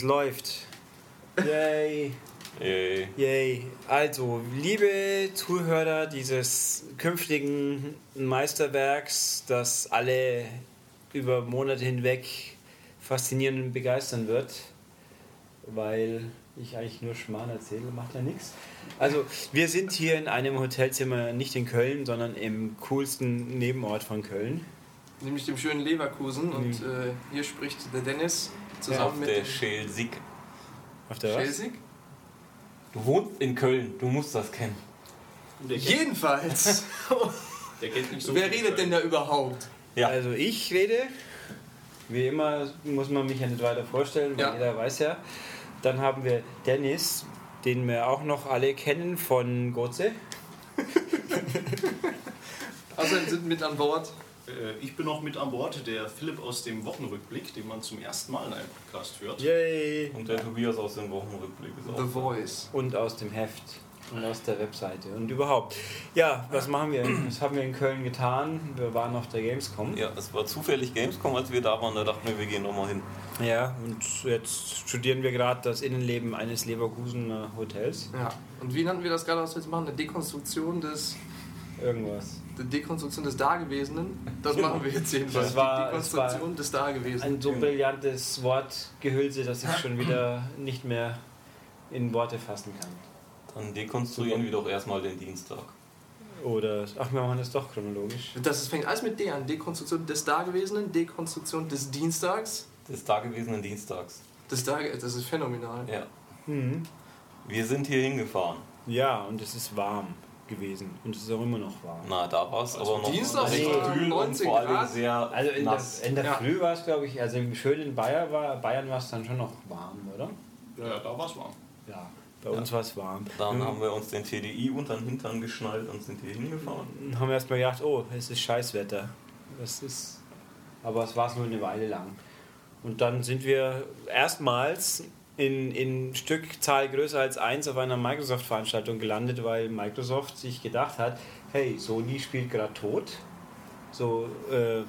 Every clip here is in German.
Es läuft. Yay. Yay. Yay. Also, liebe Zuhörer dieses künftigen Meisterwerks, das alle über Monate hinweg faszinieren und begeistern wird, weil ich eigentlich nur Schmarrn erzähle, macht ja nichts. Also, wir sind hier in einem Hotelzimmer, nicht in Köln, sondern im coolsten Nebenort von Köln. Nämlich dem schönen Leverkusen. Und äh, hier spricht der Dennis zusammen Auf mit der Schelsig. Auf der was? Chelsea. Du wohnst in Köln, du musst das kennen. Jedenfalls, der kennt nicht so wer redet denn da überhaupt? Ja. Also ich rede, wie immer muss man mich ja nicht weiter vorstellen, weil Ja. jeder weiß ja. Dann haben wir Dennis, den wir auch noch alle kennen von Goze. Außerdem sind mit an Bord Ich bin noch mit an Bord, der Philipp aus dem Wochenrückblick, den man zum ersten Mal in einem Podcast hört. Yay! Und der Tobias aus dem Wochenrückblick ist auch. The Voice. Und aus dem Heft und aus der Webseite und überhaupt. Ja, was machen wir? Was haben wir in Köln getan? Wir waren auf der Gamescom. Ja, es war zufällig Gamescom, als wir da waren, da dachten wir, wir gehen nochmal hin. Ja, und jetzt studieren wir gerade das Innenleben eines Leverkusener Hotels. Ja. Und wie nannten wir das gerade, was wir jetzt machen? Eine Dekonstruktion des, Irgendwas. Dekonstruktion des Dagewesenen. Das machen wir jetzt jedenfalls. Das war- Die Dekonstruktion des Dagewesenen. Ein so brillantes Wortgehülse, dass ich schon wieder nicht mehr in Worte fassen kann. Dann dekonstruieren wir doch erstmal den Dienstag. Oder, ach, wir machen das doch chronologisch. Das fängt alles mit D an. Dekonstruktion des Dagewesenen, Dekonstruktion des Dienstags. Des dagewesenen Dienstags. Des Tage, das ist phänomenal. Ja. Mhm. Wir sind hier hingefahren. Ja, und es ist warm gewesen. Und es ist auch immer noch warm. Na, da war es aber noch Dienstag recht war kühl und 19 vor allem Grad. sehr Also in nass. der, in der Ja. Früh war es, glaube ich, also schön in Bayern war, Bayern war es dann schon noch warm, oder? Ja, da war es warm. Ja, bei uns war es warm. Dann Mhm. haben wir uns den TDI unter den Hintern geschnallt und sind hier hingefahren. Dann haben wir erstmal gedacht, oh, es ist Scheißwetter. Das ist. Aber es war es nur eine Weile lang. Und dann sind wir erstmals in, in Stückzahl größer als eins auf einer Microsoft-Veranstaltung gelandet, weil Microsoft sich gedacht hat, hey, Sony spielt gerade tot. So, äh,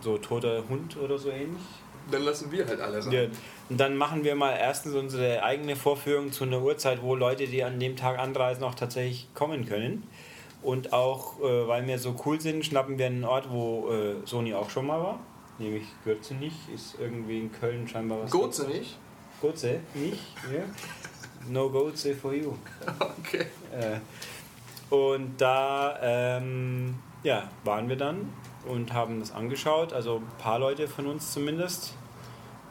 so toter Hund oder so ähnlich. Dann lassen wir halt alles Ja, und dann machen wir mal erstens unsere eigene Vorführung zu einer Uhrzeit, wo Leute, die an dem Tag anreisen, auch tatsächlich kommen können. Und auch, äh, weil wir so cool sind, schnappen wir einen Ort, wo äh, Sony auch schon mal war. Nämlich Gürzenich ist irgendwie in Köln scheinbar was. Gotze Gotze, nicht? Ja. No Gotze for you. Okay. Äh, und da ähm, ja, waren wir dann und haben das angeschaut. Also ein paar Leute von uns zumindest.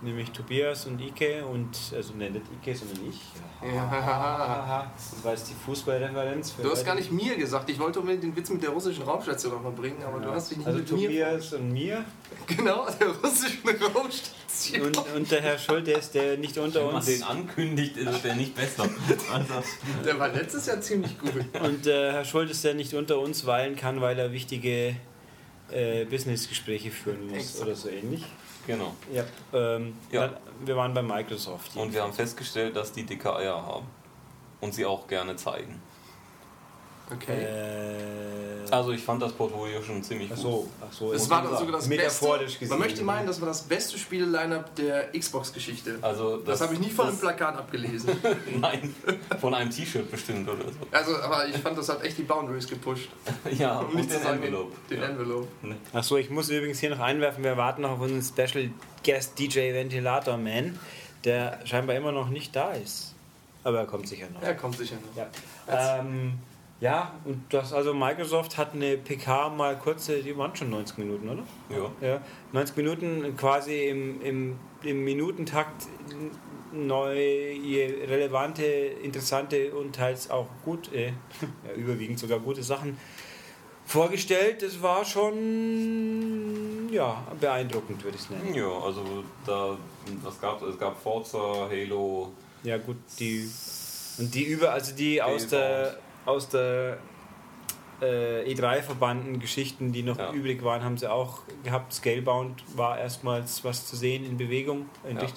Nämlich Tobias und Ike und, also ne, nicht Ike, sondern ich. Ja. Du weißt die Fußballreferenz. Du hast gar nicht mir gesagt. Ich wollte unbedingt den Witz mit der russischen Raumstation nochmal bringen, aber du hast dich nicht Also mit mir. Tobias und mir. Genau, der russischen Raumstation. Und, und der Herr Schultes, der nicht unter Wenn man uns. den ankündigt, ist der nicht besser. Also, Der war letztes Jahr ziemlich gut. Und äh, Herr Schultes, der nicht unter uns weilen kann, weil er wichtige äh, Businessgespräche führen muss Exakt. oder so ähnlich. genau. Ja, ähm, Ja. Dann, wir waren bei Microsoft. Und wir haben festgestellt, dass die dicke Eier haben. Und sie auch gerne zeigen. Okay. Äh, Also ich fand das Portfolio schon ziemlich ach gut. so, ach so. Es war dann sogar das Metaphorisch beste. gesehen. Man möchte meinen, das war das beste Spiele-Line-Up der Xbox-Geschichte. Also Das, habe ich nicht von einem das- Plakat abgelesen. Nein, von einem T-Shirt bestimmt oder so. Also, aber ich fand, das hat echt die Boundaries gepusht. Ja, Um und nicht den Envelope. Den ja. Envelope. Ach so, ich muss übrigens hier noch einwerfen, wir warten noch auf unseren Special Guest DJ Ventilator Man, der scheinbar immer noch nicht da ist. Aber er kommt sicher noch. Ja, kommt sicher noch. Ja, ähm, ja und das, also Microsoft hat eine PK mal kurze, die waren schon 90 Minuten, oder? Ja. Ja, 90 Minuten quasi im, im, im Minutentakt neue, relevante, interessante und teils auch gut, äh, ja, überwiegend sogar gute Sachen vorgestellt. Das war schon ja, beeindruckend, würde ich es nennen. Ja, also da, was gab es? gab Forza, Halo, Ja gut, die und die über, also die aus der aus der äh, E3 verbannten Geschichten, die noch Ja. übrig waren, haben sie auch gehabt. Scalebound war erstmals was zu sehen in Bewegung. In Ja.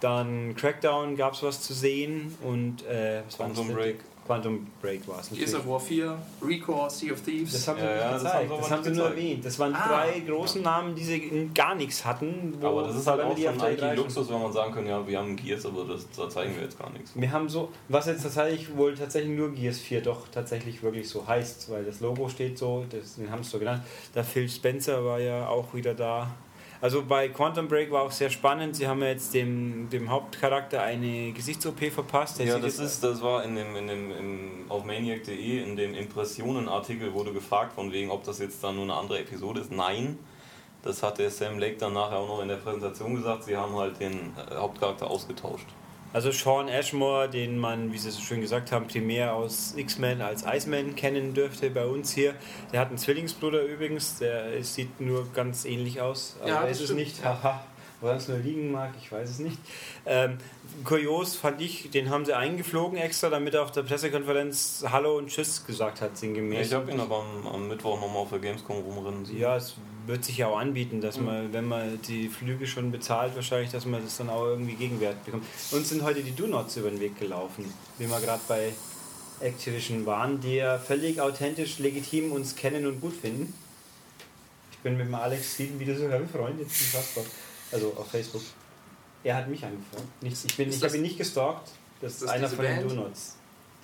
Dann Crackdown gab es was zu sehen und äh, was Quantum? Break. Quantum Break war es Gears of War 4, Recore, Sea of Thieves. Das haben sie Ja, nicht ja, das haben Das haben sie nur erwähnt. Das waren Ah. drei großen Namen, die sie gar nichts hatten. wo- Aber das ist halt auch schon der eigentlich E3 Luxus, wenn man sagen kann, ja, wir haben Gears, aber das, da zeigen wir jetzt gar nichts. Wir haben so, was jetzt tatsächlich wohl tatsächlich nur Gears 4 doch tatsächlich wirklich so heißt, weil das Logo steht so, das, den haben sie so genannt. Der Phil Spencer war ja auch wieder da. Also bei Quantum Break war auch sehr spannend. Sie haben ja jetzt dem, dem Hauptcharakter eine Gesichts-OP verpasst. Der Ja, das ist, das war in dem, in dem, im, auf maniac.de, in dem Impressionen-Artikel wurde gefragt, von wegen, ob das jetzt dann nur eine andere Episode ist. Nein, das hat der Sam Lake dann nachher auch noch in der Präsentation gesagt, sie haben halt den äh, Hauptcharakter ausgetauscht. Also Sean Ashmore, den man, wie Sie so schön gesagt haben, primär aus X-Men als Iceman kennen dürfte bei uns hier. Der hat einen Zwillingsbruder übrigens, der sieht nur ganz ähnlich aus. Aber Ja, das ist es nicht. Haha. Woran es nur liegen mag, ich weiß es nicht. Ähm, kurios fand ich, den haben sie eingeflogen extra, damit er auf der Pressekonferenz Hallo und Tschüss gesagt hat, sinngemäß. ich habe ihn aber am, am Mittwoch nochmal auf der Gamescom rumrennen sehen. Ja, es wird sich ja auch anbieten, dass man, wenn man die Flüge schon bezahlt, wahrscheinlich, dass man das dann auch irgendwie Gegenwert bekommt. Uns sind heute die Do-Nots über den Weg gelaufen, wie wir gerade bei Activision waren, die ja völlig authentisch, legitim uns kennen und gut finden. Ich bin mit dem Alex Sieden wieder sogar befreundet, unfassbar. Also auf Facebook. Er hat mich angefragt. Nicht, ich bin, ich habe ihn nicht gestalkt. Das ist, das einer von den Band? Do-Nots.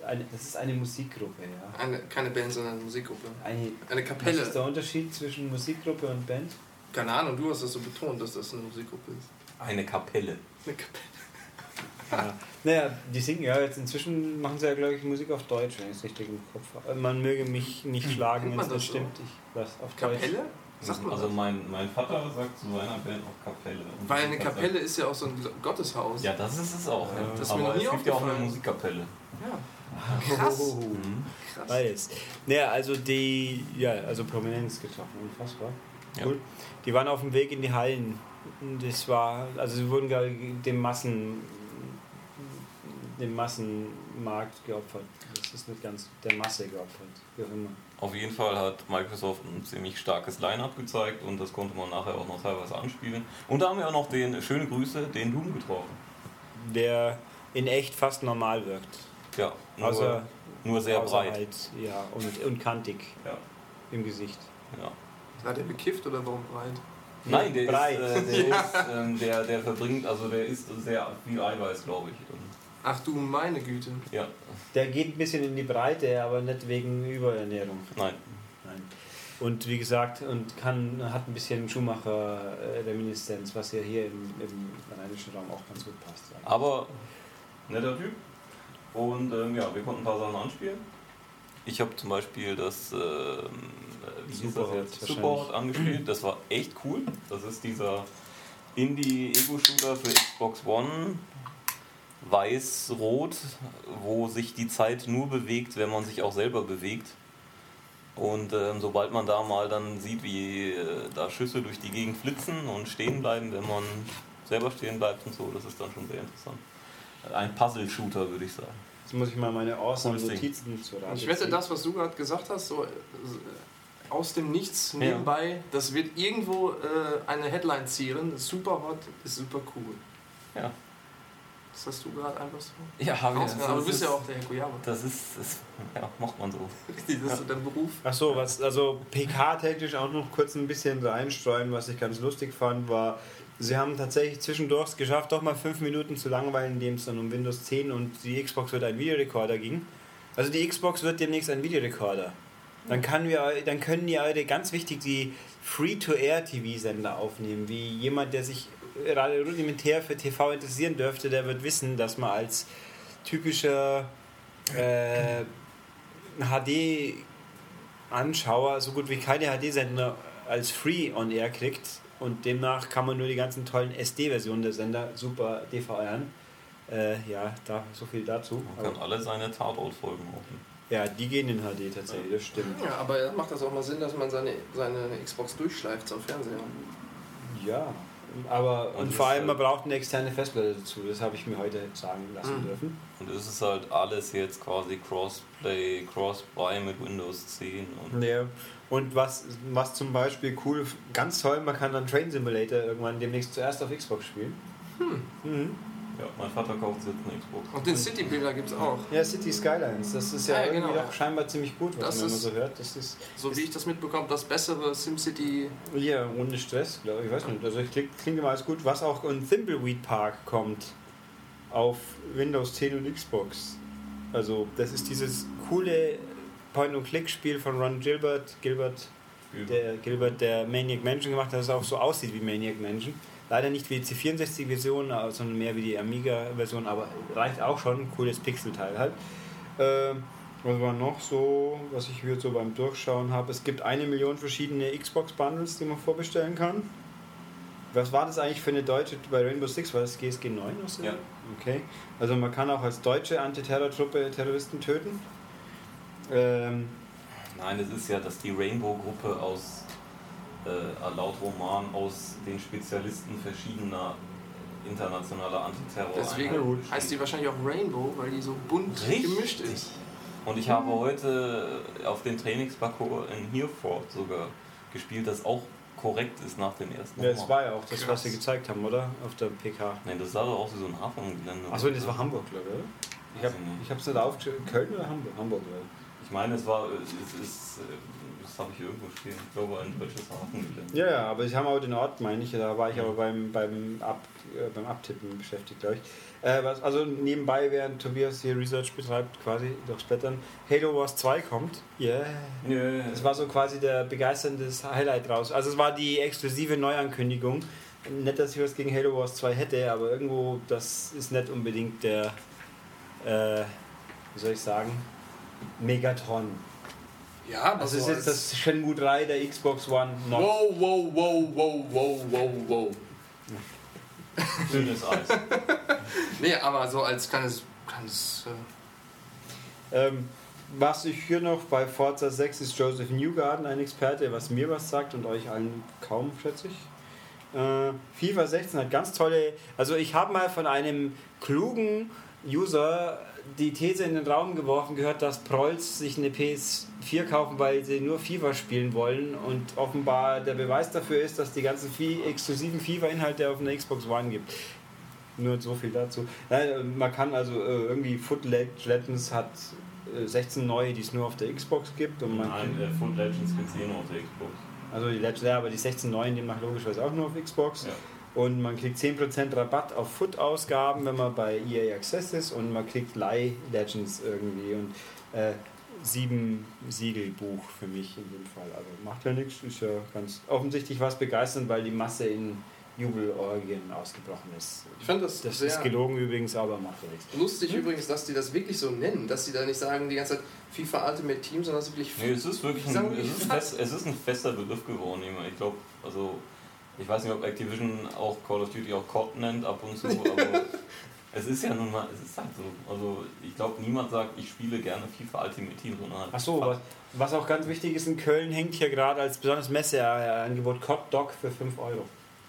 Eine, das ist eine Musikgruppe, ja. Eine, keine Band, sondern eine Musikgruppe. Eine, Eine was ist Kapelle. der Unterschied zwischen Musikgruppe und Band? Keine Ahnung, du hast das so betont, dass das eine Musikgruppe ist. Eine Kapelle. Eine Kapelle. Ja. Naja, die singen ja jetzt inzwischen, machen sie ja, glaube ich, Musik auf Deutsch, wenn ich es richtig im Kopf habe. Man möge mich nicht schlagen, wenn es nicht das so? stimmt. Ich, was, auf Deutsch. Kapelle? Sagt man Also das? mein, mein Vater sagt zu seiner Band auch Kapelle. Und Weil eine Kapelle ist ja auch so ein Gotteshaus. Ja, das ist es auch. Ja. Das ist mir aber es gibt ja auch eine. Musikkapelle. Ja. Krass. Oh. Krass. Weiß. Naja, also die, ja, also Prominenz getroffen, unfassbar. Ja. Cool. Die waren auf dem Weg in die Hallen. Das war, also sie wurden dem Massen, dem Massenmarkt geopfert. Das ist nicht ganz der Masse geopfert, wie auch immer. Auf jeden Fall hat Microsoft ein ziemlich starkes Line-Up gezeigt und das konnte man nachher auch noch teilweise anspielen. Und da haben wir auch noch den, schöne Grüße, den Doom getroffen. Der in echt fast normal wirkt. Ja, nur, Außer, nur sehr außer breit. Halt, ja, und, und kantig Ja, im Gesicht. ja. War der bekifft oder warum breit? Nein, der, breit. ist, äh, der, ist, ähm, der, der verbringt, also der isst sehr viel Eiweiß, glaube ich. Und, Ach du meine Güte. ja, Der geht ein bisschen in die Breite, aber nicht wegen Überernährung. nein. Nein. Und wie gesagt, und kann, hat ein bisschen Schumacher-Reminiszenz, was ja hier im, im rheinischen Raum auch ganz gut passt. Aber netter Typ. Und ähm, ja, wir konnten ein paar Sachen anspielen. Ich habe zum Beispiel das, ähm, äh, wie hieß das. Superhot angespielt. Das war echt cool. Das ist dieser Indie-Ego-Shooter für Xbox One. Weiß-Rot, wo sich die Zeit nur bewegt, wenn man sich auch selber bewegt. Und ähm, sobald man da mal dann sieht, wie äh, da Schüsse durch die Gegend flitzen und stehen bleiben, wenn man selber stehen bleibt und so, das ist dann schon sehr interessant. Ein Puzzle-Shooter, würde ich sagen. Jetzt muss ich mal meine awesome. Notizen zu Und ich wette, das, was du gerade gesagt hast, so äh, aus dem Nichts Ja. nebenbei, das wird irgendwo äh, eine Headline zielen. Super hot ist super cool. Ja. Das hast du gerade einfach so. Ja, habe rausgehauen. Aber du bist ja auch der Koyama. Das ist, das, ja, macht man so. Richtig, das ist so dein Beruf. Ach so, was also PK-technisch auch noch kurz ein bisschen reinstreuen, was ich ganz lustig fand, war, sie haben tatsächlich zwischendurch es geschafft, doch mal fünf Minuten zu langweilen, indem es dann um Windows 10 und die Xbox wird ein Videorekorder ging. Also die Xbox wird demnächst ein Videorekorder. Dann, kann wir, dann können die eure, ganz wichtig, die Free-to-Air-TV-Sender aufnehmen. Wie jemand, der sich gerade rudimentär für TV interessieren dürfte, der wird wissen, dass man als typischer äh, HD-Anschauer so gut wie keine HD-Sender als Free on Air kriegt und demnach kann man nur die ganzen tollen SD-Versionen der Sender super DVRen. Äh, ja, da, so viel dazu. Man kann Aber, alle seine Tatort-Folgen machen. ja, die gehen in HD tatsächlich, das stimmt. Ja, aber macht das auch mal Sinn, dass man seine, seine Xbox durchschleift zum Fernseher? Ja, aber Und und, vor allem, halt- man braucht eine externe Festplatte dazu. Das habe ich mir heute sagen lassen Mhm. dürfen. Und es ist halt alles jetzt quasi Crossplay, Cross-Buy mit Windows 10. Und Ja. Und was, was zum Beispiel cool, ganz toll, man kann dann Train Simulator irgendwann demnächst zuerst auf Xbox spielen. Mhm. Ja, mein Vater kauft sich jetzt eine Xbox. Und den City-Bilder gibt es auch. Ja, City Skylines. Das ist ja, Ja, irgendwie genau. doch scheinbar ziemlich gut, was Das man immer ist- so hört. Das ist So wie ich das mitbekomme, das bessere SimCity. ja ohne Stress, glaube ich. Ich weiß nicht. Also ich klingt, klingt immer alles gut. Was auch in Thimbleweed Park kommt auf Windows 10 und Xbox. Also das ist dieses coole Point-and-Click-Spiel von Ron Gilbert. Gilbert der Gilbert der Maniac Mansion gemacht hat, das auch so aussieht wie Maniac Mansion. Leider nicht wie die C64-Version, äh, sondern mehr wie die Amiga-Version, aber reicht auch schon. Cooles Pixelteil halt. Ähm, was war noch so, was ich hier so beim Durchschauen habe? Es gibt eine Million verschiedene Xbox-Bundles, die man vorbestellen kann. Was war das eigentlich für eine deutsche, bei Rainbow Six war das GSG 9 oder so? Ja. Okay. Also man kann auch als deutsche Antiterror-Truppe Terroristen töten. Ähm, Nein, es ist ja, dass die Rainbow-Gruppe aus, äh, laut Roman, aus den Spezialisten verschiedener internationaler Antiterror Deswegen heißt die wahrscheinlich auch Rainbow, weil die so bunt Richtig. gemischt ist. Und ich habe heute auf dem Trainingsparcours in Hereford sogar gespielt, das auch korrekt ist nach dem ersten Ja, das Roman. war ja auch das, was Krass. sie gezeigt haben, oder? Auf der PK. Nein, das sah doch aus wie so ein Hafengelände. Achso, das war Hamburg, glaube ich, oder? Ich habe hab's nicht aufgeschrieben. Köln oder Hamburg? Hamburg, glaube ich. Ich meine, es war, es ist, das habe ich irgendwo stehen, ich glaube ein deutsches Hafengelände. Ja, ja, aber sie haben auch den Ort, meine ich. Da war ich aber beim, beim, Ab, äh, beim Abtippen beschäftigt, glaube ich. Äh, was, also nebenbei, während Tobias hier Research betreibt, quasi durchs Blättern, Halo Wars 2 kommt. Yeah. Nö, Das war so quasi der begeisternde Highlight raus. Also es war die exklusive Neuankündigung. Nicht, dass ich was gegen Halo Wars 2 hätte, aber irgendwo, das ist nicht unbedingt der, äh, wie soll ich sagen, Megatron. Ja, aber Das ist jetzt das Shenmue 3 der Xbox One noch. Wow, wow, wow, wow, wow, wow, wow. dünnes Eis. Nee, aber so als kleines, kleines äh, Ähm, was ich hier noch bei Forza 6 ist Joseph Newgarden, ein Experte, was mir was sagt und euch allen kaum, schätze ich. Äh, FIFA 16 hat ganz tolle. Also, ich habe mal von einem klugen User die These in den Raum geworfen, gehört, dass Prolls sich eine PS4 kaufen, weil sie nur FIFA spielen wollen. Und offenbar der Beweis dafür ist, dass die ganzen exklusiven FIFA-Inhalte auf einer Xbox One gibt. Nur so viel dazu. Nein, man kann also äh, irgendwie Foot Legends hat äh, 16 neue, die es nur auf der Xbox gibt. Und man Nein, äh, Foot Legends gibt es eh nur auf der Xbox. also die Legends, ja, aber die 16 neuen demnach logischerweise auch nur auf Xbox. Ja. Und man kriegt 10% Rabatt auf Foot-Ausgaben, wenn man bei EA Access ist. Und man kriegt Leih Legends irgendwie. Und äh, sieben Siegelbuch für mich in dem Fall. Also macht ja nichts, ist ja ganz offensichtlich was begeisternd, weil die Masse in Jubelorgien ausgebrochen ist. Ich fand das, Das sehr ist gelogen übrigens, aber macht ja nichts. lustig übrigens, dass die das wirklich so nennen, dass sie da nicht sagen die ganze Zeit FIFA Ultimate Team, sondern dass sie wirklich Nee, es ist wirklich ein, es ist, fest, es ist ein fester Begriff geworden. immer. Ich glaube, also ich weiß nicht, ob Activision auch Call of Duty auch COD nennt ab und zu, aber es ist ja nun mal, es ist halt so. Also ich glaube, niemand sagt, ich spiele gerne FIFA Ultimate Team, sondern halt Achso, was, was auch ganz wichtig ist, in Köln hängt hier gerade als besonderes Messeangebot Cod Dog für 5 Euro.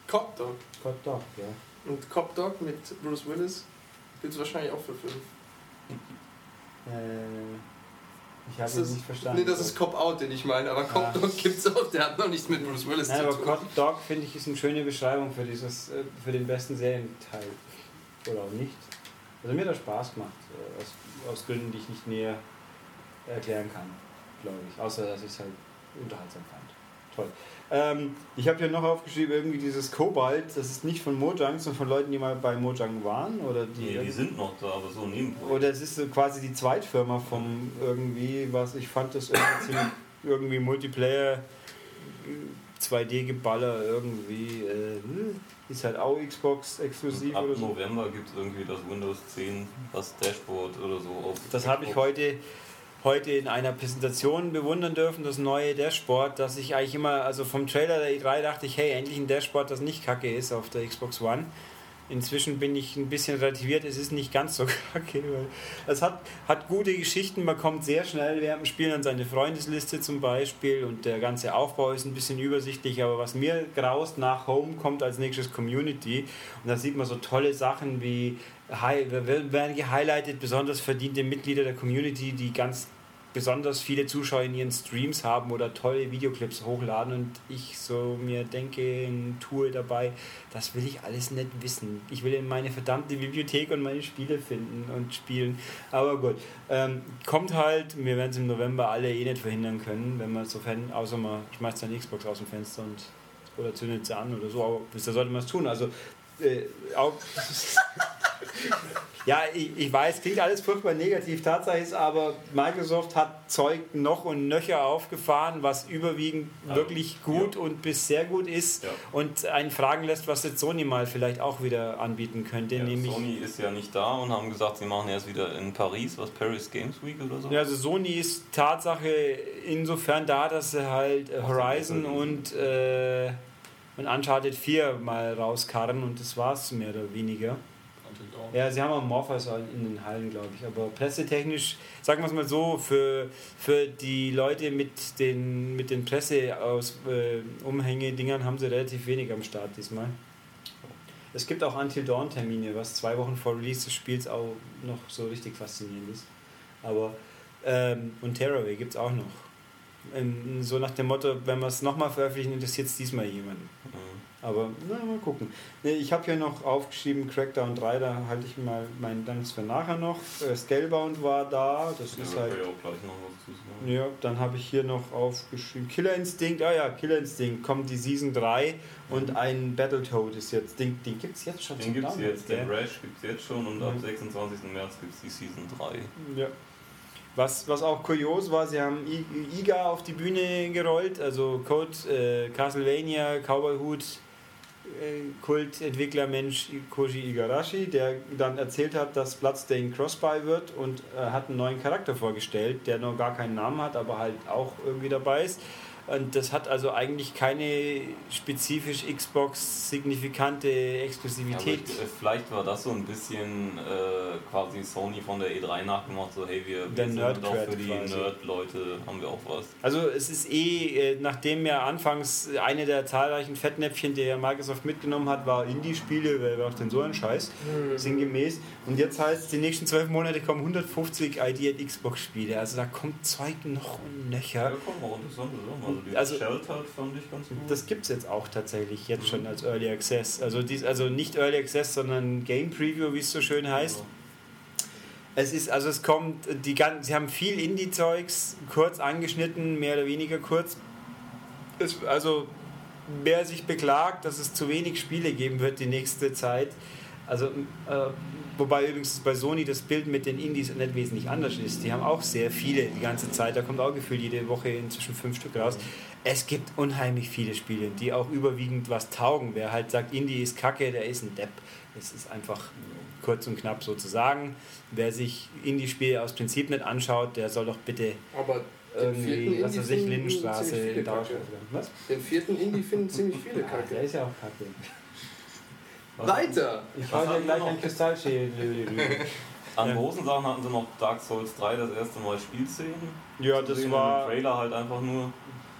Cop Dog. Cod Dog, ja. Und Cop Dog mit Bruce Willis gibt es wahrscheinlich auch für fünf. Äh, ich habe ist- nicht verstanden. Nee, das ist Cop Out, den ich meine, aber Cop Ah. Dog gibt es auch, der hat noch nichts mit Bruce Willis Nein, zu aber tun. Cod Dog finde ich ist eine schöne Beschreibung für dieses, äh, für den besten Serienteil. Oder auch nicht. Also mir hat das Spaß gemacht, äh, aus, aus Gründen, die ich nicht näher erklären kann, glaube ich. Außer, dass ich es halt unterhaltsam fand. Toll. Ähm, ich habe hier noch aufgeschrieben, irgendwie dieses Kobalt, das ist nicht von Mojang, sondern von Leuten, die mal bei Mojang waren. Oder die, Nee, die sind noch da, aber so nebenbei. oder es ist so quasi die Zweitfirma vom irgendwie, was ich fand, das irgendwie, ziemlich- irgendwie Multiplayer 2D-Geballer irgendwie. Äh, ist halt auch Xbox exklusiv Ab oder so. November gibt es irgendwie das Windows 10, das Dashboard oder so. Auf Das habe ich heute, heute in einer Präsentation bewundern dürfen, das neue Dashboard, dass ich eigentlich immer, also vom Trailer der E3 dachte ich, hey, endlich ein Dashboard, das nicht kacke ist auf der Xbox One. Inzwischen bin ich ein bisschen relativiert, es ist nicht ganz so kacke, es hat, hat gute Geschichten, man kommt sehr schnell während dem Spielen an seine Freundesliste zum Beispiel und der ganze Aufbau ist ein bisschen übersichtlich, aber was mir graust nach Home kommt als nächstes Community und da sieht man so tolle Sachen wie werden gehighlightet, besonders verdiente Mitglieder der Community, die ganz besonders viele Zuschauer in ihren Streams haben oder tolle Videoclips hochladen und ich so mir denke, Tool dabei, das will ich alles nicht wissen. Ich will in meine verdammte Bibliothek und meine Spiele finden und spielen. Aber gut, ähm, kommt halt, wir werden es im November alle eh nicht verhindern können, wenn man sofern, außer man schmeißt seine Xbox aus dem Fenster und oder zündet sie an oder so, aber da sollte man es tun. Also äh, auch ja, ich, ich weiß, klingt alles furchtbar negativ. Tatsache ist aber, Microsoft hat Zeug noch und nöcher aufgefahren, was überwiegend ja. wirklich gut ja. und bis sehr gut ist ja. und einen fragen lässt, was jetzt Sony mal vielleicht auch wieder anbieten könnte. Sony ist ja nicht da und haben gesagt, sie machen erst wieder in Paris, was Paris Games Week oder so. Ja, also Sony ist Tatsache insofern da, dass sie halt Horizon und, äh, und Uncharted 4 mal rauskarren und das war es mehr oder weniger. Ja, sie haben auch Morpheus in den Hallen, glaube ich. Aber pressetechnisch, sagen wir es mal so, für, für die Leute mit den, mit den Presse-Umhänge-Dingern äh, haben sie relativ wenig am Start diesmal. Es gibt auch Until Dawn-Termine, was zwei Wochen vor Release des Spiels auch noch so richtig faszinierend ist. Aber, ähm, und Terraway gibt es auch noch. Ähm, so nach dem Motto, wenn wir es nochmal veröffentlichen, interessiert es diesmal jemanden. Mhm. Aber na, mal gucken. Ich habe hier noch aufgeschrieben Crackdown 3, da halte ich mal meinen Dank für nachher noch. Äh, Scalebound war da, das ja, ist halt. Ja, dann habe ich hier noch aufgeschrieben Killer Instinct, ah ja, Killer Instinct kommt die Season 3 und mhm. ein Battletoad ist jetzt. Den, den gibt es jetzt schon. Den gibt es jetzt, den Rash gibt es jetzt schon und mhm. ab 26. März gibt es die Season 3. Ja. Was, was auch kurios war, sie haben IGA auf die Bühne gerollt, also Code, äh, Castlevania, Cowboy Hood, Kultentwicklermensch Koji Igarashi, der dann erzählt hat, dass Bloodstained Crossby wird und äh, hat einen neuen Charakter vorgestellt, der noch gar keinen Namen hat, aber halt auch irgendwie dabei ist. Und das hat also eigentlich keine spezifisch Xbox signifikante Exklusivität. Ja, ich, vielleicht war das so ein bisschen äh, quasi Sony von der E3 nachgemacht, so hey, wir, wir sind auch für die Nerd-Leute, haben wir auch was. Also es ist eh, äh, nachdem ja anfangs eine der zahlreichen Fettnäpfchen, die ja Microsoft mitgenommen hat, war Indie-Spiele, wer macht denn so einen Scheiß, mhm. sinngemäß. Und jetzt heißt es, die nächsten zwölf Monate kommen 150 ID Xbox-Spiele. Also da kommt Zeug noch und nöcher. Ja, kommen auch interessante Sachen. Also, also Shelter fand ich ganz gut. Das gibt es jetzt auch tatsächlich jetzt mhm. schon als Early Access. Also, dies, also nicht Early Access, sondern Game Preview, wie es so schön heißt. Ja. Es ist, also es kommt, die ganzen, sie haben viel Indie-Zeugs kurz angeschnitten, mehr oder weniger kurz. Es, also wer sich beklagt, dass es zu wenig Spiele geben wird die nächste Zeit, also äh, Wobei übrigens bei Sony das Bild mit den Indies nicht wesentlich anders ist. Die haben auch sehr viele die ganze Zeit. Da kommt auch gefühlt jede Woche inzwischen fünf Stück raus. Es gibt unheimlich viele Spiele, die auch überwiegend was taugen. Wer halt sagt, Indie ist kacke, der ist ein Depp. Das ist einfach kurz und knapp sozusagen. Wer sich Indie-Spiele aus Prinzip nicht anschaut, der soll doch bitte Aber irgendwie, was weiß ich, Lindenstraße in Dauerschleife. Was? Den vierten Indie finden ziemlich viele Kacke. Ja, der ist ja auch kacke. Weiter! Ich hau dir gleich ein Kristallschädel. An großen Sachen hatten sie noch Dark Souls 3 das erste Mal Spielszenen. Ja, das war. Trailer halt einfach nur.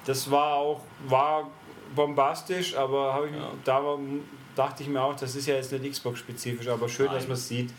Das war auch war bombastisch, aber habe ich ja. da war, dachte ich mir auch, das ist ja jetzt nicht Xbox-spezifisch, aber schön, Nein. dass man es sieht.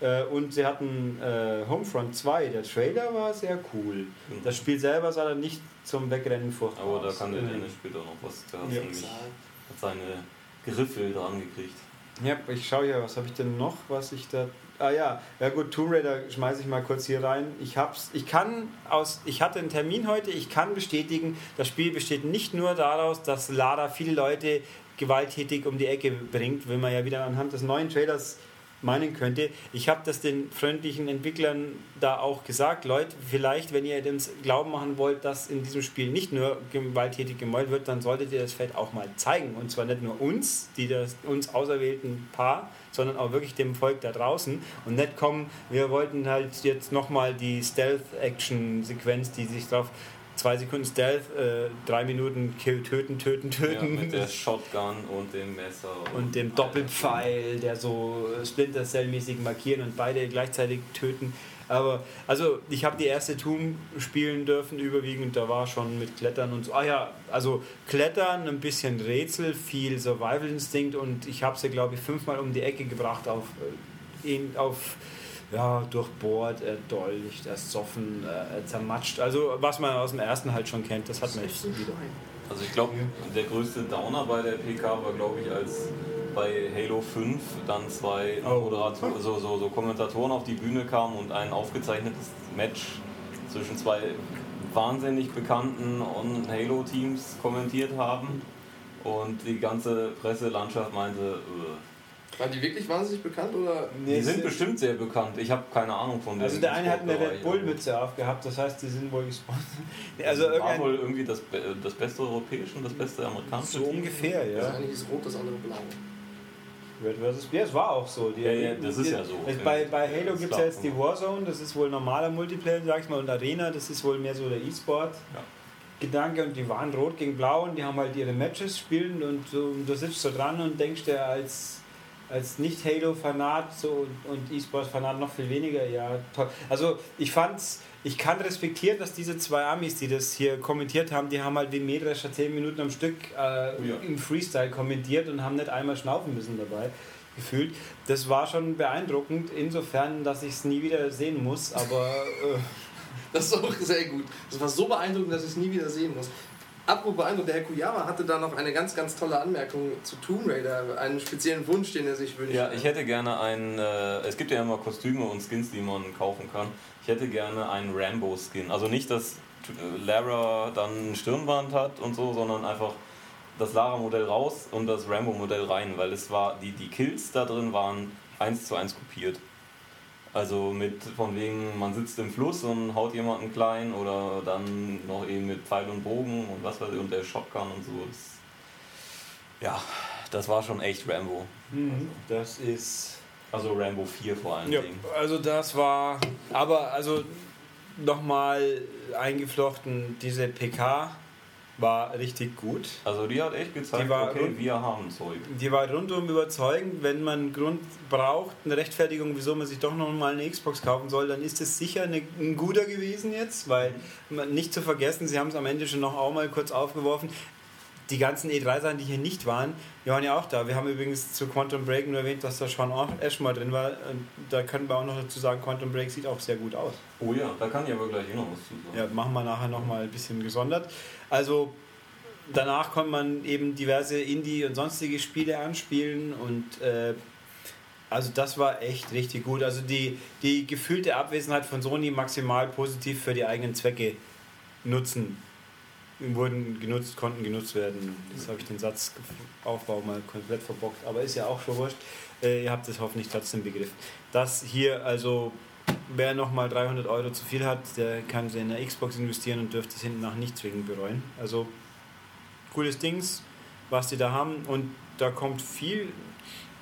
Ja. Äh, und sie hatten äh, Homefront 2, der Trailer war sehr cool. Mhm. Das Spiel selber sah dann nicht zum Wegrennen vor. Aber da kann der Dennis später noch was. Der hat, ja. hat seine Griffel dran gekriegt. Ja, ich schaue hier, was habe ich denn noch, was ich da. Ah ja, ja gut, Tomb Raider schmeiße ich mal kurz hier rein. Ich hab's, ich kann aus, ich hatte einen Termin heute, ich kann bestätigen, das Spiel besteht nicht nur daraus, dass Lara viele Leute gewalttätig um die Ecke bringt, wenn man ja wieder anhand des neuen Trailers meinen könnte. Ich habe das den freundlichen Entwicklern da auch gesagt, Leute, vielleicht, wenn ihr uns glauben machen wollt, dass in diesem Spiel nicht nur gewalttätig gemolden wird, dann solltet ihr das Feld auch mal zeigen. Und zwar nicht nur uns, die das uns auserwählten Paar, sondern auch wirklich dem Volk da draußen. Und nicht kommen, wir wollten halt jetzt nochmal die Stealth-Action-Sequenz, die sich darauf zwei Sekunden Stealth, äh, drei Minuten Kill, töten, töten, töten. Ja, mit der Shotgun und dem Messer. Und, und dem Doppelpfeil, der so Splinter Cell-mäßig markieren und beide gleichzeitig töten. Aber, also, ich habe die erste Tomb spielen dürfen, überwiegend, da war schon mit Klettern und so. Ah ja, also Klettern, ein bisschen Rätsel, viel Survival-Instinct und ich habe sie, glaube ich, fünfmal um die Ecke gebracht auf ihn auf ja, durchbohrt, erdolcht, ersoffen, äh, zermatscht. Also was man aus dem ersten halt schon kennt, das hat man jetzt wieder. Also ich glaube, der größte Downer bei der PK war, glaube ich, als bei Halo 5 dann zwei Oh. Moderator also so, so Kommentatoren auf die Bühne kamen und ein aufgezeichnetes Match zwischen zwei wahnsinnig bekannten Halo-Teams kommentiert haben. Und die ganze Presselandschaft meinte, äh, Waren die wirklich wahnsinnig bekannt oder? die sind bestimmt sehr bekannt. Ich habe keine Ahnung von Also dem der eine hat eine. Red Bull-Mütze aufgehabt, das heißt, die sind wohl gesponsert. Also war irgendein, wohl irgendwie das, Be- das beste europäische und das beste amerikanische so ungefähr, Das ja. eine ist rot, das andere blau. Red vs. Ja, es war auch so. Die, Ja, ja, das ist ja so. Es, bei, bei Halo Das gibt es ja jetzt die Warzone, das ist wohl normaler Multiplayer, sag ich mal, und Arena, das ist wohl mehr so der E-Sport. Ja. Gedanke und die waren rot gegen blau und die haben halt ihre Matches spielen und so, und du sitzt so dran und denkst dir als, als Nicht-Halo-Fanat so, und, E-Sport-Fanat noch viel weniger, ja toll. Also ich fand's, ich kann respektieren, dass diese zwei Amis, die das hier kommentiert haben, die haben halt wie Mähdrescher 10 Minuten am Stück äh, Ja. im Freestyle kommentiert und haben nicht einmal schnaufen müssen dabei gefühlt. Das war schon beeindruckend, insofern, dass ich es nie wieder sehen muss, aber äh, Das ist auch sehr gut. Das war so beeindruckend, dass ich es nie wieder sehen muss. Apropos beeindruckend, der Herr Kuyama hatte da noch eine ganz, ganz tolle Anmerkung zu Tomb Raider, einen speziellen Wunsch, den er sich wünscht. Ja, ich hätte gerne ein. Äh, es gibt ja immer Kostüme und Skins, die man kaufen kann. Ich hätte gerne einen Rambo-Skin. Also nicht, dass äh, Lara dann ein Stirnband hat und so, sondern einfach das Lara-Modell raus und das Rambo-Modell rein, weil es war, die, die Kills da drin waren eins zu eins kopiert. Also mit von wegen, man sitzt im Fluss und haut jemanden klein oder dann noch eben mit Pfeil und Bogen und was weiß ich und der Shotgun und so. Das, ja, das war schon echt Rambo. das ist. Also Rambo 4 vor allen Ja, Dingen. also das war, aber also nochmal eingeflochten, diese PK war richtig gut. Also die hat echt gezeigt, okay, rund- wir haben Zeug. Die war rundum überzeugend. Wenn man einen Grund braucht, eine Rechtfertigung, wieso man sich doch noch mal eine Xbox kaufen soll, dann ist es sicher eine, ein guter gewesen jetzt, weil nicht zu vergessen, sie haben es am Ende schon noch auch mal kurz aufgeworfen. Die ganzen E3-Sachen, die hier nicht waren, die waren ja auch da. Wir haben übrigens zu Quantum Break nur erwähnt, dass da Sean Ash mal drin war. Und da können wir auch noch dazu sagen, Quantum Break sieht auch sehr gut aus. Oh ja, da kann ich aber gleich eh noch was zu sagen. Ja, machen wir nachher nochmal ein bisschen gesondert. Also danach konnte man eben diverse Indie- und sonstige Spiele anspielen und äh, also das war echt richtig gut. Also die, die gefühlte Abwesenheit von Sony maximal positiv für die eigenen Zwecke nutzen. Wurden genutzt, konnten genutzt werden. Jetzt habe ich den Satzaufbau mal komplett verbockt, aber ist ja auch schon wurscht. Äh, ihr habt es hoffentlich trotzdem begriffen. Das hier also wer nochmal 300 Euro zu viel hat, der kann sie in der Xbox investieren und dürfte es hinten nach nicht zwingend bereuen. Also cooles Dings, was die da haben und da kommt viel.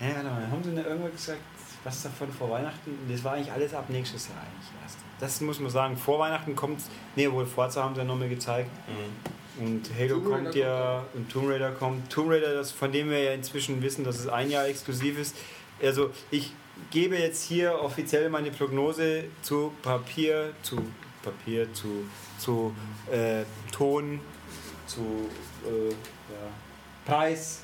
Ja, haben sie denn irgendwas gesagt, was davon vor Weihnachten? Das war eigentlich alles ab nächstes Jahr eigentlich erst. Das muss man sagen. Vor Weihnachten kommt, nee, wohl Forza haben sie ja nochmal gezeigt. Mhm. Und Halo Tomb kommt ja kommt und Tomb Raider kommt. Tomb Raider, das, von dem wir ja inzwischen wissen, dass es ein Jahr exklusiv ist. Also ich gebe jetzt hier offiziell meine Prognose zu Papier, zu Papier, zu, zu äh, Ton, zu äh, ja, Preis.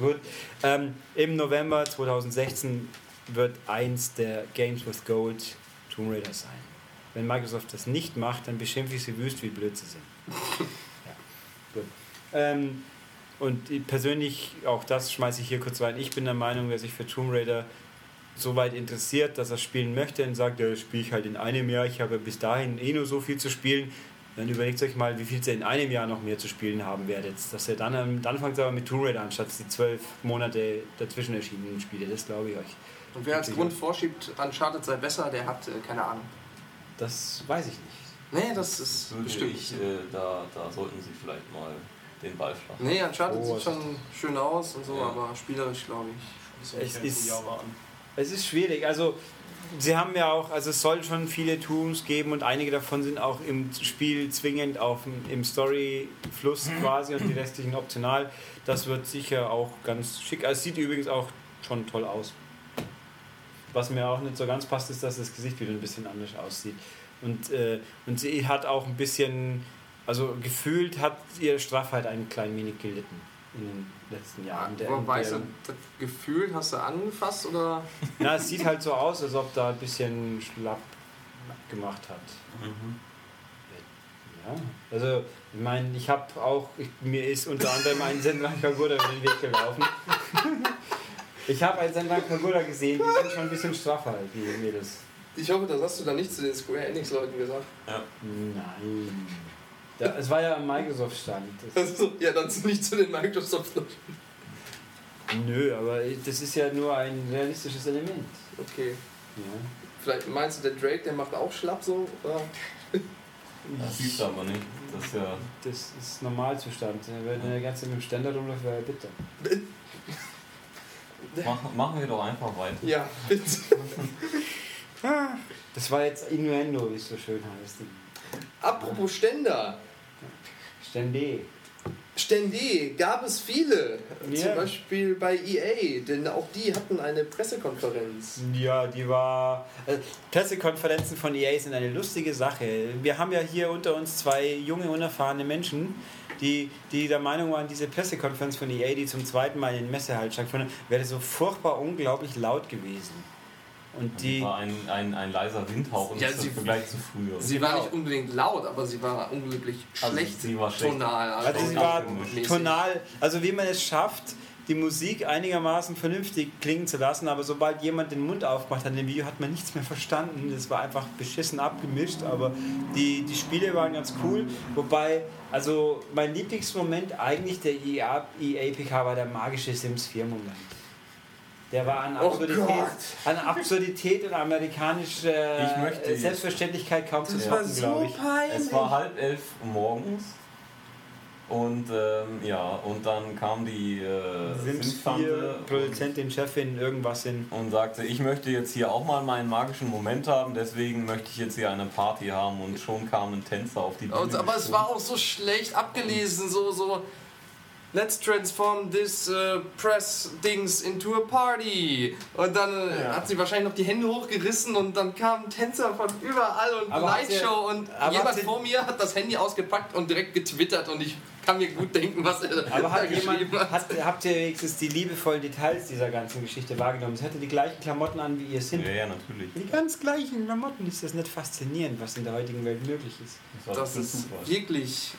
Gut. Ähm, Im November 2016 wird eins der Games with Gold Tomb Raider sein. Wenn Microsoft das nicht macht, dann beschimpfe ich sie wüst, wie blöd sie sind. Gut. Ähm, und ich persönlich, auch das schmeiße ich hier kurz rein, ich bin der Meinung, wer sich für Tomb Raider so weit interessiert, dass er spielen möchte und sagt, ja, das spiele ich halt in einem Jahr, ich habe bis dahin eh nur so viel zu spielen, dann überlegt euch mal, wie viel ihr in einem Jahr noch mehr zu spielen haben werdet. Dass ihr dann, dann fangt ihr aber mit Tomb Raider an, statt die zwölf Monate dazwischen erschienenen Spiele, das glaube ich euch. Und wer als Grund vorschiebt, Uncharted sei besser, der hat äh, keine Ahnung. Das weiß ich nicht. Nee, das ist Würde bestimmt. ich, äh, da, da sollten sie vielleicht mal den Ball schlagen. Nee, Uncharted Oh, sieht schon schön aus und so, Ja. aber spielerisch glaube ich. Das Es ist-. Es ist schwierig. Also, sie haben ja auch, also es soll schon viele Tools geben und einige davon sind auch im Spiel zwingend auf dem, im Story-Fluss quasi und die restlichen optional. Das wird sicher auch ganz schick. Also, es sieht übrigens auch schon toll aus. Was mir auch nicht so ganz passt, ist, dass das Gesicht wieder ein bisschen anders aussieht. Und, äh, und sie hat auch ein bisschen, also gefühlt hat ihre Straffheit ein klein wenig gelitten. in den letzten Jahren. Der, Aber weißt du, der, das Gefühl hast du angefasst oder? na, es sieht halt so aus, als ob da ein bisschen schlapp gemacht hat. Mhm. Ja, also ich meine, ich habe auch, ich, mir ist unter anderem ein Senran Kagura über den Weg gelaufen. ich habe einen Senran Kagura gesehen, die sind schon ein bisschen straffer, die Mädels. Ich hoffe, das hast du dann nicht zu den Square Enix Leuten gesagt. Nein. Ja, es war ja am Microsoft-Stand. Also, ja, dann nicht zu den Microsoft Leuten. Nö, aber das ist ja nur ein realistisches Element. Okay. Ja. Vielleicht meinst du, der Drake, der macht auch schlapp so? Oder? Das siehst du aber nicht. Das ist ja. Das ist Normalzustand. Wenn der ganze mit dem Ständer rumläuft, wäre er bitter. Mach, machen wir doch einfach weiter. Ja, bitte. Das war jetzt Innuendo, wie es so schön heißt. Apropos Ständer. Stände. Stände gab es viele. Ja. Zum Beispiel bei EA, denn auch die hatten eine Pressekonferenz. Ja, die war. Äh, Pressekonferenzen von EA sind eine lustige Sache. Wir haben ja hier unter uns zwei junge, unerfahrene Menschen, die, die der Meinung waren, diese Pressekonferenz von EA, die zum zweiten Mal in Messehalt stattgefunden hat, wäre so furchtbar unglaublich laut gewesen. Und die. war ein, ein, ein leiser Windhauch im Ja, sie- Vergleich zu früher. Sie war nicht unbedingt laut, aber sie war unglaublich Also schlecht sie war schlecht. tonal. Also sie auch war tonal, also wie man es schafft, die Musik einigermaßen vernünftig klingen zu lassen, aber sobald jemand den Mund aufmacht an dem Video, hat man nichts mehr verstanden. Das war einfach beschissen abgemischt, aber die, die Spiele waren ganz cool. Wobei, also mein Lieblingsmoment eigentlich der E EA, EA-PK war der magische Sims 4 Moment. Der war an Oh Absurdität, Gott. an Absurdität und amerikanische Ich möchte jetzt- Selbstverständlichkeit kaum zu toppen, glaube ich. peinlich. Es war halb elf morgens und ähm, ja, und dann kam die äh, Sims 4, Sims-Tante Produzentin, Chefin, irgendwas in. und sagte, ich möchte jetzt hier auch mal meinen magischen Moment haben, deswegen möchte ich jetzt hier eine Party haben und schon kam ein Tänzer auf die Bühne. Und, aber es war auch so schlecht abgelesen, so, so. Let's transform this uh, press Dings into a party. Und dann äh, Ja. hat sie wahrscheinlich noch die Hände hochgerissen und dann kamen Tänzer von überall und Aber und aber jemand vor mir hat das Handy ausgepackt und direkt getwittert und ich kann mir gut denken, was er Aber da hat jemand, hat. hat, habt ihr wenigstens die liebevollen Details dieser ganzen Geschichte wahrgenommen? Sie hatte die gleichen Klamotten an, wie ihr sind. Ja, ja, natürlich. Die ganz gleichen Klamotten. Ist das nicht faszinierend, was in der heutigen Welt möglich ist? war Das ist super. wirklich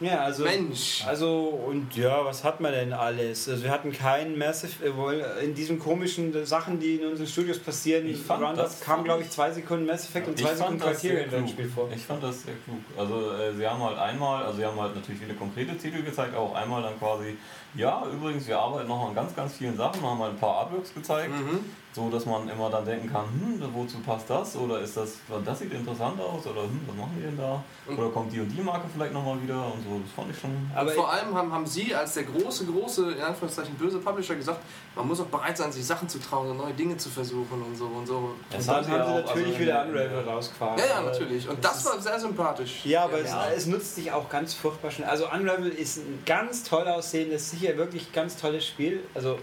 Ja, also. Mensch. Also, und ja, was hat man denn alles? Also, wir hatten keinen Massive, äh, wohl, in diesen komischen Sachen, die in unseren Studios passieren, Ich fand, Roundup, das kam, glaube ich, zwei Sekunden Mass Effect und Ich zwei Sekunden Criterion klug. Spiel vor. Ich fand das sehr klug. Also äh, sie haben halt einmal, also sie haben halt natürlich viele konkrete Titel gezeigt, aber auch einmal dann quasi, ja, übrigens, wir arbeiten noch an ganz, ganz vielen Sachen, haben halt ein paar Artworks gezeigt, Mhm. So dass man immer dann denken kann, hm, wozu passt das? Oder ist das, das sieht interessant aus? Oder hm, was machen die denn da? Oder kommt die und die Marke vielleicht nochmal wieder? Und so, das fand ich schon. Aber Vor allem haben, haben Sie als der große, große, in Anführungszeichen böse Publisher gesagt, man muss auch bereit sein, sich Sachen zu trauen und neue Dinge zu versuchen und so und so. und dann haben sie natürlich also wieder Unravel rausgefahren. Ja, ja, natürlich. Und das das war sehr sympathisch. Ja, aber Ja. Es, es nutzt sich auch ganz furchtbar schnell. Also Unravel ist ein ganz toll aussehendes, sicher wirklich ganz tolles Spiel. Also,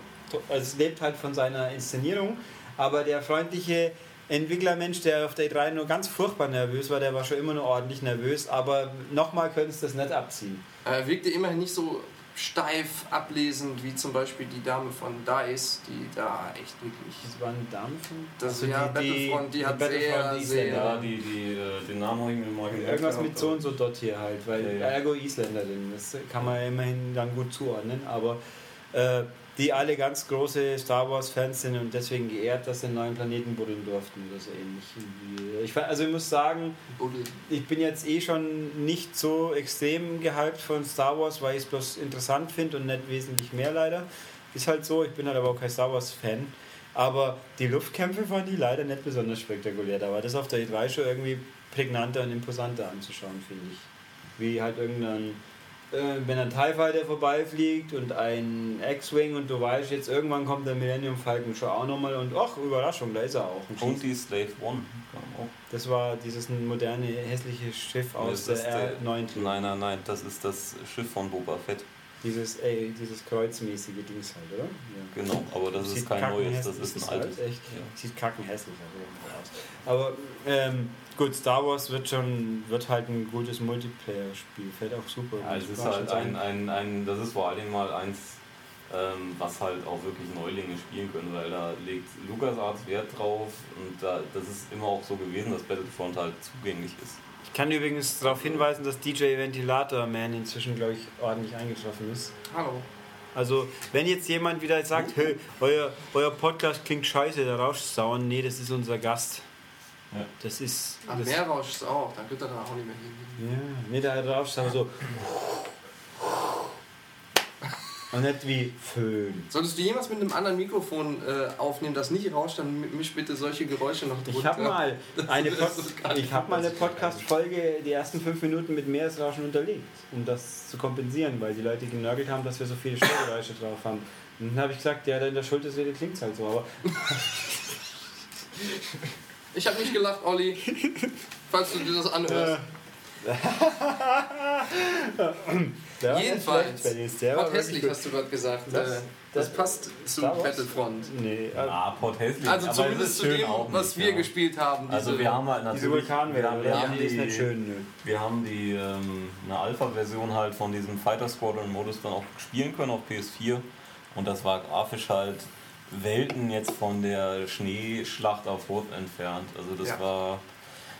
also es lebt halt von seiner Inszenierung, aber der freundliche Entwicklermensch, der auf der E3 nur ganz furchtbar nervös war, der war schon immer nur ordentlich nervös, aber nochmal können sie das nicht abziehen. Er wirkte immerhin nicht so steif ablesend wie zum Beispiel die Dame von DICE, die da echt wirklich. Das war eine Dame von... Das- Also ja, Battlefront, die hat sehr, sehr- Ja, die, die, äh, den Namen habe ich mir mal gemerkt. Irgendwas gehabt, mit so und so dort hier halt, weil Ja, ja. Ergo Isländerin, das kann man ja immerhin dann gut zuordnen, aber äh, die alle ganz große Star Wars Fans sind und deswegen geehrt, dass sie einen neuen Planeten buddeln durften oder so ähnlich. Ich, also ich muss sagen, ich bin jetzt eh schon nicht so extrem gehypt von Star Wars, weil ich es bloß interessant finde und nicht wesentlich mehr leider. Ist halt so, ich bin halt aber auch kein Star Wars Fan. Aber die Luftkämpfe fand ich leider nicht besonders spektakulär. Da war das auf der E3 schon irgendwie prägnanter und imposanter anzuschauen, finde ich. Wie halt irgendein, wenn ein TIE Fighter vorbeifliegt und ein X-Wing und du weißt, jetzt irgendwann kommt der Millennium Falcon schon auch nochmal und ach, Überraschung, da ist er auch. Und Und die Slave One. das war dieses moderne, hässliche Schiff aus Das ist der R9 Nein, nein, nein, das ist das Schiff von Boba Fett. Dieses, ey, dieses kreuzmäßige Dings halt, oder? Ja. Genau, aber das Sieht ist kein neues, das ist ein altes. Echt. Ja. Sieht kackenhässlich aus. Aber ähm, gut, Star Wars wird schon wird halt ein gutes Multiplayer-Spiel. Fällt auch super. Ja, es ist halt ein, ein, ein, das ist vor allem mal eins, ähm, was halt auch wirklich Neulinge spielen können, weil da legt LucasArts Wert drauf und da, das ist immer auch so gewesen, dass Battlefront halt zugänglich ist. Ich kann übrigens darauf hinweisen, dass DJ Ventilator Man inzwischen, glaube ich, ordentlich eingetroffen ist. Hallo. Also, wenn jetzt jemand wieder sagt, hey, euer, euer Podcast klingt scheiße, der Rauschsauen, nee, das ist unser Gast. Ja. Das ist. Ach, das, Meerrausch ist auch, dann wird er da auch nicht mehr hin. Ja, nee, der Rauschsauen so. Und nicht wie Föhn. Solltest du jemals mit einem anderen Mikrofon äh, aufnehmen, das nicht rauscht, dann misch bitte solche Geräusche noch drunter. Ich habe mal eine, Pod ich hab mal eine Podcast-Folge, die ersten fünf Minuten mit Meeresrauschen unterlegt, um das zu kompensieren, weil die Leute genörgelt haben, dass wir so viele Störgeräusche drauf haben. Und dann habe ich gesagt, ja, in der Schulterseele klingt es halt so, aber Ich habe nicht gelacht, Olli. Falls du dir das anhörst. der Jedenfalls. schlecht, der war Gott hässlich hast du gerade gesagt. Das- äh, das, das- passt zu? Battlefront. Nee, äh, Ah, Port hässlich. Also zumindest zu schön dem, auch was nicht, wir ja. gespielt haben. Also wir haben halt diese natürlich, Vulkanwelle, wir haben, ja, wir haben die ist nicht die, schön. Nö. wir haben die ähm, eine Alpha-Version halt von diesem Fighter Squadron-Modus dann auch spielen können auf PS4 und das war grafisch halt Welten jetzt von der Schneeschlacht auf Rot entfernt. Also das Ja. war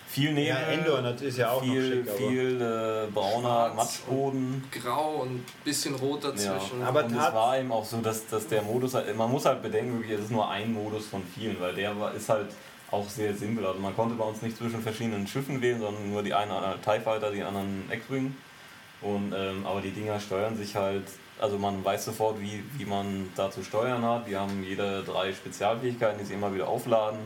viel Nebel, Ja, Endor das ist ja auch noch viel, schick, aber- viel äh, brauner Schwarz Matschboden. Grau und ein bisschen rot dazwischen. Ja, Aber und es war eben auch so, dass, dass der Modus, halt, man muss halt bedenken, wirklich, es ist nur ein Modus von vielen, weil der war, ist halt auch sehr simpel. Also man konnte bei uns nicht zwischen verschiedenen Schiffen wählen, sondern nur die einen äh, TIE Fighter, die anderen X-Wing. Und, ähm, aber die Dinger steuern sich halt, also man weiß sofort, wie, wie man da zu steuern hat. Die haben jede drei Spezialfähigkeiten, die sie immer wieder aufladen.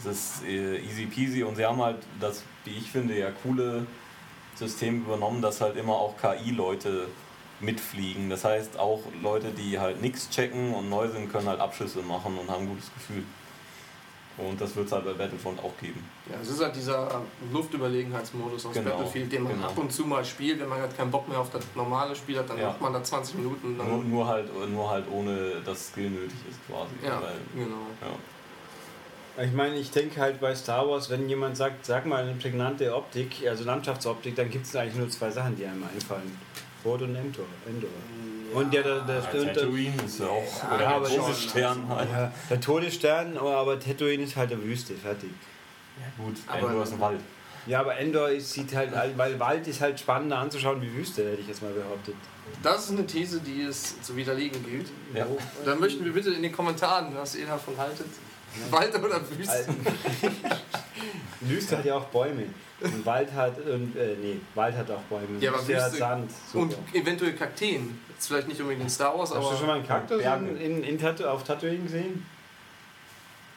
Es ist äh, easy peasy und sie haben halt das, wie ich finde, ja coole System übernommen, dass halt immer auch KI-Leute mitfliegen. Das heißt, auch Leute, die halt nichts checken und neu sind, können halt Abschüsse machen und haben ein gutes Gefühl. Und das wird es halt bei Battlefront auch geben. Ja, es ist halt dieser Luftüberlegenheitsmodus aus Genau, Battlefield, den man genau. ab und zu mal spielt. Wenn man halt keinen Bock mehr auf das normale Spiel hat, dann Ja. macht man da 20 Minuten. Nur, nur, halt, nur halt ohne, dass Skill nötig ist quasi. ja, Weil, genau. ja. Ich meine, ich denke halt bei Star Wars, wenn jemand sagt, sag mal eine prägnante Optik, also Landschaftsoptik, dann gibt es eigentlich nur zwei Sachen, die einem einfallen. Rot und Endor. Endor. Und ja, der, der, Ja, der, der, Tatooine ist ja auch Ja, oder aber der Todesstern halt. ja, der Todesstern, oh, aber Tatooine ist halt der Wüste, fertig. Ja, gut, Aber- Endor ist ein Wald. Ja, aber Endor ist, sieht halt, weil Wald ist halt spannender anzuschauen wie Wüste, hätte ich jetzt mal behauptet. Das ist eine These, die es zu widerlegen gilt. Ja. Dann möchten wir bitte in den Kommentaren, was ihr davon haltet. Wald oder Wüste? Wüste hat ja auch Bäume. Und Wald hat, und, äh, nee, Wald hat auch Bäume. Ja, aber Wüste hat Sand. Super. Und eventuell Kakteen. Jetzt vielleicht nicht unbedingt in Star Wars, Hast du aber. schon mal einen Kaktus in, in, in Tattoo, auf Tatooine gesehen?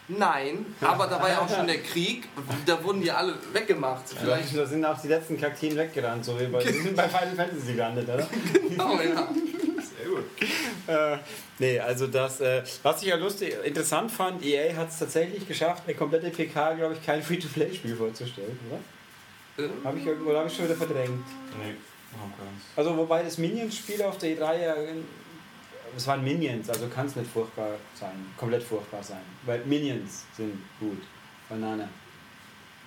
Nein, aber da war ja auch schon der Krieg. Da wurden die alle weggemacht. Vielleicht. Da sind auch die letzten Kakteen weggerannt, so wie bei, die sind bei Final Fantasy gelandet, oder? Genau, ja. Gut. Äh, nee, also das, äh, was ich ja lustig, interessant fand, EA hat es tatsächlich geschafft, eine komplette PK, glaube ich, kein Free-to-Play-Spiel vorzustellen, oder? Ähm, Habe ich, irgendwo- oder hab ich schon wieder verdrängt? Nee, haben keins. Also wobei das Minions-Spiel auf der E3 ja, es waren Minions, also kann es nicht furchtbar sein, komplett furchtbar sein, weil Minions sind gut. Banane.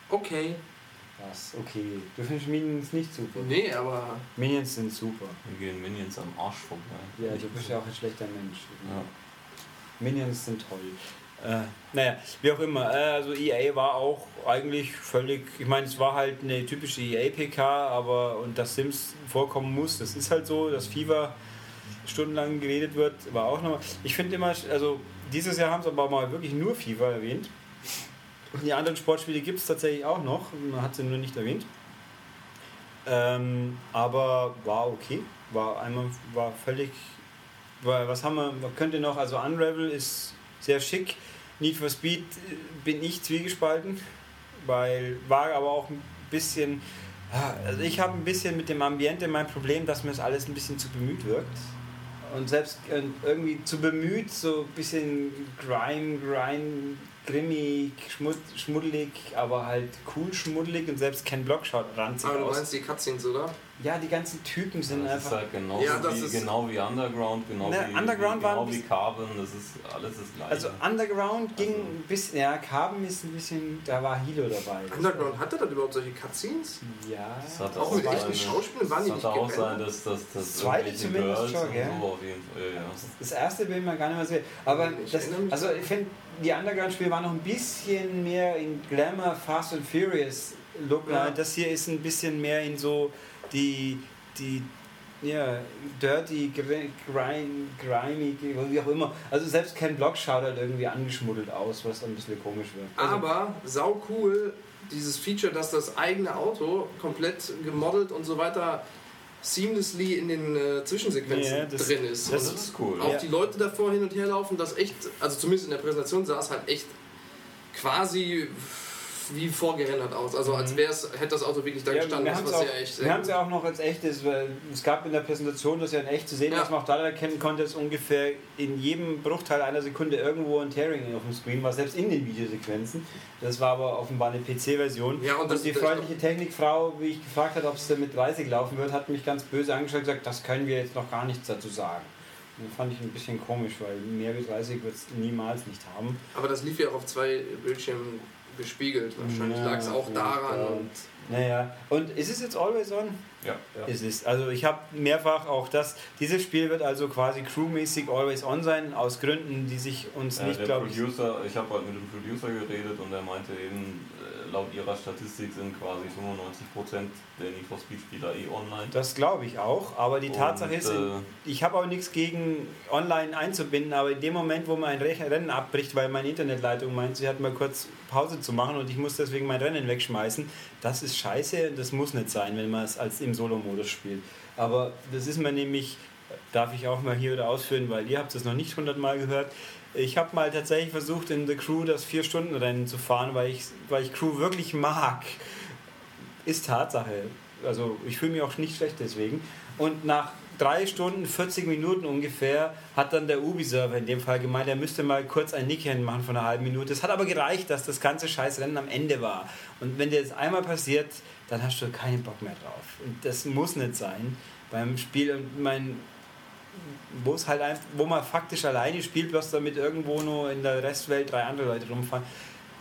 Okay. Was? Okay. Du findest Minions nicht super. Nee, aber. Minions sind super. Wir gehen Minions am Arsch vorbei. Ja, du bist ja auch ein schlechter Mensch. Ja. Minions sind toll. Äh, naja, wie auch immer. Äh, also EA war auch eigentlich völlig, ich meine, es war halt eine typische EA-PK, aber und dass Sims vorkommen muss, das ist halt so, dass FIFA stundenlang geredet wird, war auch nochmal. Ich finde immer, also dieses Jahr haben sie aber mal wirklich nur FIFA erwähnt. Die anderen Sportspiele gibt es tatsächlich auch noch, man hat sie nur nicht erwähnt. Ähm, aber war okay, war einmal, war völlig weil, was haben wir, man könnte noch, also Unravel ist sehr schick. Need for Speed äh, bin ich zwiegespalten, weil war aber auch ein bisschen, ah, also ich habe ein bisschen mit dem Ambiente mein Problem, dass mir das alles ein bisschen zu bemüht wirkt. Und selbst äh, irgendwie zu bemüht, so ein bisschen Grime, Grind, grimmig, schmud schmuddelig, aber halt cool schmuddelig und selbst kein Block schaut ranzig Aber du aus. meinst die Cutscenes, oder? Ja, die ganzen Typen sind Das ist einfach. halt genauso Ja, das wie, ist- genau wie Underground, genau Ne, wie, Underground wie, war ein genau wie Carbon, das ist alles das gleiche. Also Underground ging Also- ein bisschen, ja, Carbon ist ein bisschen, da war Hilo dabei. Underground hatte das überhaupt solche Cutscenes? Ja. das hat Auch mit auch echten seine- Schauspielern waren die nicht auch sein, dass das, das zweite zumindest schon, gell? so auf jeden Fall, ja. Das erste will man gar nicht mehr sehen. Aber Ich das, also ich finde, die Underground-Spiele waren noch ein bisschen mehr in Glamour, Fast and Furious Look. Ja. Das hier ist ein bisschen mehr in so die, die ja, dirty, gri- grime, grimy, wie auch immer. Also selbst kein Block schaut halt irgendwie angeschmuddelt aus, was ein bisschen komisch wird. Also, Aber sau cool, dieses Feature, dass das eigene Auto komplett gemodelt und so weiter seamlessly in den äh, Zwischensequenzen Ja, das- drin ist. das Und ist cool. Auch Ja. die Leute davor hin und her laufen, das echt, also zumindest in der Präsentation sah es halt echt quasi wie vorgerendert aus. Also als wär's, hätte das Auto wirklich da Mhm. Ja, gestanden, das haben es auch, sehr echt. wir haben's ja auch noch als echtes, weil es gab in der Präsentation das ja in echt zu sehen, Ja. was man auch da erkennen konnte, ist ungefähr in jedem Bruchteil einer Sekunde irgendwo ein Tearing auf dem Screen war, selbst in den Videosequenzen. Das war aber offenbar eine PC-Version. Ja, und und, die freundliche Technikfrau, wie ich gefragt habe, ob es denn mit 30 laufen wird, hat mich ganz böse angeschaut und gesagt, das können wir jetzt noch gar nichts dazu sagen. Das fand ich ein bisschen komisch, weil mehr wie 30 wird es niemals nicht haben. Aber das lief ja auch auf zwei Bildschirmen gespiegelt. Wahrscheinlich Ja, lag es auch daran. ja. Und Naja, und ist es jetzt always on? Ja. Es ist. Also ich habe mehrfach auch das, dieses Spiel wird also quasi crewmäßig always on sein, aus Gründen, die sich uns Äh, nicht, glaube ich... Producer, ich habe halt mit dem Producer geredet und er meinte eben, laut ihrer Statistik sind quasi 95% der Need for Speed Spieler eh online. Das glaube ich auch, aber die Tatsache Und, ist, äh, ich habe auch nichts gegen online einzubinden, aber in dem Moment, wo man ein Re- Rennen abbricht, weil meine Internetleitung meint, sie hat mal kurz Pause zu machen und ich muss deswegen mein Rennen wegschmeißen, das ist scheiße und das muss nicht sein, wenn man es als im Solo-Modus spielt. Aber das ist mir nämlich, darf ich auch mal hier wieder ausführen, weil ihr habt es noch nicht hundertmal gehört. Ich habe mal tatsächlich versucht, in The Crew das 4-Stunden-Rennen zu fahren, weil ich, weil ich Crew wirklich mag. Ist Tatsache. Also ich fühle mich auch nicht schlecht deswegen. Und nach drei Stunden, 40 Minuten ungefähr, hat dann der Ubi-Server in dem Fall gemeint, er müsste mal kurz ein Nicken machen von einer halben Minute. Es hat aber gereicht, dass das ganze Scheißrennen am Ende war. Und wenn dir das einmal passiert, dann hast du keinen Bock mehr drauf. Und das muss nicht sein beim Spiel. Mein, wo es halt einfach, wo man faktisch alleine spielt, bloß damit irgendwo nur in der Restwelt drei andere Leute rumfahren.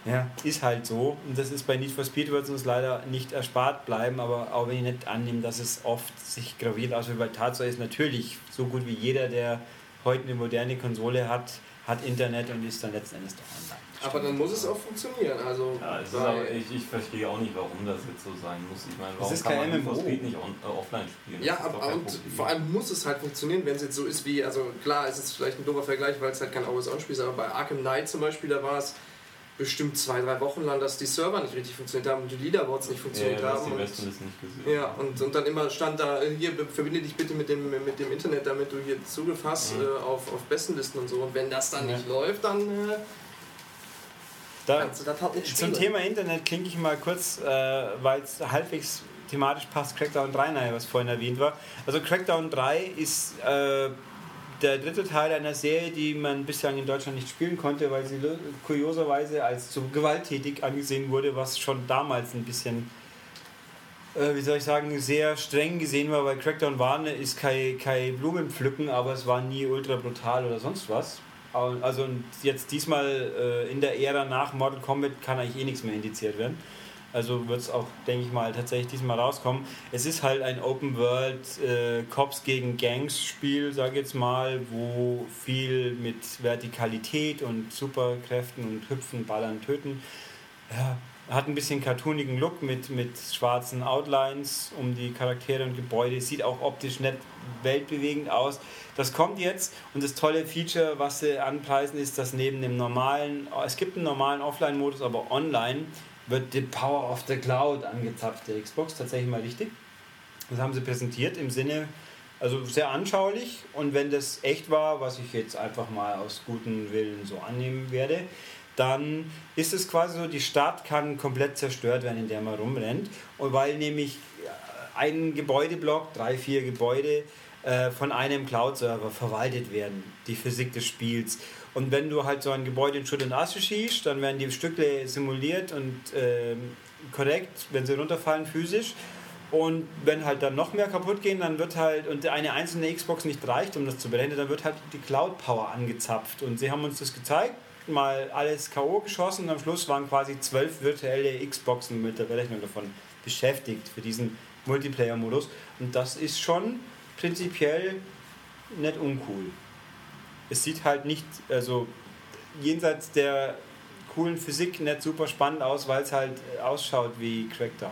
Ja, ist halt so. Und das ist bei Need for Speed wird es uns leider nicht erspart bleiben, aber auch wenn ich nicht annehme, dass es oft sich graviert auswirkt, weil Tatsache ist natürlich so gut wie jeder, der heute eine moderne Konsole hat, hat Internet und ist dann letzten Endes doch online. aber dann muss es auch funktionieren. Also, Ja, es aber, ich, ich verstehe auch nicht, warum das jetzt so sein muss. Ich meine, warum ist kann kein man MMO. Speed nicht on, äh, offline spielen? Ja, aber und vor allem muss es halt funktionieren, wenn es jetzt so ist wie, also klar, es ist vielleicht ein doofer Vergleich, weil es halt kein Always-On-Spiel ist, aber bei Arkham Knight zum Beispiel, da war es bestimmt zwei, drei Wochen lang, dass die Server nicht richtig funktioniert haben und die Leaderboards nicht funktioniert ja, haben. Und, nicht gesehen. ja, und, und dann immer stand da, äh, hier, verbinde dich bitte mit dem, mit dem Internet, damit du hier Zugriff hast Mhm. äh, auf, auf Bestenlisten und so. Und wenn das dann Ja. nicht läuft, dann äh, Da, kannst du das halt nicht Zum spielen. Thema Internet klinge ich mal kurz, äh, weil es halbwegs thematisch passt, Crackdown 3 naja, was vorhin erwähnt war. Also Crackdown 3 ist äh, der dritte Teil einer Serie, die man bislang in Deutschland nicht spielen konnte, weil sie kurioserweise als zu gewalttätig angesehen wurde, was schon damals ein bisschen, äh, wie soll ich sagen, sehr streng gesehen war, weil Crackdown war, ne, ist kein, kein Blumenpflücken, aber es war nie ultra brutal oder sonst was. Also jetzt diesmal äh, in der Ära nach Mortal Kombat kann eigentlich eh nichts mehr indiziert werden. Also wird es auch, denke ich mal, tatsächlich diesmal rauskommen. Es ist halt ein Open World äh, Cops gegen Gangs Spiel, sage ich jetzt mal, wo viel mit Vertikalität und Superkräften und Hüpfen, Ballern, Töten. Ja, hat ein bisschen cartoonigen Look mit, mit schwarzen Outlines um die Charaktere und Gebäude. Sieht auch optisch nicht weltbewegend aus. Das kommt jetzt und das tolle Feature, was sie anpreisen, ist, dass neben dem normalen, es gibt einen normalen Offline-Modus, aber online wird die Power of the Cloud angezapft, der Xbox, tatsächlich mal richtig. Das haben sie präsentiert im Sinne, also sehr anschaulich und wenn das echt war, was ich jetzt einfach mal aus gutem Willen so annehmen werde, dann ist es quasi so, die Stadt kann komplett zerstört werden, in der man rumrennt. Und weil nämlich äh, ein Gebäudeblock, drei, vier Gebäude, äh, von einem Cloud-Server verwaltet werden, die Physik des Spiels. Und wenn du halt so ein Gebäude in Schutt und Asche schießt, dann werden die Stücke simuliert und ähm, korrekt, wenn sie runterfallen physisch. Und wenn halt dann noch mehr kaputt gehen, dann wird halt, und eine einzelne Xbox nicht reicht, um das zu beenden, dann wird halt die Cloud Power angezapft. Und sie haben uns das gezeigt, mal alles K.O. geschossen und am Schluss waren quasi zwölf virtuelle Xboxen mit der Berechnung davon beschäftigt für diesen Multiplayer-Modus. Und das ist schon prinzipiell nicht uncool. Es sieht halt nicht, also jenseits der coolen Physik nicht super spannend aus, weil es halt ausschaut wie Crackdown.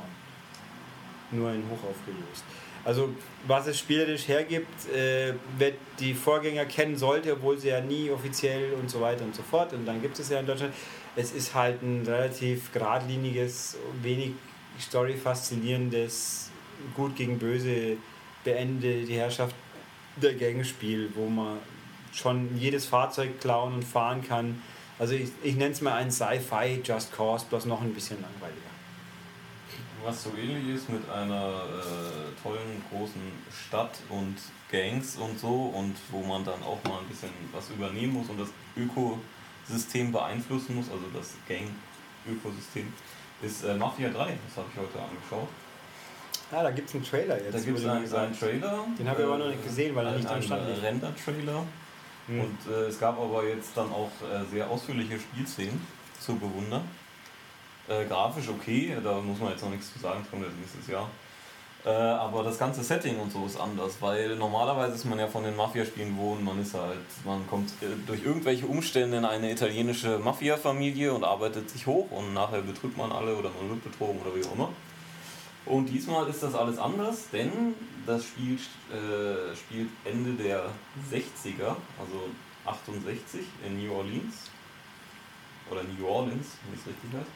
Nur in hoch aufgelöst. Also was es spielerisch hergibt, äh, wer die Vorgänger kennen sollte, obwohl sie ja nie offiziell und so weiter und so fort. Und dann gibt es ja in Deutschland, es ist halt ein relativ geradliniges, wenig Story faszinierendes, gut gegen böse beende die Herrschaft der Gänge-Spiel, wo man schon jedes Fahrzeug klauen und fahren kann. Also ich, ich nenne es mal ein Sci-Fi Just Cause, bloß noch ein bisschen langweiliger. Was so ähnlich ist mit einer äh, tollen großen Stadt und Gangs und so und wo man dann auch mal ein bisschen was übernehmen muss und das Ökosystem beeinflussen muss, also das Gang-Ökosystem, ist äh, Mafia 3. Das habe ich heute angeschaut. Ah, da gibt es einen Trailer jetzt. Da gibt es einen, einen, Trailer. Den habe ich aber noch nicht gesehen, weil er nicht am Stand liegt. Render-Trailer. Mhm. Und äh, es gab aber jetzt dann auch äh, sehr ausführliche Spielszenen zu bewundern. Äh, grafisch okay, da muss man jetzt noch nichts zu sagen, das kommt jetzt nächstes Jahr. Äh, aber das ganze Setting und so ist anders, weil normalerweise ist man ja von den Mafia-Spielen gewohnt, man ist halt, man kommt äh, durch irgendwelche Umstände in eine italienische Mafia-Familie und arbeitet sich hoch und nachher betrügt man alle oder man wird betrogen oder wie auch immer. Und diesmal ist das alles anders, denn das Spiel äh, spielt Ende der 60er, also 68 in New Orleans. Oder New Orleans, wenn ich es richtig weiß.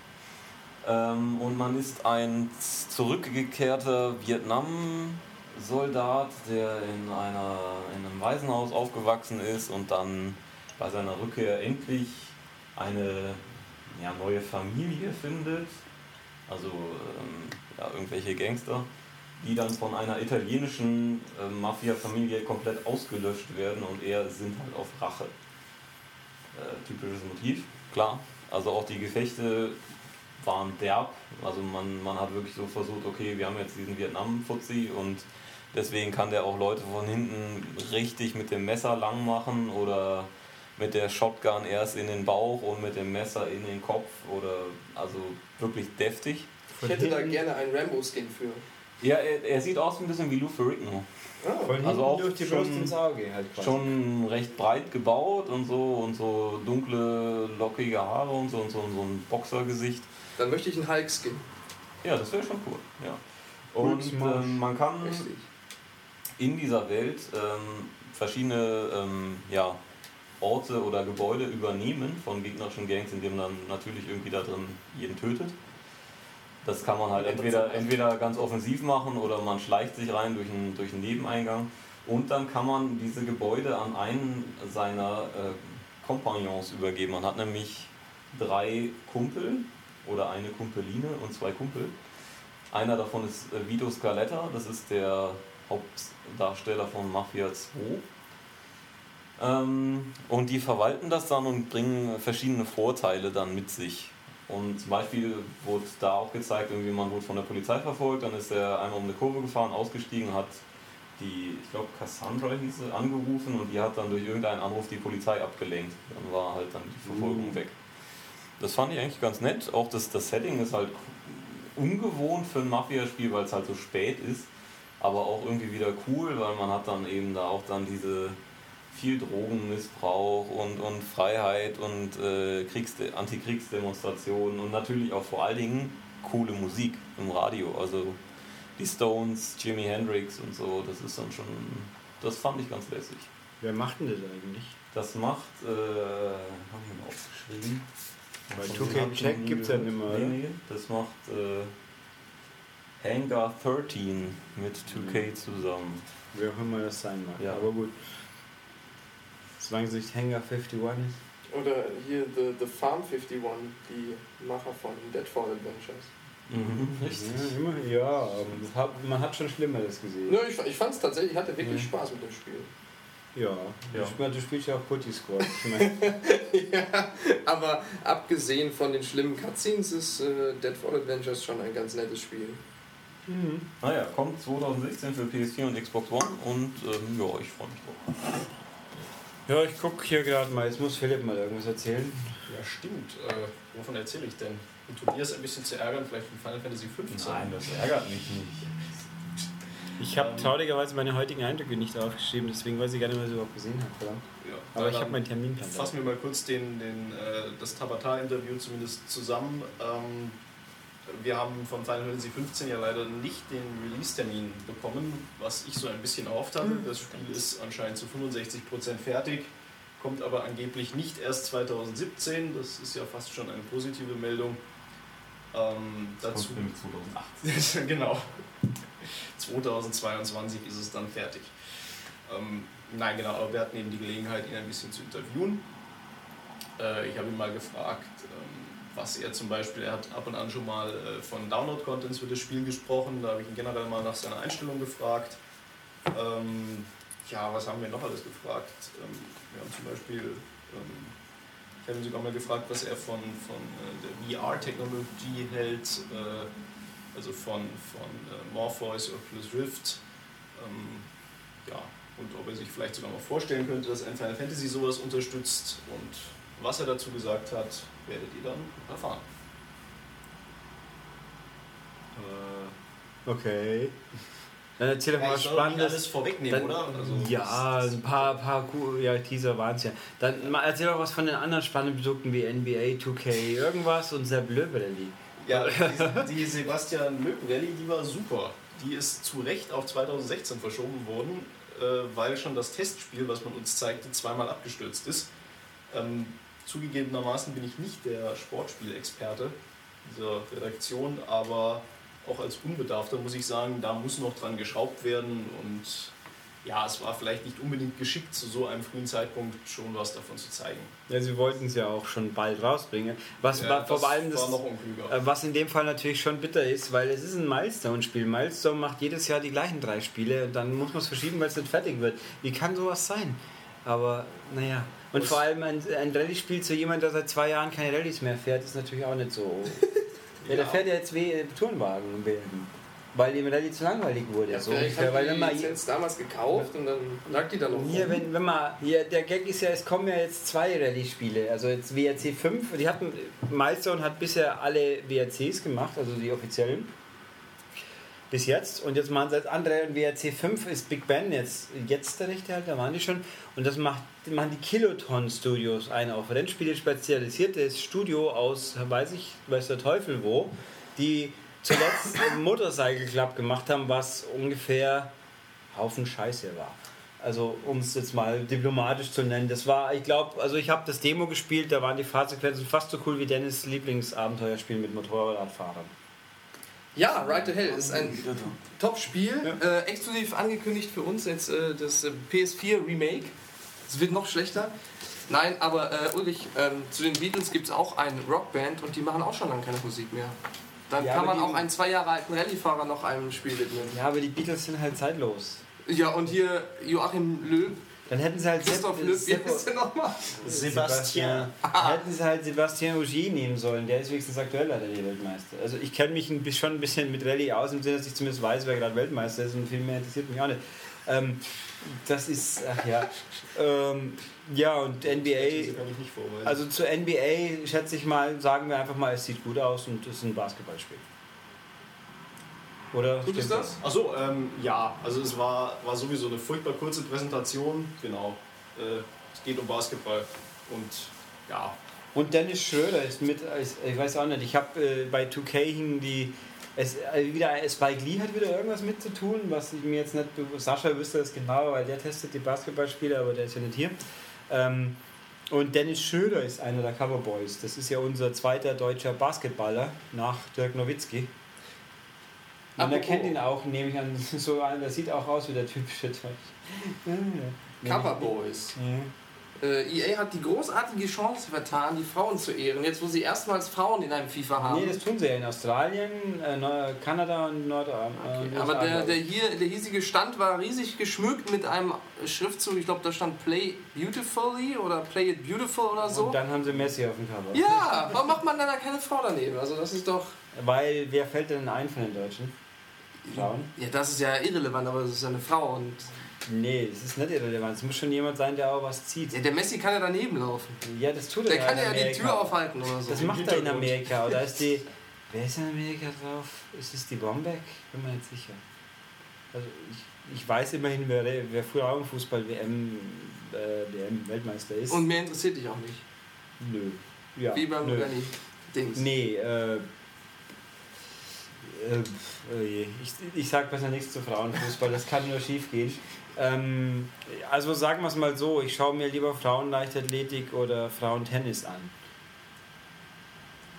Ähm, und man ist ein zurückgekehrter Vietnam-Soldat, der in, einer, in einem Waisenhaus aufgewachsen ist und dann bei seiner Rückkehr endlich eine ja, neue Familie findet. Also ähm, ja, irgendwelche Gangster, die dann von einer italienischen äh, Mafia-Familie komplett ausgelöscht werden und er sind halt auf Rache. Äh, typisches Motiv, klar. Also auch die Gefechte waren derb. Also man, man hat wirklich so versucht, okay, wir haben jetzt diesen Vietnam-Fuzzi und deswegen kann der auch Leute von hinten richtig mit dem Messer lang machen oder mit der Shotgun erst in den Bauch und mit dem Messer in den Kopf oder also wirklich deftig. Ich hätte da gerne einen Rambo-Skin für. Ja, er, er, sieht aus ein bisschen wie Lou Ferrigno. Oh. Von also auch durch die schon, ins Auge halt schon recht breit gebaut und so und so dunkle, lockige Haare und so und so, und so ein Boxergesicht. Dann möchte ich einen Hulk-Skin. Ja, das wäre schon cool. Ja. Und ähm, man kann Richtig. in dieser Welt ähm, verschiedene ähm, ja, Orte oder Gebäude übernehmen von gegnerischen Gangs, indem man dann natürlich irgendwie da drin jeden tötet. Das kann man halt entweder, entweder ganz offensiv machen oder man schleicht sich rein durch einen, durch einen Nebeneingang. Und dann kann man diese Gebäude an einen seiner äh, Kompagnons übergeben. Man hat nämlich drei Kumpel oder eine Kumpeline und zwei Kumpel. Einer davon ist äh, Vito Scaletta, das ist der Hauptdarsteller von Mafia 2. Ähm, und die verwalten das dann und bringen verschiedene Vorteile dann mit sich. Und zum Beispiel wurde da auch gezeigt, irgendwie man wurde von der Polizei verfolgt, dann ist er einmal um eine Kurve gefahren, ausgestiegen, hat die, ich glaube Cassandra hieß sie, angerufen und die hat dann durch irgendeinen Anruf die Polizei abgelenkt. Dann war halt dann die Verfolgung mhm. weg. Das fand ich eigentlich ganz nett. Auch das, das Setting ist halt ungewohnt für ein Mafia-Spiel, weil es halt so spät ist, aber auch irgendwie wieder cool, weil man hat dann eben da auch dann diese viel Drogenmissbrauch und, und Freiheit und äh, Antikriegsdemonstrationen und natürlich auch vor allen Dingen coole Musik im Radio. Also die Stones, Jimi Hendrix und so, das ist dann schon, das fand ich ganz lässig. Wer macht denn das eigentlich? Das macht, äh, haben wir mal aufgeschrieben. Bei 2K Check gibt es ja nicht mehr. Nee, das macht äh, Hangar 13 mit 2K zusammen. Wer auch immer das sein mag. Ja. Aber gut. Solange sich Hangar 51 ist. Oder hier The, The Farm 51, die Macher von Deadfall Adventures. Mhm, richtig. Ja, immer, ja man hat schon Schlimmeres gesehen. Ja, ich, ich fand es tatsächlich, ich hatte wirklich mhm. Spaß mit dem Spiel. Ja, Ja. Ich meine, du spielst ja auch Putty Squad. Ich meine, ja, aber abgesehen von den schlimmen Cutscenes ist äh, Deadfall Adventures schon ein ganz nettes Spiel. Naja, kommt 2016 für PS4 und Xbox One und ähm, ja, ich freue mich drauf. Ja, ich gucke hier gerade mal. Jetzt muss Philipp mal irgendwas erzählen. Ja, stimmt. Äh, wovon erzähle ich denn? Um Tobias ein bisschen zu ärgern, vielleicht von Final Fantasy 15. das ärgert mich nicht. Ich habe Ähm. traurigerweise meine heutigen Eindrücke nicht aufgeschrieben, deswegen weiß ich gar nicht, was ich überhaupt gesehen habe. Ja, Aber ich habe meinen Terminplan. Fassen wir mal kurz den, den, äh, das Tabata-Interview zumindest zusammen. Ähm, wir haben von Final Fantasy 15 ja leider nicht den Release-Termin bekommen, was ich so ein bisschen erhofft hatte. Das Spiel ist anscheinend zu 65% fertig, kommt aber angeblich nicht erst 2017. Das ist ja fast schon eine positive Meldung. Ähm, dazu Kommt nämlich 2018. genau. 2022 ist es dann fertig. Ähm, nein, genau, aber wir hatten eben die Gelegenheit, ihn ein bisschen zu interviewen. Äh, ich habe ihn mal gefragt, was er zum Beispiel, er hat ab und an schon mal äh, von Download-Contents für das Spiel gesprochen, da habe ich ihn generell mal nach seiner Einstellung gefragt. Ähm, ja, was haben wir noch alles gefragt? Ähm, wir haben zum Beispiel, ähm, ich habe ihn sogar mal gefragt, was er von, von äh, der VR-Technologie hält, äh, also von, von äh, Morpheus oder Plus Rift. Ähm, ja, und ob er sich vielleicht sogar mal vorstellen könnte, dass ein Final Fantasy sowas unterstützt. Und was er dazu gesagt hat, werdet ihr dann erfahren. Äh, okay. Dann erzähl doch mal doch nicht Spannendes. alles vorwegnehmen, Dann, oder? Also, ja, das- ein paar, paar Ku- ja, Teaser waren es ja. Dann mal erzähl doch was von den anderen spannenden Produkten wie NBA, 2K, irgendwas und Sepp Löb Rally. Ja, die, die Sebastian Löb Rallye, die war super. Die ist zu Recht auf 2016 verschoben worden, äh, weil schon das Testspiel, was man uns zeigte, zweimal abgestürzt ist. Zugegebenermaßen bin ich nicht der Sportspielexperte dieser Redaktion, aber auch als Unbedarfter muss ich sagen, da muss noch dran geschraubt werden und ja, es war vielleicht nicht unbedingt geschickt, zu so einem frühen Zeitpunkt schon was davon zu zeigen. Ja, sie wollten es ja auch schon bald rausbringen. Was Ja, vor allem das, war noch unklüger. äh, was in dem Fall natürlich schon bitter ist, weil es ist ein Milestone-Spiel. Milestone macht jedes Jahr die gleichen drei Spiele und dann muss man es verschieben, weil es nicht fertig wird. Wie kann sowas sein? Aber naja. Und vor allem ein, ein Rallye-Spiel zu jemandem, der seit zwei Jahren keine Rallyes mehr fährt, ist natürlich auch nicht so. ja, der Ja. fährt ja jetzt wie äh, im WM. Weil ihm Rallye zu langweilig wurde. Ja, so ungefähr. Weil die wenn man Lizenz damals gekauft und dann lag die dann noch hier, rum. wenn, wenn man, hier, der Gag ist ja, es kommen ja jetzt zwei Rallye-Spiele. Also jetzt WRC 5, die hatten, Milestone hat bisher alle WRCs gemacht, also die offiziellen. Bis jetzt. Und jetzt machen sie als andere und WRC 5 ist Big Ben jetzt, jetzt der rechte halt, da waren die schon. Und das macht, machen die Kiloton Studios ein auf Rennspiele spezialisiertes Studio aus, weiß ich, weiß der Teufel wo, die zuletzt einen Motorcycle Club gemacht haben, was ungefähr Haufen Scheiße war. Also um es jetzt mal diplomatisch zu nennen. Das war, ich glaube, also ich habe das Demo gespielt, da waren die Fahrsequenzen fast so cool wie Dennis Lieblingsabenteuerspiel mit Motorradfahrern. Ja, Ride to Hell ist ein Top-Spiel, äh, exklusiv angekündigt für uns jetzt äh, das äh, PS4 Remake. Es wird noch schlechter. Nein, aber äh, Ulrich, ähm, zu den Beatles gibt es auch eine Rockband und die machen auch schon lange keine Musik mehr. Dann Ja, kann man die- auch einen zwei Jahre alten Rallyefahrer noch einem Spiel widmen. Ja, aber die Beatles sind halt zeitlos. Ja, und hier Joachim Löw, Dann hätten sie halt Christoph Sepp- wie Sepp- nochmal? Sebastian. Hätten sie halt Sebastian Ogier nehmen sollen, der ist wenigstens aktuell der Weltmeister. Also ich kenne mich ein schon ein bisschen mit Rallye aus, im Sinne, dass ich zumindest weiß, wer gerade Weltmeister ist und viel mehr interessiert mich auch nicht. Ähm, das ist, ach ja. Ähm, ja, und NBA, also zu NBA schätze ich mal, sagen wir einfach mal, es sieht gut aus und es ist ein Basketballspiel. Oder? Tut es das? Achso, ähm, ja, also es war, war sowieso eine furchtbar kurze Präsentation. Genau. Äh, es geht um Basketball. Und ja, Und Dennis Schröder ist mit, ich weiß auch nicht, ich habe äh, bei 2K hingen die, es, äh, wieder, Spike Lee hat wieder irgendwas mit zu tun, was ich mir jetzt nicht, Sascha wüsste das genau, weil der testet die Basketballspieler, aber der ist ja nicht hier. Ähm, und Dennis Schröder ist einer der Coverboys. Das ist ja unser zweiter deutscher Basketballer nach Dirk Nowitzki. Man erkennt ihn auch, nehme ich an, so an, der sieht auch aus wie der typische ja. Coverboys. Ja. Äh, EA hat die großartige Chance vertan, die Frauen zu ehren. Jetzt, wo sie erstmals Frauen in einem FIFA haben. Nee, das tun sie ja in Australien, äh, Kanada und Nord äh, Okay, USA, aber der, der, hier, der hiesige Stand war riesig geschmückt mit einem Schriftzug. Ich glaube, da stand Play Beautifully oder Play It Beautiful oder so. Und dann haben sie Messi auf dem Cover. Ja, warum macht man dann da keine Frau daneben? Also, das ist doch. Weil, wer fällt denn ein von den Deutschen? Frauen? Ja, das ist ja irrelevant, aber es ist ja eine Frau. Und Nee, das ist nicht irrelevant. Es muss schon jemand sein, der auch was zieht. ja, der Messi kann ja daneben laufen. Ja, das tut er Der ja kann in ja die. Tür aufhalten oder so. Das macht er in Amerika. Oder ist die. Wer ist in Amerika drauf? Ist es die Bombeck? Bin mir nicht sicher. Also ich, ich weiß immerhin, wer, wer Frauenfußball-WM äh, WM Weltmeister ist. Und mehr interessiert dich auch nicht. nö. Ja, Wie beim nö. Lugani. Dings. Nee, äh. Äh, oh ich, ich sag besser nichts zu Frauenfußball, das kann nur schief gehen. Ähm, also sagen wir es mal so, ich schaue mir lieber Frauenleichtathletik oder Frauentennis an.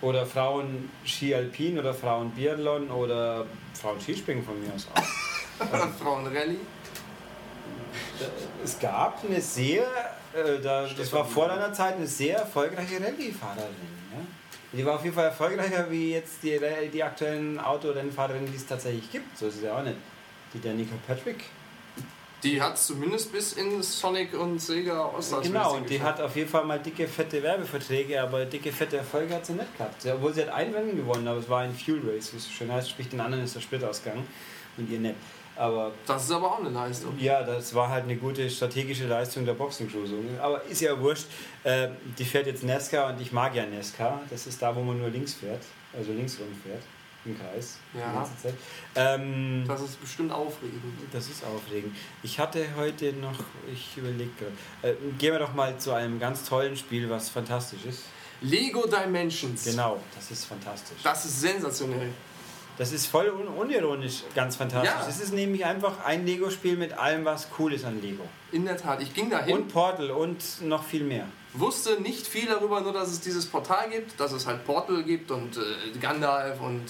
Oder Frauen Ski Alpin oder Frauen Biathlon oder Frauen Skispringen von mir aus auch. Frauenrallye. Es gab eine sehr, äh, da, das war vor deiner Zeit, eine sehr erfolgreiche Rallye-Fahrerin. Die war auf jeden Fall erfolgreicher wie jetzt die, die aktuellen Autorennfahrerinnen, die es tatsächlich gibt. So ist es ja auch nicht. Die Danica Patrick. Die hat zumindest bis in Sonic und Sega Osters Genau, und die hat auf jeden Fall mal dicke, fette Werbeverträge, aber dicke, fette Erfolge hat sie nicht gehabt. Obwohl sie hat ein Rennen gewonnen, aber es war ein Fuel Race, wie es so schön heißt. Sprich, den anderen ist der Sprit ausgegangen und ihr nicht. Aber Das ist aber auch eine Leistung. Ja, das war halt eine gute strategische Leistung der Boxing-Crew. so. Aber ist ja wurscht. Äh, die fährt jetzt Nesca und ich mag ja Nesca. Das ist da, wo man nur links fährt. Also links rum fährt. Im Kreis. Ja. Ähm, Das ist bestimmt aufregend. das ist aufregend. Ich hatte heute noch, ich überlege gerade, äh, gehen wir doch mal zu einem ganz tollen Spiel, was fantastisch ist. Lego Dimensions. Genau, das ist fantastisch. Das ist sensationell. Das ist voll un unironisch ganz fantastisch. Ja. Es ist nämlich einfach ein Lego-Spiel mit allem, was cool ist an Lego. In der Tat. Ich ging dahin, Und Portal und noch viel mehr. wusste nicht viel darüber, nur dass es dieses Portal gibt, dass es halt Portal gibt und äh, Gandalf und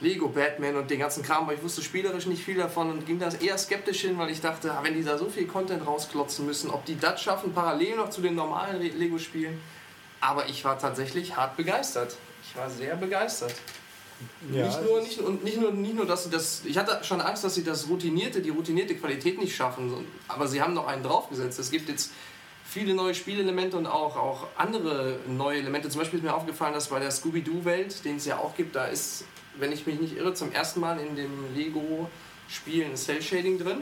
Lego Batman und den ganzen Kram, aber ich wusste spielerisch nicht viel davon und ging da eher skeptisch hin, weil ich dachte, wenn die da so viel Content rausklotzen müssen, ob die das schaffen, parallel noch zu den normalen Lego-Spielen. Aber ich war tatsächlich hart begeistert. Ich war sehr begeistert. Nicht, nur, nicht, und nicht, nur, nicht nur, dass sie das. Ich hatte schon Angst, dass sie das routinierte, die routinierte Qualität nicht schaffen. Aber sie haben noch einen draufgesetzt. Es gibt jetzt viele neue Spielelemente und auch, auch andere neue Elemente. Zum Beispiel ist mir aufgefallen, dass bei der Scooby-Doo-Welt, den es ja auch gibt, da ist, wenn ich mich nicht irre, zum ersten Mal in dem Lego-Spiel ein Cell-Shading drin.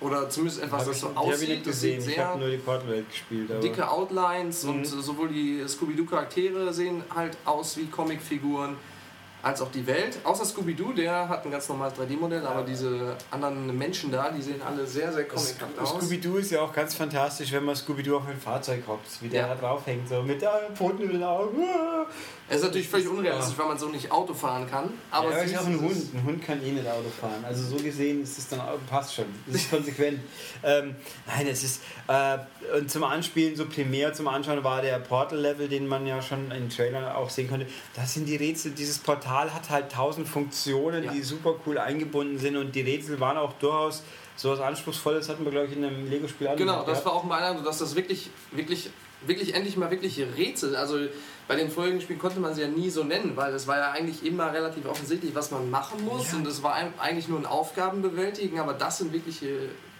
Oder zumindest etwas, Hab das so habe ich aussieht. nicht Das sieht gesehen. Ich sehr habe nur die Portal-Welt gespielt. Aber dicke Outlines Mhm. und sowohl die Scooby-Doo-Charaktere sehen halt aus wie Comicfiguren, als auch die Welt. Außer Scooby-Doo, der hat ein ganz normales 3D-Modell, aber diese anderen Menschen da, die sehen alle sehr, sehr comichaft aus. Scooby-Doo ist ja auch ganz fantastisch, wenn man Scooby-Doo auf ein Fahrzeug hockt, wie der Ja. da drauf hängt, so mit der Pfoten in den Augen. Es ist natürlich völlig unrealistisch, weil man so nicht Auto fahren kann. Aber ja, süß ist auch ein ist es. Hund. Ein Hund kann eh nicht Auto fahren. Also so gesehen ist es dann auch, passt schon. Das ist konsequent. ähm, nein, es ist äh, und zum Anspielen so primär zum Anschauen war der Portal-Level, den man ja schon in Trailern auch sehen konnte. Das sind die Rätsel. Dieses Portal hat halt tausend Funktionen, Ja. die super cool eingebunden sind und die Rätsel waren auch durchaus so was Anspruchsvolles hatten wir glaube ich in einem Lego-Spiel auch Genau, das war auch mein Eindruck, dass das wirklich, wirklich, wirklich endlich mal wirkliche Rätsel, also bei den vorigen Spielen konnte man sie ja nie so nennen, weil es war ja eigentlich immer relativ offensichtlich, was man machen muss Ja. und es war eigentlich nur ein Aufgaben bewältigen, aber das sind wirkliche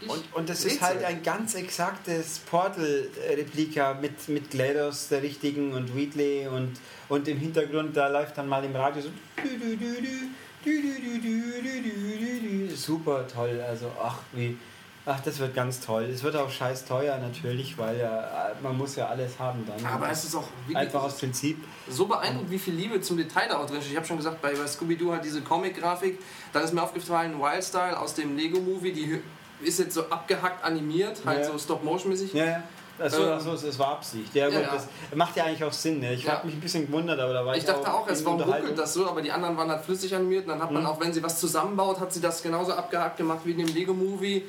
wirklich Und, und das ist Rätsel. halt ein ganz exaktes Portal-Replika mit, mit GLaDOS, der richtigen, und Wheatley und, und im Hintergrund da läuft dann mal im Radio so. Super toll, also ach wie, ach das wird ganz toll. Es wird auch scheiß teuer natürlich, weil ja, man muss ja alles haben dann. Aber es ist auch einfach aus Prinzip. So beeindruckend, wie viel Liebe zum Detail da auch drin ist. Ich habe schon gesagt, bei, Scooby-Doo hat diese Comic-Grafik, dann ist mir aufgefallen, Wildstyle aus dem Lego-Movie, die ist jetzt so abgehackt animiert, halt ja. so Stop-Motion-mäßig. Ja, ja. Achso, Ähm, achso, das war Absicht. Ja, gut, ja, ja. das macht ja eigentlich auch Sinn. Ne? Ich Ja. habe mich ein bisschen gewundert, aber da war ich, Ich dachte auch erst, in warum ruckelt das so, aber die anderen waren halt flüssig animiert und dann hat man Mhm. auch, wenn sie was zusammenbaut, hat sie das genauso abgehakt gemacht wie in dem Lego-Movie.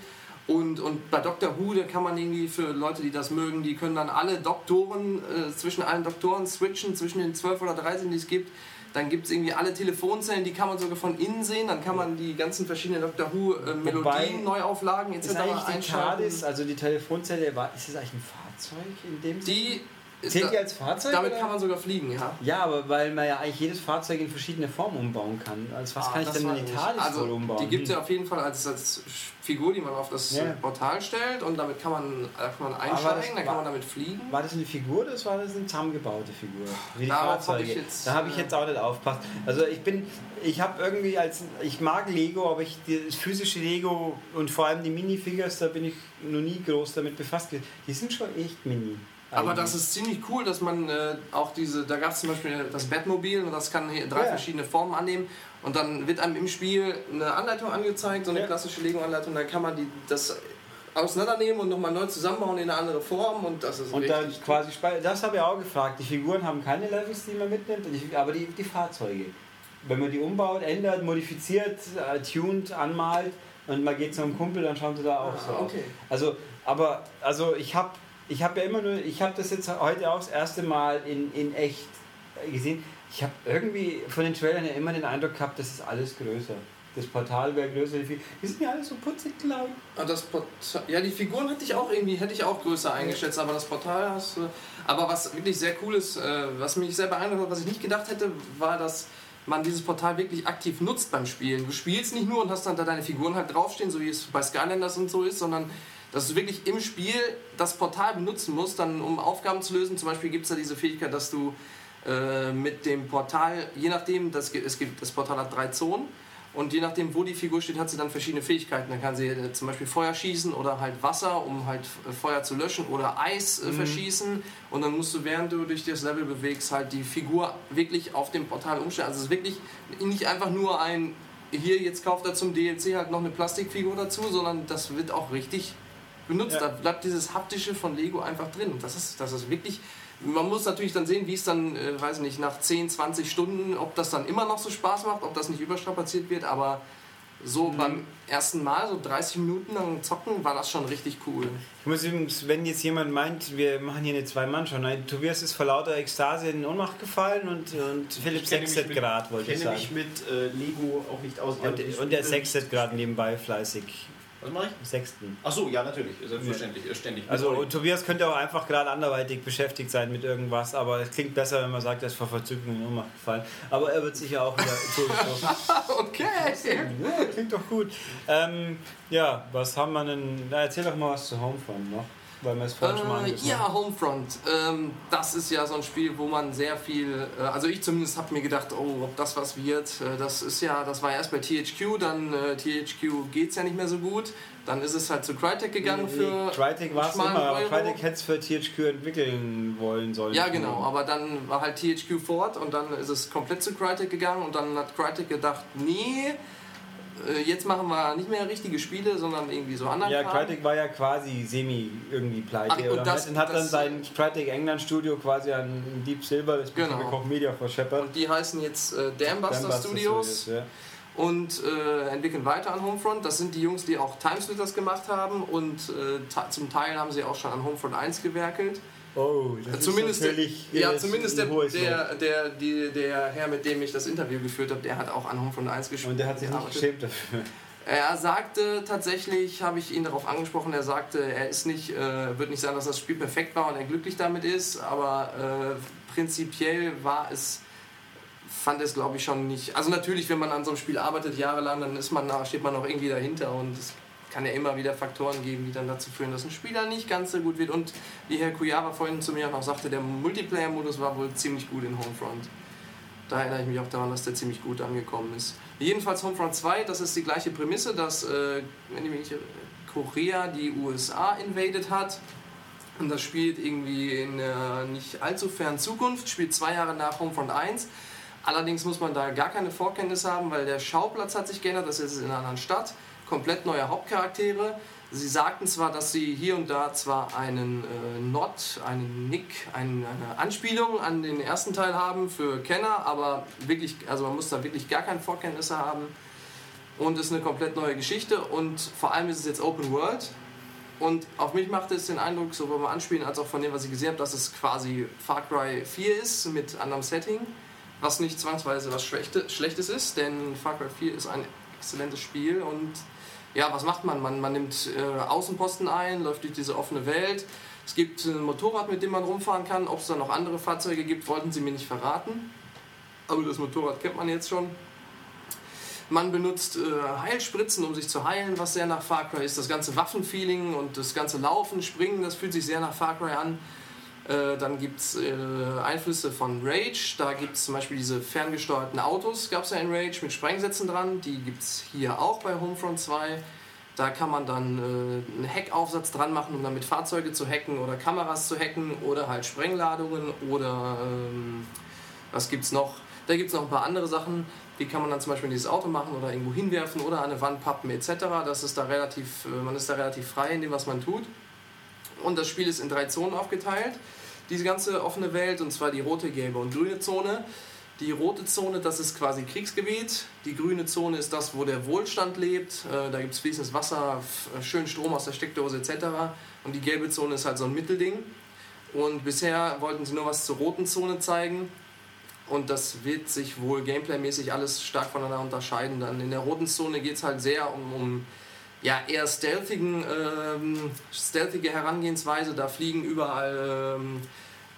Und, und bei Doctor Who, da kann man irgendwie für Leute, die das mögen, die können dann alle Doktoren, äh, zwischen allen Doktoren switchen, zwischen den 12 oder 13, die es gibt. Dann gibt es irgendwie alle Telefonzellen, die kann man sogar von innen sehen. Dann kann man die ganzen verschiedenen Doctor Who äh, Melodien, Neuauflagen etc. Ist eigentlich die. TARDIS, also die Telefonzelle, war- ist das eigentlich ein Fahrzeug in dem? Die Zählt da- die als Fahrzeug? damit oder? kann man sogar fliegen, ja. Ja, aber weil man ja eigentlich jedes Fahrzeug in verschiedene Formen umbauen kann. Also was Ah, kann ich denn in. TARDIS also, wohl umbauen? Die gibt es ja auf jeden Fall als, als Figur, die man auf das Ja. Portal stellt und damit kann man, da kann man einsteigen, dann kann man damit fliegen. War das eine Figur oder war das eine zusammengebaute Figur? Wie die Darauf hab Fahrzeuge. ich jetzt, da habe ich äh, jetzt auch nicht aufgepasst. Also ich bin, ich habe irgendwie als, ich mag Lego, aber ich das physische Lego und vor allem die Minifigures, da bin ich noch nie groß damit befasst. Die sind schon echt mini. Aber das ist ziemlich cool, dass man äh, auch diese, da gab es zum Beispiel das Batmobil und das kann hier drei Ja. verschiedene Formen annehmen und dann wird einem im Spiel eine Anleitung angezeigt, so eine Ja. klassische Lego-Anleitung, dann kann man die, das auseinandernehmen und nochmal neu zusammenbauen in eine andere Form und das ist Und dann quasi, spe- das habe ich auch gefragt. Die Figuren haben keine Levels, die man mitnimmt, aber die, die Fahrzeuge. Wenn man die umbaut, ändert, modifiziert, äh, tuned, anmalt und man geht zu einem Kumpel, dann schauen sie da auch so Ah, aus. okay. Also, aber, also ich habe ich hab ja immer nur, ich habe das jetzt heute auch das erste Mal in, in echt gesehen. Ich habe irgendwie von den Trailern ja immer den Eindruck gehabt, das ist alles größer. Das Portal wäre größer. Die die sind ja alle so putzig klein. Ah, Das ja, die Figuren hätte ich auch irgendwie, hätte ich auch größer eingeschätzt, aber das Portal hast du. Aber was wirklich sehr cool ist, äh, was mich sehr beeindruckt hat, was ich nicht gedacht hätte, war, dass man dieses Portal wirklich aktiv nutzt beim Spielen. Du spielst nicht nur und hast dann da deine Figuren halt draufstehen, so wie es bei Skylanders und so ist, sondern dass du wirklich im Spiel das Portal benutzen musst, dann um Aufgaben zu lösen. Zum Beispiel gibt es da diese Fähigkeit, dass du äh, mit dem Portal, je nachdem, das, es gibt, das Portal hat drei Zonen und je nachdem, wo die Figur steht, hat sie dann verschiedene Fähigkeiten. Dann kann sie äh, zum Beispiel Feuer schießen oder halt Wasser, um halt äh, Feuer zu löschen oder Eis äh, verschießen. Und dann musst du, während du durch das Level bewegst, halt die Figur wirklich auf dem Portal umstellen. Also es ist wirklich nicht einfach nur ein, hier jetzt kauft er zum DLC halt noch eine Plastikfigur dazu, sondern das wird auch richtig benutzt. Ja. Da bleibt dieses haptische von Lego einfach drin. Und das ist, das ist wirklich. Man muss natürlich dann sehen, wie es dann, äh, weiß nicht, nach 10, 20 Stunden, ob das dann immer noch so Spaß macht, ob das nicht überstrapaziert wird, aber so beim ersten Mal, so 30 Minuten lang zocken, war das schon richtig cool. Ich muss übrigens, wenn jetzt jemand meint, wir machen hier eine Zwei-Mann-Show, nein, Tobias ist vor lauter Ekstase in Ohnmacht gefallen und, und Philipp Ich kenne mich sechset mit- Grad, wollte ich kenne sagen. mich mit äh, Lego auch nicht aus. Und, ich und der spiele- sechset gerade nebenbei fleißig. Was mache ich? Sechsten. Ach so, ja, natürlich. Selbstverständlich. äh, Ständig. Also Tobias könnte auch einfach gerade anderweitig beschäftigt sein mit irgendwas, aber es klingt besser, wenn man sagt, er ist vor Verzückung in Ohnmacht gefallen. Aber er wird sicher auch wieder. Okay! ja, klingt doch gut. Ähm, ja, was haben wir denn? Na, erzähl doch mal was zu Homefront noch, weil wir es vorhin schon mal Äh, ja, Homefront. Ähm, das ist ja so ein Spiel, wo man sehr viel, äh, also ich zumindest habe mir gedacht, oh, ob das was wird. Äh, das ist ja, das war erst bei THQ, dann äh, THQ geht's ja nicht mehr so gut. Dann ist es halt zu Crytek gegangen für. Crytek war es immer, aber Euro. Crytek hätte es für THQ entwickeln wollen sollen. Ja, genau, aber dann war halt THQ fort und dann ist es komplett zu Crytek gegangen und dann hat Crytek gedacht, nee, äh, jetzt machen wir nicht mehr richtige Spiele, sondern irgendwie so anderen Ja. Crytek war ja quasi semi irgendwie pleite Ach, und das- hat dann das- sein Crytek England Studio quasi an Deep Silver, das Genau. Koch Media verscheppert. Und die heißen jetzt äh, Dambuster Studios. ja. und äh, entwickeln weiter an Homefront. Das sind die Jungs, die auch Timesplitters gemacht haben und äh, zum Teil haben sie auch schon an Homefront 1 gewerkelt. Oh, das zumindest ist natürlich ja, zumindest der, der, der, die, der Herr, mit dem ich das Interview geführt habe, der hat auch an Homefront 1 gespielt. Und der hat sich gearbeitet. geschämt dafür. Er sagte tatsächlich, habe ich ihn darauf angesprochen, er sagte, er ist nicht, äh, wird nicht sagen, dass das Spiel perfekt war und er glücklich damit ist, aber äh, prinzipiell war es, fand es glaube ich schon nicht. Also natürlich, wenn man an so einem Spiel arbeitet jahrelang, dann ist man, steht man auch irgendwie dahinter und es kann ja immer wieder Faktoren geben, die dann dazu führen, dass ein Spieler nicht ganz so gut wird. Und wie Herr Kujara vorhin zu mir auch noch sagte, der Multiplayer-Modus war wohl ziemlich gut in Homefront. Da erinnere ich mich auch daran, dass der ziemlich gut angekommen ist. Jedenfalls Homefront 2, das ist die gleiche Prämisse, dass, äh, wenn ich mich Korea die USA invaded hat. Und das spielt irgendwie in äh, nicht allzu fernen Zukunft, spielt zwei Jahre nach Homefront 1. Allerdings muss man da gar keine Vorkenntnisse haben, weil der Schauplatz hat sich geändert, das ist in einer anderen Stadt, komplett neue Hauptcharaktere. Sie sagten zwar, dass sie hier und da zwar einen äh, Nod, einen Nick, einen, eine Anspielung an den ersten Teil haben für Kenner, aber wirklich, also man muss da wirklich gar keine Vorkenntnisse haben. Und es ist eine komplett neue Geschichte und vor allem ist es jetzt Open World. Und auf mich machte es den Eindruck, sowohl beim Anspielen als auch von dem, was ich gesehen habe, dass es quasi Far Cry 4 ist mit anderem Setting. was nicht zwangsweise was Schlechte- Schlechtes ist, denn Far Cry 4 ist ein exzellentes Spiel und ja, was macht man? Man, man nimmt äh, Außenposten ein, läuft durch diese offene Welt. Es gibt ein Motorrad, mit dem man rumfahren kann. Ob es da noch andere Fahrzeuge gibt, wollten sie mir nicht verraten. Aber das Motorrad kennt man jetzt schon. Man benutzt äh, Heilspritzen, um sich zu heilen, was sehr nach Far Cry ist. Das ganze Waffenfeeling und das ganze Laufen, Springen, das fühlt sich sehr nach Far Cry an. Äh, dann gibt es äh, Einflüsse von Rage. Da gibt es zum Beispiel diese ferngesteuerten Autos, gab es ja in Rage mit Sprengsätzen dran. Die gibt es hier auch bei Homefront 2. Da kann man dann äh, einen Hackaufsatz dran machen, um damit Fahrzeuge zu hacken oder Kameras zu hacken oder halt Sprengladungen oder ähm, was gibt's noch? Da gibt es noch ein paar andere Sachen. Die kann man dann zum Beispiel in dieses Auto machen oder irgendwo hinwerfen oder an eine Wand pappen etc. Das ist da relativ, äh, man ist da relativ frei in dem, was man tut. Und das Spiel ist in drei Zonen aufgeteilt. Diese ganze offene Welt, und zwar die rote, gelbe und grüne Zone. Die rote Zone, das ist quasi Kriegsgebiet. Die grüne Zone ist das, wo der Wohlstand lebt. Äh, Da gibt es fließendes Wasser, f- schön Strom aus der Steckdose etc. Und die gelbe Zone ist halt so ein Mittelding. Und bisher wollten sie nur was zur roten Zone zeigen. Und das wird sich wohl gameplaymäßig alles stark voneinander unterscheiden. Dann in der roten Zone geht es halt sehr um, um ja, eher stealthigen, ähm, stealthige Herangehensweise. Da fliegen überall ähm,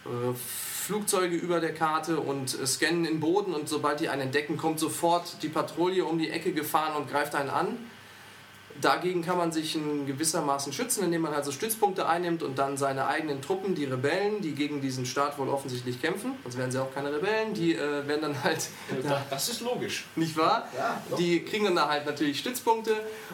äh, Flugzeuge über der Karte und äh, scannen den Boden und sobald die einen entdecken, kommt sofort die Patrouille um die Ecke gefahren und greift einen an. Dagegen kann man sich in gewissermaßen schützen, indem man also Stützpunkte einnimmt und dann seine eigenen Truppen, die Rebellen, die gegen diesen Staat wohl offensichtlich kämpfen, sonst wären sie auch keine Rebellen, die äh, werden dann halt Da- Das ist logisch. nicht wahr? die kriegen dann da halt natürlich Stützpunkte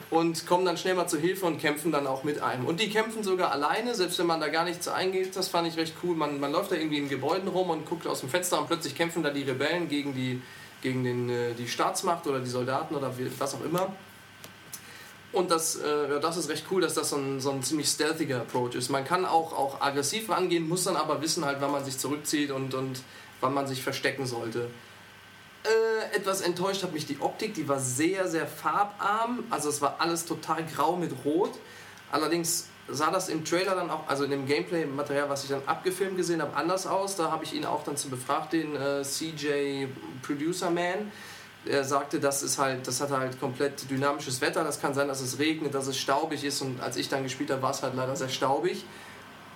und kommen dann schnell mal zur Hilfe und kämpfen dann auch mit einem. Und die kämpfen sogar alleine, selbst wenn man da gar nichts eingeht, das fand ich recht cool. Man, man läuft da irgendwie in Gebäuden rum und guckt aus dem Fenster und plötzlich kämpfen da die Rebellen gegen die, gegen den, äh, die Staatsmacht oder die Soldaten oder was auch immer. Und das, äh, ja, das ist recht cool, dass das so ein, so ein ziemlich stealthiger Approach ist. Man kann auch, auch aggressiv rangehen, muss dann aber wissen, halt, wann man sich zurückzieht und, und wann man sich verstecken sollte. Äh, etwas enttäuscht hat mich die Optik, die war sehr, sehr farbarm. Also es war alles total grau mit Rot. Allerdings sah das im Trailer dann auch, also in dem Gameplay-Material, was ich dann abgefilmt gesehen habe, anders aus. Da habe ich ihn auch dann zu befragt, den äh, CJ Producer Man. Er sagte, das ist halt, das hat halt komplett dynamisches Wetter. Das kann sein, dass es regnet, dass es staubig ist. Und als ich dann gespielt habe, war es halt leider sehr staubig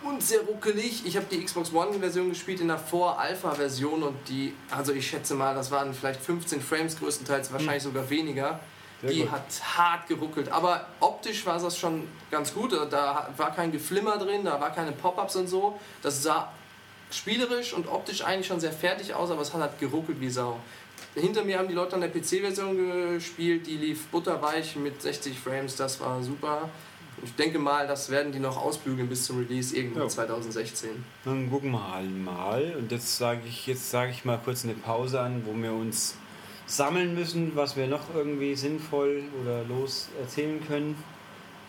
und sehr ruckelig. Ich habe die Xbox One-Version gespielt in der Vor-Alpha-Version und die, also ich schätze mal, das waren vielleicht 15 Frames größtenteils, wahrscheinlich sogar weniger. Sehr die gut. hat hart geruckelt. Aber optisch war das schon ganz gut. Da war kein Geflimmer drin, da war keine Pop-Ups und so. Das sah spielerisch und optisch eigentlich schon sehr fertig aus, aber es hat halt geruckelt wie Sau. Hinter mir haben die Leute an der PC-Version gespielt, die lief butterweich mit 60 Frames, das war super. Ich denke mal, das werden die noch ausbügeln bis zum Release irgendwann Ja. 2016. Dann gucken wir halt mal. Und jetzt sage ich, jetzt sage ich mal kurz eine Pause an, wo wir uns sammeln müssen, was wir noch irgendwie sinnvoll oder los erzählen können.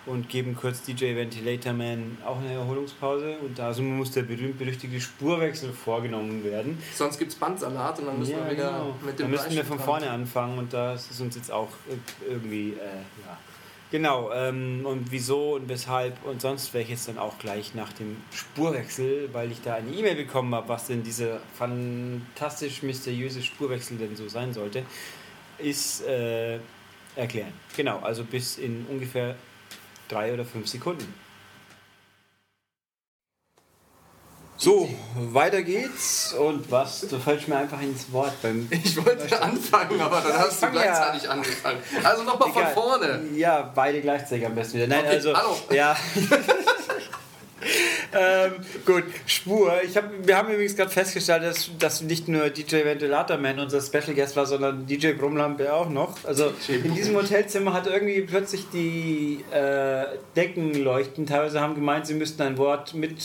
Und geben kurz DJ Ventilator Man auch eine Erholungspause. Und da also muss der berühmt-berüchtigte Spurwechsel vorgenommen werden. Sonst gibt es Bandsalat und dann müssen wir wieder genau. mit Dann dem müssten wir Bleistift von vorne anfangen und das ist uns jetzt auch äh, irgendwie, äh, ja. Genau, ähm, und wieso und weshalb und sonst wäre ich jetzt dann auch gleich nach dem Spurwechsel, weil ich da eine E-Mail bekommen habe, was denn dieser fantastisch mysteriöse Spurwechsel denn so sein sollte, ist äh, erklären. Genau, also bis in ungefähr drei oder fünf Sekunden. So, weiter geht's. Und was? Du fällst mir einfach ins Wort beim Ich wollte anfangen, aber dann hast du fang ja. gleichzeitig angefangen. Also nochmal von vorne. Ja, beide gleichzeitig am besten wieder. Nein, Okay, also. hallo. Ja. ähm, gut, Spur. Ich hab, wir haben übrigens gerade festgestellt, dass, dass nicht nur DJ Ventilator Man unser Special Guest war, sondern DJ Brummlampe auch noch. Also in diesem Hotelzimmer hat irgendwie plötzlich die äh, Deckenleuchten teilweise haben gemeint, sie müssten ein Wort mit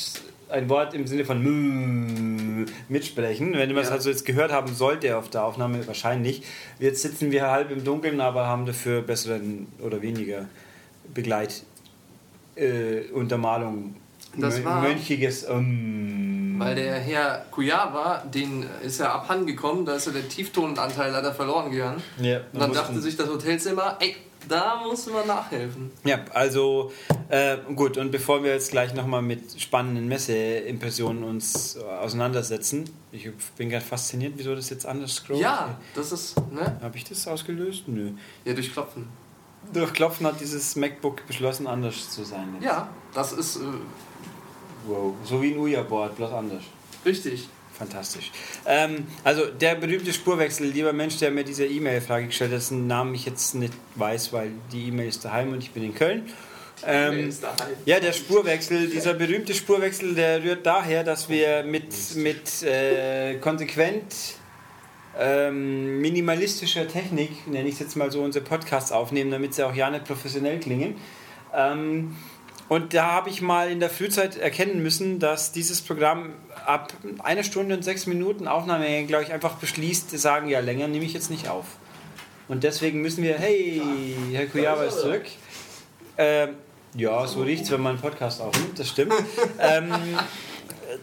ein Wort im Sinne von Mü mitsprechen. Wenn man es Ja. also jetzt gehört haben sollte auf der Aufnahme, wahrscheinlich. Jetzt sitzen wir halb im Dunkeln, aber haben dafür besseren oder weniger Begleit äh, Untermalung. Das war- Mönchiges ähm, Weil der Herr Kujawa, den ist ja abhandengekommen, da ist ja der Tonanteil leider verloren gegangen. ja, Und dann dachte sich das Hotelzimmer, ey, Da musst du mal nachhelfen. Ja, also äh, gut, und bevor wir jetzt gleich nochmal mit spannenden Messeimpressionen uns auseinandersetzen, ich bin gerade fasziniert, wieso das jetzt anders scrollt. Ja, das ist, ne? Habe ich das ausgelöst? Nö. Ja, durch Klopfen. Durch Klopfen hat dieses MacBook beschlossen, anders zu sein. Jetzt. Ja, das ist äh, Wow. So wie ein Ouija-Board, bloß anders. richtig. Fantastisch. Ähm, also der berühmte Spurwechsel, lieber Mensch, der mir diese E-Mail-Frage gestellt hat, dessen Namen ich jetzt nicht weiß, weil die E-Mail ist daheim und ich bin in Köln. Ähm, ist daheim. ja, der Spurwechsel, dieser berühmte Spurwechsel, der rührt daher, dass wir mit, mit äh, konsequent ähm, minimalistischer Technik, nenne ich es jetzt mal so, unsere Podcasts aufnehmen, damit sie auch ja nicht professionell klingen. Ähm, und da habe ich mal in der Frühzeit erkennen müssen, dass dieses Programm ab einer Stunde und sechs Minuten Aufnahme, glaube ich, einfach beschließt, sagen, ja, länger nehme ich jetzt nicht auf. Und deswegen müssen wir, hey, Herr Kujaba ist zurück. Ähm, ja, so riecht's, wenn man einen Podcast aufnimmt, das stimmt. ähm,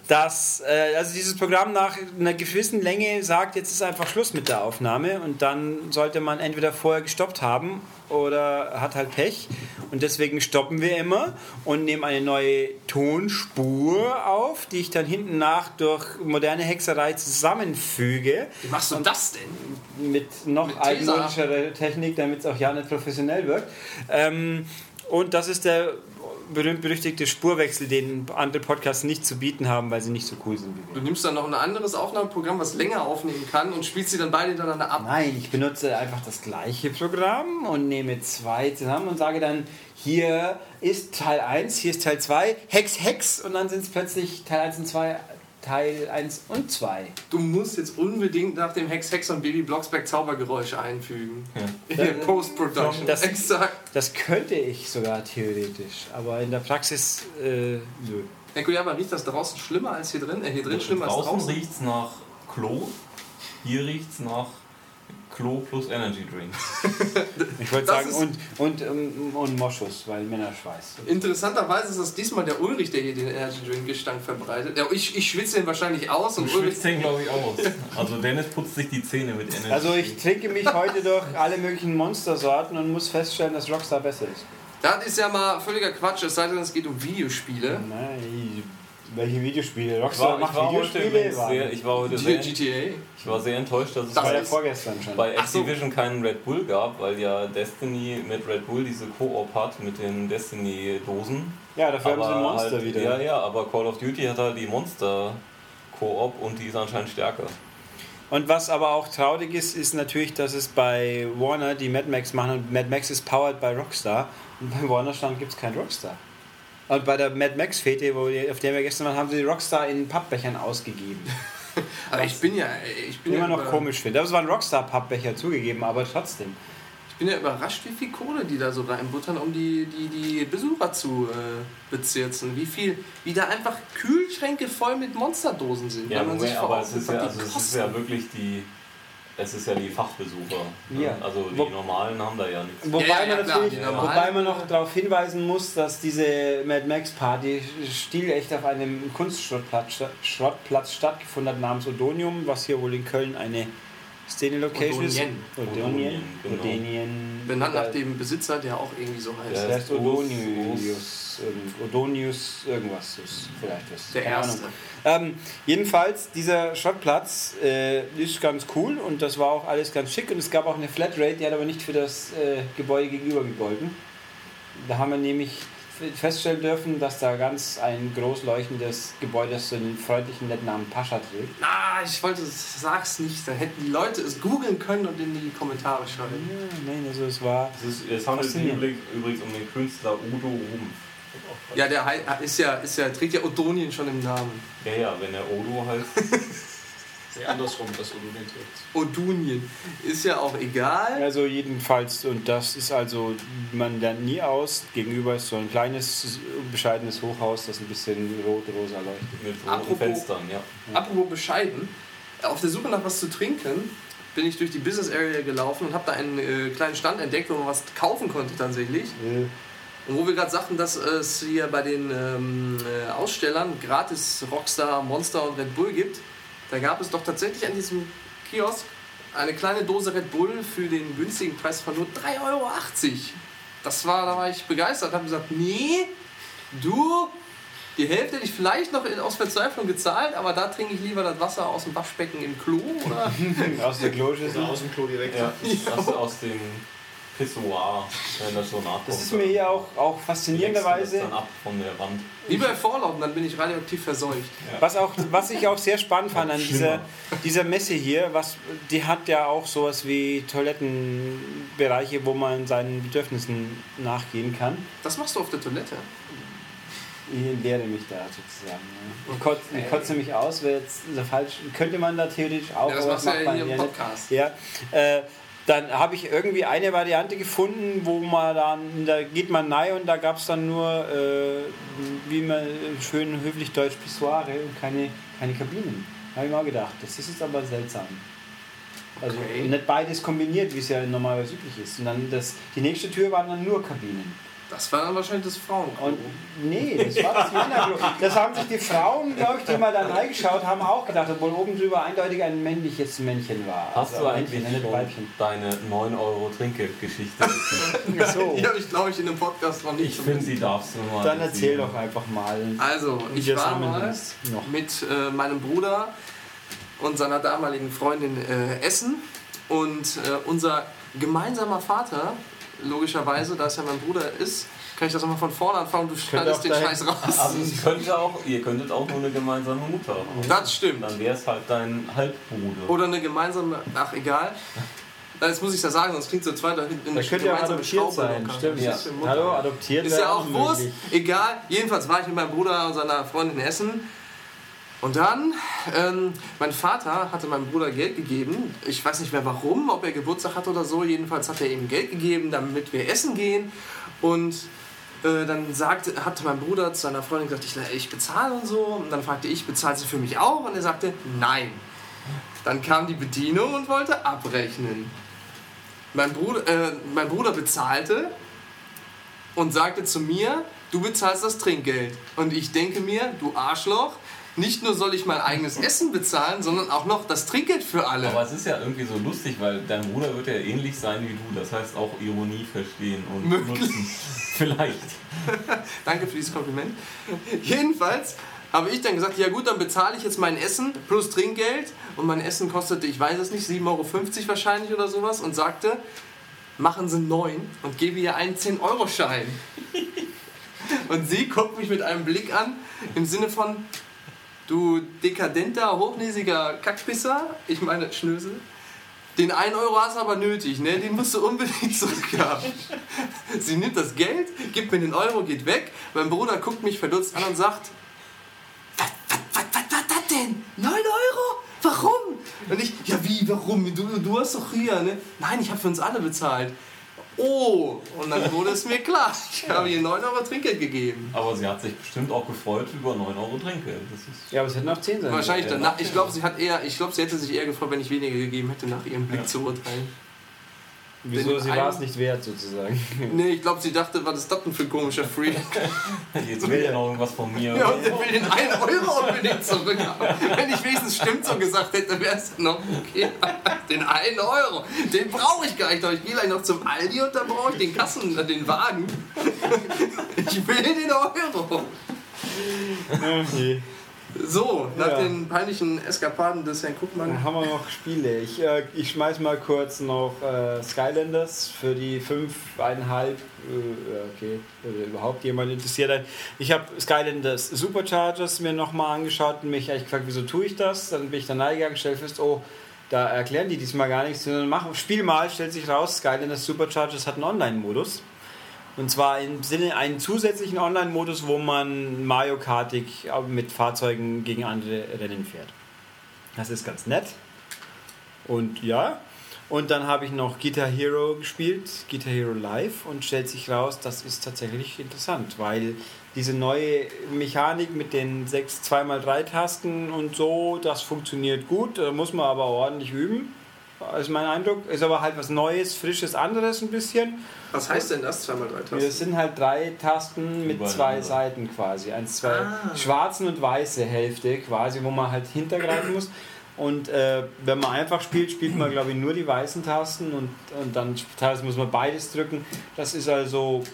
dass, äh, also dieses Programm nach einer gewissen Länge sagt, jetzt ist einfach Schluss mit der Aufnahme und dann sollte man entweder vorher gestoppt haben oder hat halt Pech und deswegen stoppen wir immer und nehmen eine neue Tonspur auf, die ich dann hinten nach durch moderne Hexerei zusammenfüge Wie machst du das denn? mit noch altmodischerer Technik, damit es auch ja nicht professionell wirkt. Ähm, und das ist der berühmt-berüchtigte Spurwechsel, den andere Podcasts nicht zu bieten haben, weil sie nicht so cool sind wie Du wir. nimmst dann noch ein anderes Aufnahmeprogramm, was länger aufnehmen kann und spielst sie dann beide hintereinander ab. Nein, ich benutze einfach das gleiche Programm und nehme zwei zusammen und sage dann, hier ist Teil 1, hier ist Teil 2, Hex, Hex und dann sind es plötzlich Teil 1 und 2, Teil 1 und 2. Du musst jetzt unbedingt nach dem Hex Hex und Baby Blocksberg Zaubergeräusch einfügen. In der Post-Production. Das- Exakt. Das könnte ich sogar theoretisch, aber in der Praxis, äh, nö. Herr Kujaba, riecht das draußen schlimmer als hier drin? Äh, hier drin schlimmer als Draußen draußen? riecht es nach Klo, hier riecht es nach Klo plus Energy Drink. Ich wollte sagen, ist- und, und, ähm, und Moschus, weil Männer Schweiß. Interessanterweise ist das diesmal der Ulrich, der hier den Energy Drink Gestank verbreitet. Ich, ich schwitze den wahrscheinlich aus Du und Ulrich. schwitzt den, glaube ich, aus. Also Dennis putzt sich die Zähne mit Energy Also ich Drink. trinke mich heute durch alle möglichen Monstersorten und muss feststellen, dass Rockstar besser ist. Das ist ja mal völliger Quatsch, es sei denn, es geht um Videospiele. Nein, welche Videospiele? Ich Rockstar macht war heute, Videospiele? War- sehr, ich war heute sehr, GTA. ich war sehr enttäuscht, dass es Das bei, ja vorgestern schon. bei Ach so. Activision keinen Red Bull gab, weil ja Destiny mit Red Bull diese Koop hat mit den Destiny-Dosen. ja, dafür haben sie Monster halt, wieder. Ja, ja, aber Call of Duty hat halt die Monster-Koop und die ist anscheinend stärker. Und was aber auch traurig ist, ist natürlich, dass es bei Warner die Mad Max machen und Mad Max ist powered by Rockstar und beim Warner Stand gibt es keinen Rockstar. Und bei der Mad Max Fete, wo auf der wir gestern waren, haben sie die Rockstar in Pappbechern ausgegeben. Aber ich bin ja. Ich bin Immer ja noch über- komisch finde. Es waren Rockstar Pappbecher zugegeben, aber trotzdem. Ich bin ja überrascht, wie viel Kohle die da so reinbuttern, um die, die, die Besucher zu äh, bezirzen. Wie viel, wie da einfach Kühlschränke voll mit Monsterdosen sind. Ja, wenn man sich Moment, aber Augen es ist, ja, also es ist ja wirklich die. Es ist ja die Fachbesucher. ne? Ja. Also die Wo- normalen haben da ja nichts. Wobei, Ja, ja, man natürlich, wobei man noch darauf hinweisen muss, dass diese Mad Max Party stilecht auf einem Kunstschrottplatz Schrottplatz stattgefunden hat namens Odonium, was hier wohl in Köln eine Szene-Location ist. Odonien. Odonien. Odonien. Odonien. Benannt nach dem Besitzer, der auch irgendwie so heißt. Ja. Der heißt Odonius. irgend- Odonius irgendwas ist vielleicht was. Der Keine erste. Ahnung. Ähm, jedenfalls, dieser Schrottplatz äh, ist ganz cool und das war auch alles ganz schick und es gab auch eine Flatrate, die hat aber nicht für das äh, Gebäude gegenüber gegolten. Da haben wir nämlich feststellen dürfen, dass da ganz ein groß leuchtendes Gebäude, das so einen freundlichen netten Namen Pascha trägt. Ah, ich wollte, sag's nicht. Da hätten die Leute es googeln können und in die Kommentare schreiben. Ja, nein, also es war. Es, ist, es handelt sich übrigens um den Künstler Udo Rumpf. Ja, der ist ja, ist ja, trägt ja Odonien schon im Namen. Ja, ja, wenn er Odo heißt. Nee, andersrum, das Odonien trägt. Odonien. Ist ja auch egal. Also jedenfalls, und das ist also, man lernt nie aus. Gegenüber ist so ein kleines, bescheidenes Hochhaus, das ein bisschen rot-rosa leuchtet. Mit roten Apropos- Fenstern, ja. Apropos bescheiden, auf der Suche nach was zu trinken bin ich durch die Business Area gelaufen und habe da einen äh, kleinen Stand entdeckt, wo man was kaufen konnte tatsächlich. Äh, Und wo wir gerade sagten, dass es hier bei den ähm, äh, Ausstellern gratis Rockstar, Monster und Red Bull gibt, da gab es doch tatsächlich an diesem Kiosk eine kleine Dose Red Bull für den günstigen Preis von nur 3,80 Euro. Das war, da war ich begeistert, habe gesagt, nee, du, die Hälfte hätte ich vielleicht noch in, aus Verzweiflung gezahlt, aber da trinke ich lieber das Wasser aus dem Waschbecken im Klo, oder? Aus der Kloschüssel. Aus dem Klo direkt. Ja, das aus dem Pissoir, wenn das so nachkommt. Das ist mir hier auch, auch faszinierenderweise. dann ab von der Wand. Wie bei Fallout, und dann bin ich radioaktiv verseucht. Was, auch, was ich auch sehr spannend fand an dieser, dieser Messe hier, was, die hat ja auch sowas wie Toilettenbereiche, wo man seinen Bedürfnissen nachgehen kann. Das machst du auf der Toilette. Ich entleere mich da sozusagen. Ja. Ich, kotze, ich kotze mich aus, wäre jetzt so falsch. Könnte man da theoretisch auch, Ja, das aber machst du ja man hier im nicht. Podcast. Ja, äh, dann habe ich irgendwie eine Variante gefunden, wo man dann, da geht man rein und da gab es dann nur, äh, wie man schön höflich deutsch, Pissoire und keine, keine Kabinen. Da habe ich mal gedacht, das ist jetzt aber seltsam. Also Okay. nicht beides kombiniert, wie es ja normalerweise üblich ist. Und dann das, die nächste Tür waren dann nur Kabinen. Das war dann wahrscheinlich das Frauenklo. Und nee, das war das Männerklo. Das haben sich die Frauen, glaube ich, die mal da reingeschaut haben, auch gedacht, obwohl oben drüber eindeutig ein männliches Männchen war. Hast Also du eigentlich Männchen, schon Weibchen. deine 9 Euro Trinkgeldgeschichte? So. Die habe ich, glaube ich, in einem Podcast noch nicht. ich finde, sie darfst du mal. Dann erzähl doch einfach mal. Also, wie ich war mal mit äh, meinem Bruder und seiner damaligen Freundin äh, essen und äh, unser gemeinsamer Vater, logischerweise, da es ja mein Bruder ist, kann ich das nochmal von vorne anfangen, du schneidest den Scheiß raus. Also es könnte auch, ihr könntet auch nur eine gemeinsame Mutter haben. Das stimmt. Dann wäre es halt dein Halbbruder. Oder eine gemeinsame, ach egal. Jetzt muss ich das sagen, sonst klingt so zwei da hinten Da könnte ja adoptiert Schraube sein, stimmt. Das Ja. ist ja Mutter. Hallo, adoptiert Ist ja auch Wurst, egal. Jedenfalls war ich mit meinem Bruder und seiner Freundin essen. Und dann, ähm, mein Vater hatte meinem Bruder Geld gegeben. Ich weiß nicht mehr warum, ob er Geburtstag hatte oder so. Jedenfalls hat er ihm Geld gegeben, damit wir essen gehen. Und äh, dann sagte, hat mein Bruder zu seiner Freundin gesagt, ich, ich bezahle und so. Und dann fragte ich, bezahlt sie für mich auch? Und er sagte, nein. Dann kam die Bedienung und wollte abrechnen. Mein Bruder, äh, mein Bruder bezahlte und sagte zu mir, du bezahlst das Trinkgeld. Und ich denke mir, du Arschloch, nicht nur soll ich mein eigenes Essen bezahlen, sondern auch noch das Trinkgeld für alle. Aber es ist ja irgendwie so lustig, weil dein Bruder wird ja ähnlich sein wie du. Das heißt auch Ironie verstehen und Möglich. nutzen. Vielleicht. Danke für dieses Kompliment. Jedenfalls habe ich dann gesagt, ja gut, dann bezahle ich jetzt mein Essen plus Trinkgeld. Und mein Essen kostete, ich weiß es nicht, 7,50 Euro wahrscheinlich oder sowas. Und sagte, machen Sie 9 und gebe ihr einen 10-Euro-Schein. Und sie guckt mich mit einem Blick an, im Sinne von, du dekadenter, hochnäsiger Kackpisser, ich meine Schnösel, den 1 Euro hast du aber nötig, ne? den musst du unbedingt zurückhaben. Sie nimmt das Geld, gibt mir den Euro, geht weg. Mein Bruder guckt mich verdutzt an und sagt, was, was, was, was, das denn? 9 Euro? Warum? Und ich, ja wie, warum? Du, du hast doch hier, ne? Nein, ich habe für uns alle bezahlt. Oh, und dann wurde es mir klar. Ich habe ihr 9 Euro Trinkgeld gegeben. Aber sie hat sich bestimmt auch gefreut über 9 Euro Trinkgeld. Das ist Ja, aber es hätten auch 10 sein Wahrscheinlich ja, danach. Ich glaube, sie hat eher, ich glaube, sie hätte sich eher gefreut, wenn ich weniger gegeben hätte, nach ihrem Blick zu urteilen. Wieso? Sie war es nicht wert, sozusagen. Nee, ich glaube, sie dachte, was ist das denn für ein komischer Freak? Jetzt will er noch irgendwas von mir. Ja, und der will den 1 Euro unbedingt zurückhaben. Wenn ich wenigstens stimmt so gesagt hätte, wäre es noch okay. Den 1 Euro, den brauche ich gar nicht. Ich gehe gleich noch zum Aldi und dann brauche ich den Kassen, äh, den Wagen. Ich will den Euro. Okay. So, nach Ja. den peinlichen Eskapaden des Herrn Guckmann. Dann haben wir noch Spiele. Ich, äh, ich schmeiß mal kurz noch äh, Skylanders für die 5,5. Äh, okay, überhaupt jemand interessiert. hat. Ich habe Skylanders Superchargers mir nochmal angeschaut und mich eigentlich gefragt, wieso tue ich das? Dann bin ich da reingegangen, stell fest, oh, da erklären die diesmal gar nichts, sondern mach, spiel mal, stellt sich raus, Skylanders Superchargers hat einen Online-Modus. Und zwar im Sinne einen zusätzlichen Online-Modus, wo man Mario Kartig mit Fahrzeugen gegen andere Rennen fährt. Das ist ganz nett. Und ja. Und dann habe ich noch Guitar Hero gespielt, Guitar Hero Live, und stellt sich raus, das ist tatsächlich interessant, weil diese neue Mechanik mit den 6 2x3 Tasten und so, das funktioniert gut, muss man aber ordentlich üben. Ist mein Eindruck. Ist aber halt was Neues, Frisches, anderes ein bisschen. Was heißt denn das? Zweimal drei Tasten? Das sind halt drei Tasten mit zwei. Seiten quasi. Eins, zwei Ah. schwarzen und weiße Hälfte quasi, wo man halt hintergreifen muss. Und äh, wenn man einfach spielt, spielt man glaube ich nur die weißen Tasten und, und dann teilweise muss man beides drücken. Das ist also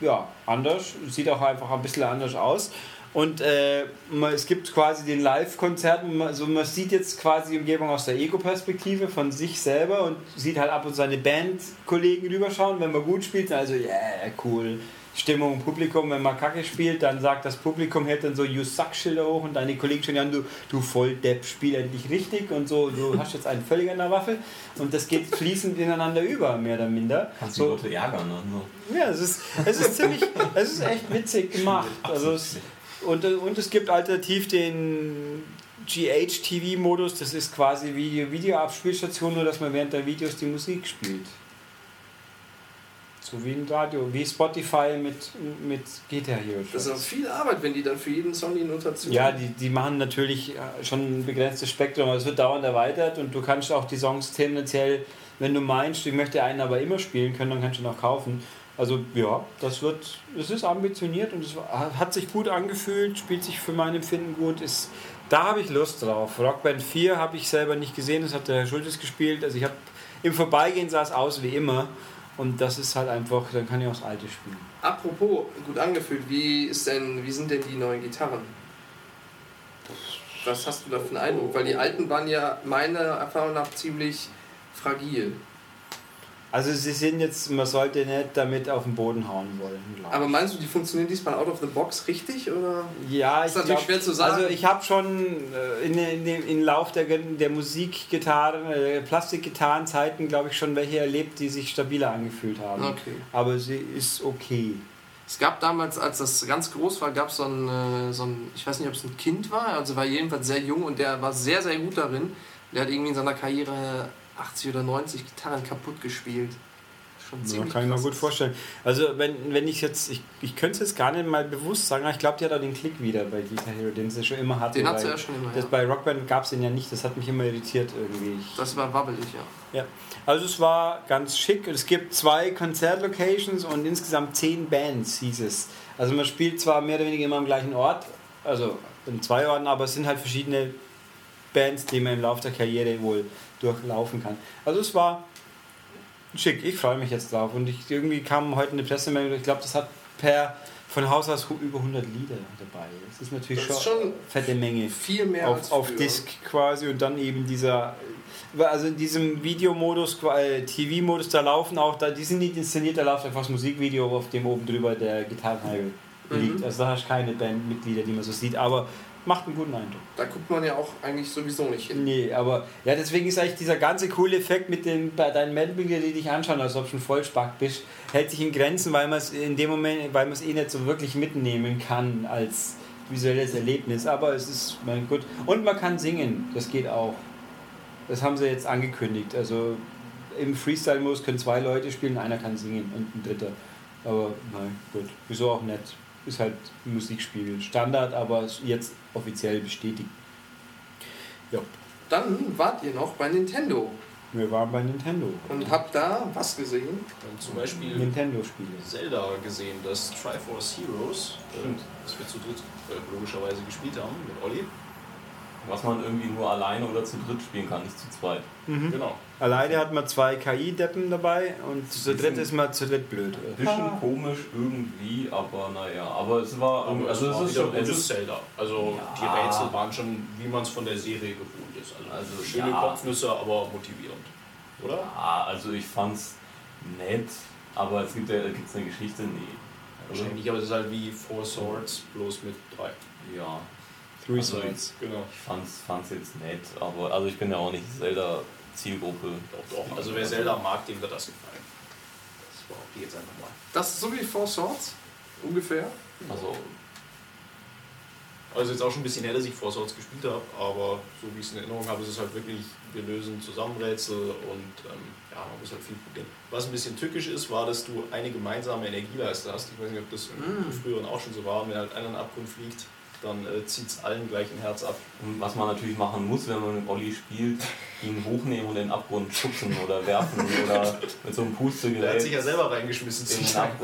ja anders, sieht auch einfach ein bisschen anders aus. Und äh, es gibt quasi den Live-Konzert, also man sieht jetzt quasi die Umgebung aus der Ego-Perspektive von sich selber und sieht halt ab und seine Bandkollegen rüberschauen, wenn man gut spielt, also ja, yeah, cool. Stimmung, Publikum, wenn man Kacke spielt, dann sagt das Publikum, hält dann so You Suck Schilder hoch und deine Kollegen schon an, du, du Volldepp, spiel endlich richtig und so, du hast jetzt einen völlig an der Waffe und das geht fließend ineinander über, mehr oder minder. Kannst so, die Leute ärgern. Ne? Ja, es ist, es ist ziemlich, es ist echt witzig gemacht. Also es, und, und es gibt alternativ den GH-TV-Modus, das ist quasi wie Videoabspielstation, nur dass man während der Videos die Musik spielt. So wie ein Radio, wie Spotify mit, mit Guitar Hero. Das ist auch viel Arbeit, wenn die dann für jeden Song die Notation. Ja, die, die machen natürlich äh, schon ein begrenztes Spektrum, aber es wird dauernd erweitert und du kannst auch die Songs tendenziell, wenn du meinst, ich möchte einen aber immer spielen können, dann kannst du ihn auch kaufen. Also ja, das wird, es ist ambitioniert und es hat sich gut angefühlt, spielt sich für mein Empfinden gut, ist, da habe ich Lust drauf. Rockband 4 habe ich selber nicht gesehen, das hat der Herr Schultes gespielt. Also ich habe im Vorbeigehen sah es aus wie immer und das ist halt einfach, dann kann ich auch das alte spielen. Apropos gut angefühlt, wie ist denn, wie sind denn die neuen Gitarren? Was hast du da für einen Eindruck? Weil die alten waren ja meiner Erfahrung nach ziemlich fragil. Also sie sind jetzt, man sollte nicht damit auf den Boden hauen wollen. Aber meinst du, die funktionieren diesmal out of the box richtig? Oder? Ja, ist ich natürlich glaub, schwer zu sagen. Also ich habe schon äh, in, in, in, im Lauf der, der Musikgitarren, äh, Plastikgitarrenzeiten, glaube ich, schon welche erlebt, die sich stabiler angefühlt haben. Okay. Aber sie ist okay. Es gab damals, als das ganz groß war, gab es so ein, äh, so ein, ich weiß nicht, ob es ein Kind war, also war jedenfalls sehr jung und der war sehr, sehr gut darin. Der hat irgendwie in seiner Karriere 80 oder 90 Gitarren kaputt gespielt. Schon ziemlich ja, kann ich mir gut vorstellen. Also wenn, wenn ich jetzt, ich, ich könnte es jetzt gar nicht mal bewusst sagen, aber ich glaube, die hat auch den Klick wieder bei Guitar Hero, den sie schon immer hatte. Den hat sie ja schon immer, das ja. Bei Rockband gab es den ja nicht, das hat mich immer irritiert irgendwie. Das war wabbelig, ja. Ja, also es war ganz schick. Es gibt zwei Konzertlocations und insgesamt zehn Bands, hieß es. Also man spielt zwar mehr oder weniger immer am gleichen Ort, also in zwei Orten, aber es sind halt verschiedene Bands, die man im Laufe der Karriere wohl durchlaufen kann. Also es war schick, ich freue mich jetzt drauf. Und ich, irgendwie kam heute eine Pressemeldung, ich glaube, das hat per von Haus aus über 100 Lieder dabei. Das ist natürlich das schon, schon fette Menge. Viel mehr auf, als auf Disk quasi und dann eben dieser also in diesem Videomodus, äh, TV-Modus, da laufen auch, da, die sind nicht inszeniert, da läuft einfach das Musikvideo, auf dem oben drüber der Gitarrenhagel liegt. Mhm. Also da hast du keine Bandmitglieder, die man so sieht, aber macht einen guten Eindruck. Da guckt man ja auch eigentlich sowieso nicht hin. Nee, aber ja, deswegen ist eigentlich dieser ganze coole Effekt mit den bei deinen Bandmitgliedern, die dich anschauen, als ob du schon vollspack bist, hält sich in Grenzen, weil man es in dem Moment, weil man es eh nicht so wirklich mitnehmen kann als visuelles Erlebnis. Aber es ist mein gut. Und man kann singen, das geht auch. Das haben sie jetzt angekündigt. Also im Freestyle-Modus können zwei Leute spielen, einer kann singen und ein dritter. Aber nein, gut. Wieso auch nicht? Ist halt ein Musikspiel. Standard, aber jetzt offiziell bestätigt. Ja. Dann wart ihr noch bei Nintendo. Wir waren bei Nintendo. Und habt da was gesehen? Und zum Beispiel Nintendo-Spiele. Zelda gesehen, das Triforce Heroes, äh, das wir zu dritt äh, logischerweise gespielt haben mit Olli. Was man irgendwie nur alleine oder zu dritt spielen kann, nicht zu zweit. Mhm. Genau. Alleine hat man zwei KI-Deppen dabei und zu dritt ist man zu dritt blöd. Ein bisschen ah. komisch irgendwie, aber naja. Aber es war. Aber also, es, es ist schon. Es ist Zelda. Also ja. die Rätsel waren schon, wie man es von der Serie gewohnt ist. Also, also schöne ja. Kopfnüsse, aber motivierend. Oder? Ja, also ich fand's nett, aber es gibt ja gibt's eine Geschichte, nee. Wahrscheinlich, aber es ist halt wie Four Swords, bloß mit drei. Ja, Three also, Sides. Genau. Ich fand's, fand's jetzt nett, aber also ich bin ja auch nicht Zelda-Zielgruppe. Doch, doch. Also wer Zelda mag, dem wird das gefallen. Das behaupte ich jetzt einfach mal. Das ist so wie Four Swords? Ungefähr? Also. Also jetzt auch schon ein bisschen her, dass ich Four Swords gespielt habe, aber so wie ich es in Erinnerung habe, ist es halt wirklich, wir lösen Zusammenrätsel und ähm, ja, man muss halt viel probieren. Was ein bisschen tückisch ist, war, dass du eine gemeinsame Energieleiste hast. Ich weiß nicht, ob das mm. früher auch schon so war, wenn halt einer in den Abgrund fliegt, dann äh, zieht es allen gleich ein Herz ab. Und was man natürlich machen muss, wenn man mit Olli spielt, ihn hochnehmen und in den Abgrund schubsen oder werfen oder mit so einem Pustegerät. Er hat sich ja selber reingeschmissen.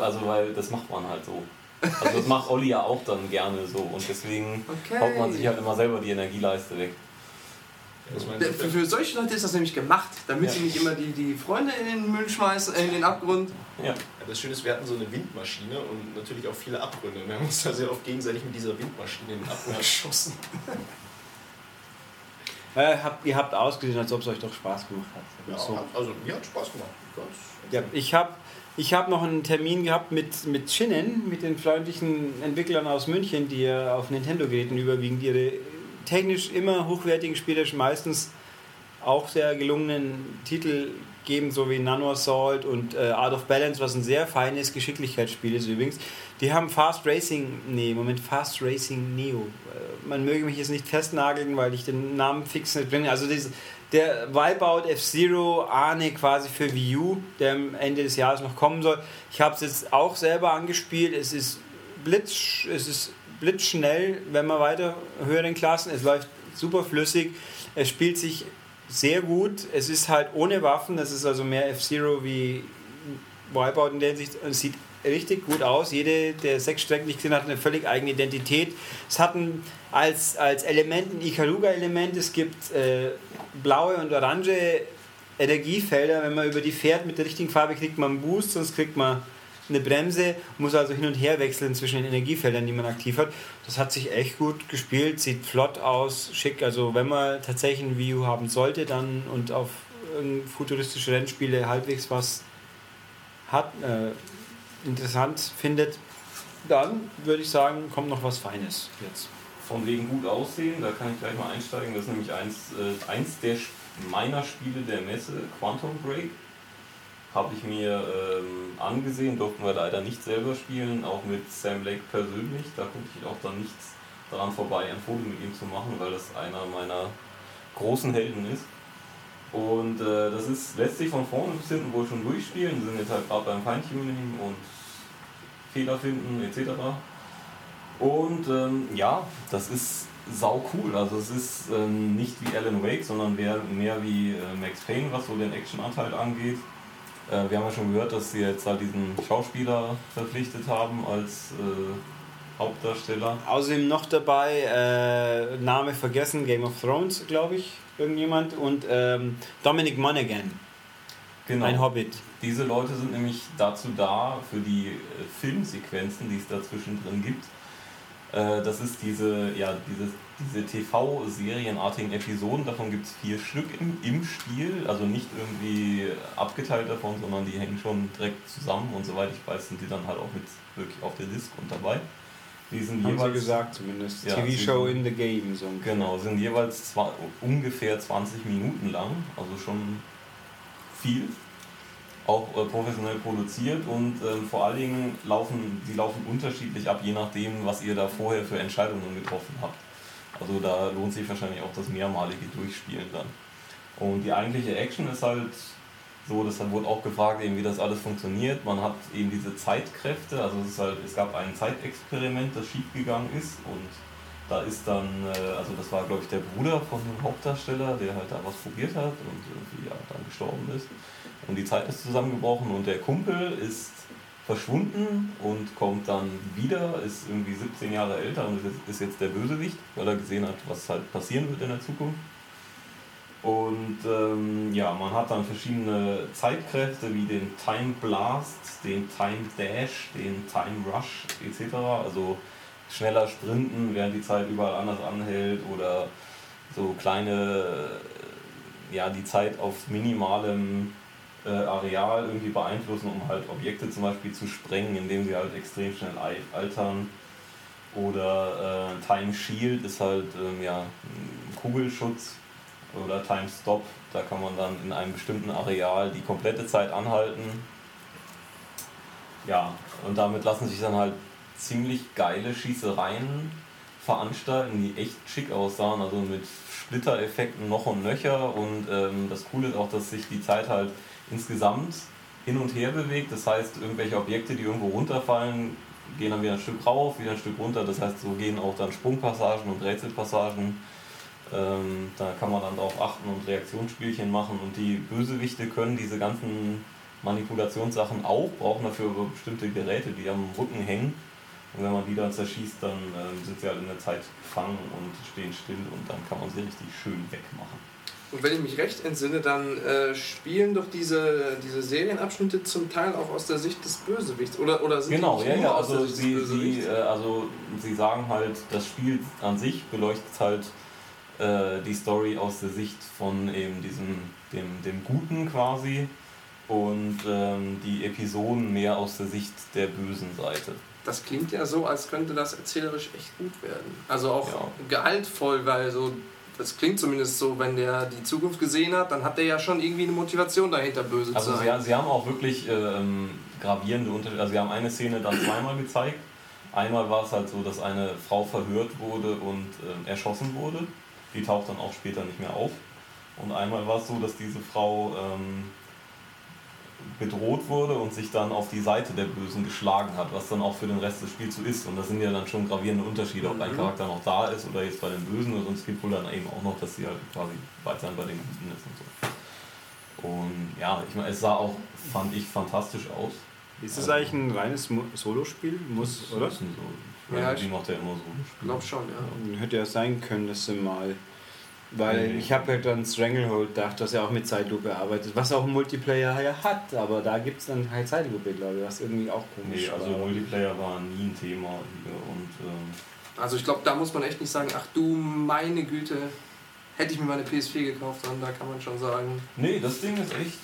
also weil das macht man halt so. Also das macht Olli ja auch dann gerne so und deswegen okay. haut man sich halt immer selber die Energieleiste weg. Für, für, solche Leute ist das nämlich gemacht, damit ja. sie nicht immer die, die Freunde in den Müll schmeißen, äh, in den Abgrund. Ja. ja. Das Schöne ist, wir hatten so eine Windmaschine und natürlich auch viele Abgründe. Wir haben uns da sehr oft gegenseitig mit dieser Windmaschine in den Abgrund geschossen. äh, habt, ihr habt ausgesehen, als ob es euch doch Spaß gemacht hat. Ja, so. also mir hat Spaß gemacht. ja, ich habe ich habe noch einen Termin gehabt mit, mit Shinnen, mit den freundlichen Entwicklern aus München, die ja auf Nintendo-Geräten überwiegend ihre technisch immer hochwertigen Spiele, meistens auch sehr gelungenen Titel geben, so wie Nano Assault und äh, Art of Balance, was ein sehr feines Geschicklichkeitsspiel ist übrigens. Die haben Fast Racing, nee, Moment, Fast Racing Neo. Äh, man möge mich jetzt nicht festnageln, weil ich den Namen fix nicht bringe. Also diese, der Wipeout F-Zero Ahne quasi für Wii U, der am Ende des Jahres noch kommen soll. Ich habe es jetzt auch selber angespielt. Es ist blitz, es ist blitzschnell, wenn man weiter höheren Klassen. Es läuft super flüssig. Es spielt sich sehr gut. Es ist halt ohne Waffen. Das ist also mehr F-Zero wie Wipeout in der Hinsicht. Es sieht richtig gut aus. Jede der sechs Strecken, die ich gesehen habe, hat eine völlig eigene Identität. Es hat ein, als, als Element ein Ikaruga-Element. Es gibt äh, blaue und orange Energiefelder. Wenn man über die fährt mit der richtigen Farbe, kriegt man einen Boost, sonst kriegt man eine Bremse, muss also hin und her wechseln zwischen den Energiefeldern, die man aktiv hat. Das hat sich echt gut gespielt, sieht flott aus, schick. Also wenn man tatsächlich ein View haben sollte dann und auf futuristische Rennspiele halbwegs was hat, äh, interessant findet, dann würde ich sagen, kommt noch was Feines jetzt. Von wegen gut aussehen, da kann ich gleich mal einsteigen. Das ist nämlich eins, äh, eins der meiner Spiele der Messe, Quantum Break. Habe ich mir ähm, angesehen, durften wir leider nicht selber spielen, auch mit Sam Lake persönlich. Da konnte ich auch dann nichts daran vorbei, ein Foto mit ihm zu machen, weil das einer meiner großen Helden ist. Und äh, das ist, lässt sich von vorne bis hinten wohl schon durchspielen. Wir sind jetzt halt gerade beim Feintuning und Fehler finden etc. Und ähm, ja, das ist sau cool. Also es ist ähm, nicht wie Alan Wake, sondern mehr, mehr wie äh, Max Payne, was so den Actionanteil angeht. Äh, wir haben ja schon gehört, dass sie jetzt halt diesen Schauspieler verpflichtet haben als äh, Hauptdarsteller. Außerdem noch dabei, äh, Name vergessen, Game of Thrones, glaube ich irgendjemand und ähm, Dominic Monaghan. Genau. Ein Hobbit. Diese Leute sind nämlich dazu da, für die äh, Filmsequenzen, die es dazwischen drin gibt. Äh, das ist diese, ja, diese, diese TV-serienartigen Episoden, davon gibt es vier Stück im, im Spiel, also nicht irgendwie abgeteilt davon, sondern die hängen schon direkt zusammen und soweit ich weiß, sind die dann halt auch mit wirklich auf der Disc und dabei. Die sind Haben jeweils, sie gesagt zumindest. Ja, TV-Show in the Game. So genau, sind jeweils zwei, ungefähr 20 Minuten lang, also schon viel. Auch äh, professionell produziert und äh, vor allen Dingen laufen die laufen unterschiedlich ab, je nachdem, was ihr da vorher für Entscheidungen getroffen habt. Also da lohnt sich wahrscheinlich auch das mehrmalige Durchspielen dann. Und die eigentliche Action ist halt so, das wurde auch gefragt, eben, wie das alles funktioniert. Man hat eben diese Zeitkräfte, also es, halt, es gab ein Zeitexperiment, das schiefgegangen ist und da ist dann, äh, also das war glaube ich der Bruder von dem Hauptdarsteller, der halt da was probiert hat und irgendwie ja, dann gestorben ist. Und die Zeit ist zusammengebrochen und der Kumpel ist verschwunden und kommt dann wieder, ist irgendwie 17 Jahre älter und ist jetzt der Bösewicht, weil er gesehen hat, was halt passieren wird in der Zukunft. Und ähm, ja, man hat dann verschiedene Zeitkräfte wie den Time Blast, den Time Dash, den Time Rush etc. Also schneller sprinten, während die Zeit überall anders anhält oder so kleine, ja, die Zeit auf minimalem äh, Areal irgendwie beeinflussen, um halt Objekte zum Beispiel zu sprengen, indem sie halt extrem schnell altern. Oder äh, Time Shield ist halt ähm, ja, Kugelschutz oder Time Stop. Da kann man dann in einem bestimmten Areal die komplette Zeit anhalten. Ja, und damit lassen sich dann halt ziemlich geile Schießereien veranstalten, die echt schick aussahen, also mit Splittereffekten noch und nöcher. Und ähm, das Coole ist auch, dass sich die Zeit halt insgesamt hin und her bewegt. Das heißt, irgendwelche Objekte, die irgendwo runterfallen, gehen dann wieder ein Stück rauf, wieder ein Stück runter. Das heißt, so gehen auch dann Sprungpassagen und Rätselpassagen ähm, da kann man dann darauf achten und Reaktionsspielchen machen und die Bösewichte können diese ganzen Manipulationssachen auch, brauchen dafür bestimmte Geräte, die am Rücken hängen. Und wenn man die dann zerschießt, dann äh, sind sie halt in der Zeit gefangen und stehen still und dann kann man sie richtig schön wegmachen. Und wenn ich mich recht entsinne, dann äh, spielen doch diese, diese Serienabschnitte zum Teil auch aus der Sicht des Bösewichts. Oder, oder sind Genau, die ja, ja. aus der Also Sicht sie, sie, äh, also sie sagen halt, das Spiel an sich beleuchtet halt äh, die Story aus der Sicht von eben diesem, dem, dem Guten quasi und ähm, die Episoden mehr aus der Sicht der bösen Seite. Das klingt ja so, als könnte das erzählerisch echt gut werden. Also auch Ja. gehaltvoll, weil so, das klingt zumindest so, wenn der die Zukunft gesehen hat, dann hat der ja schon irgendwie eine Motivation dahinter, böse Also zu sein. sie haben auch wirklich ähm, gravierende Unterschiede. Also sie haben eine Szene dann zweimal gezeigt. Einmal war es halt so, dass eine Frau verhört wurde und ähm, erschossen wurde. Die taucht dann auch später nicht mehr auf. Und einmal war es so, dass diese Frau ähm, bedroht wurde und sich dann auf die Seite der Bösen geschlagen hat, was dann auch für den Rest des Spiels so ist. Und das sind ja dann schon gravierende Unterschiede, ob ein Mhm. Charakter noch da ist oder jetzt bei den Bösen. Und es gibt wohl dann eben auch noch, dass sie halt quasi weiterhin bei den Guten ist und so. Und ja, ich meine, es sah auch, fand ich, fantastisch aus. Ist das eigentlich ein reines Solospiel? Muss, oder? Das ist ein so, Ja, ja, ich die macht ja immer so. Ich glaube schon, ja. Hätte ja sein können, dass sie mal. Weil Nee. ich habe halt an Stranglehold gedacht, dass er auch mit Zeitlupe arbeitet, was auch ein Multiplayer ja hat, aber da gibt es dann halt Zeitlupe, glaube ich, was irgendwie auch komisch Nee, also war. Multiplayer war nie ein Thema hier und ähm, Also ich glaube, da muss man echt nicht sagen, ach du meine Güte, hätte ich mir meine PS4 gekauft, dann da kann man schon sagen, nee, das Ding ist echt.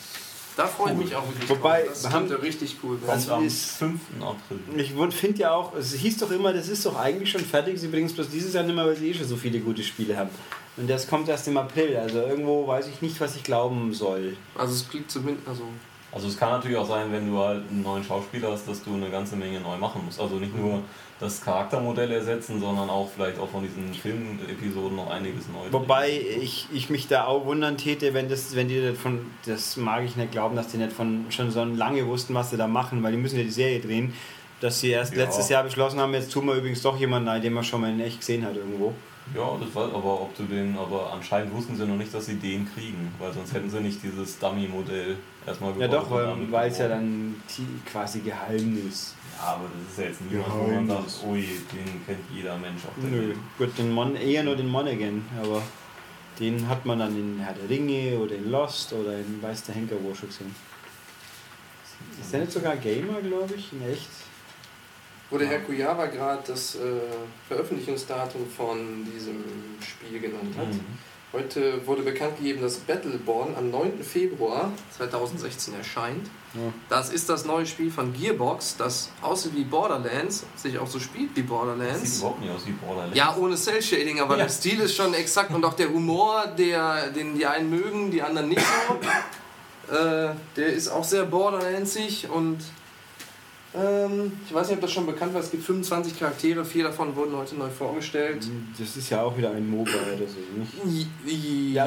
da freue ich Cool. mich auch wirklich Wobei, drauf. Das wir haben- richtig cool. Das am ist- 5. April. Ich finde ja auch, es hieß doch immer, das ist doch eigentlich schon fertig, sie bringen es bloß dieses Jahr nicht mehr, weil sie eh schon so viele gute Spiele haben. Und das kommt erst im April, also irgendwo weiß ich nicht, was ich glauben soll. Also es klingt zumindest, also Also es kann natürlich auch sein, wenn du halt einen neuen Schauspieler hast, dass du eine ganze Menge neu machen musst. Also nicht nur das Charaktermodell ersetzen, sondern auch vielleicht auch von diesen Filmepisoden noch einiges neu. Wobei ich, ich mich da auch wundern täte, wenn das, wenn die nicht von, das mag ich nicht glauben, dass die nicht von schon so lange wussten, was sie da machen, weil die müssen ja die Serie drehen, dass sie erst Ja. letztes Jahr beschlossen haben, jetzt tun wir übrigens doch jemanden ein, den man schon mal in echt gesehen hat irgendwo. Ja, das war aber ob du den, aber anscheinend wussten sie noch nicht, dass sie den kriegen, weil sonst hätten sie nicht dieses Dummy-Modell erstmal Ja gebaut doch, und weil- weil es ja dann quasi geheim ist. Ja, aber das ist ja jetzt niemand, wo man Geheimnis. sagt, ui, den kennt jeder Mensch auf der Nö, Welt. gut, den Mon eher nur den Monaghan, aber den hat man dann in Herr der Ringe oder in Lost oder in Weiß der Henker wo schon gesehen. Ist der nicht sogar Gamer, glaube ich, in echt? Wurde Herr Kujawa gerade das äh, Veröffentlichungsdatum von diesem Spiel genannt hat. Mhm. Heute wurde bekannt gegeben, dass Battleborn am 9. Februar 2016 erscheint. Ja. Das ist das neue Spiel von Gearbox, das aussieht wie Borderlands, sich auch so spielt wie Das sieht Borderlands. überhaupt nicht aus wie Borderlands. Ja, ohne Cell-Shading, aber Ja. der Stil ist schon exakt und auch der Humor, der, den die einen mögen, die anderen nicht so. äh, der ist auch sehr Borderlandsig und ähm, ich weiß nicht, ob das schon bekannt war, es gibt 25 Charaktere, vier davon wurden heute neu vorgestellt. Das ist ja auch wieder ein MOBA oder so, nicht?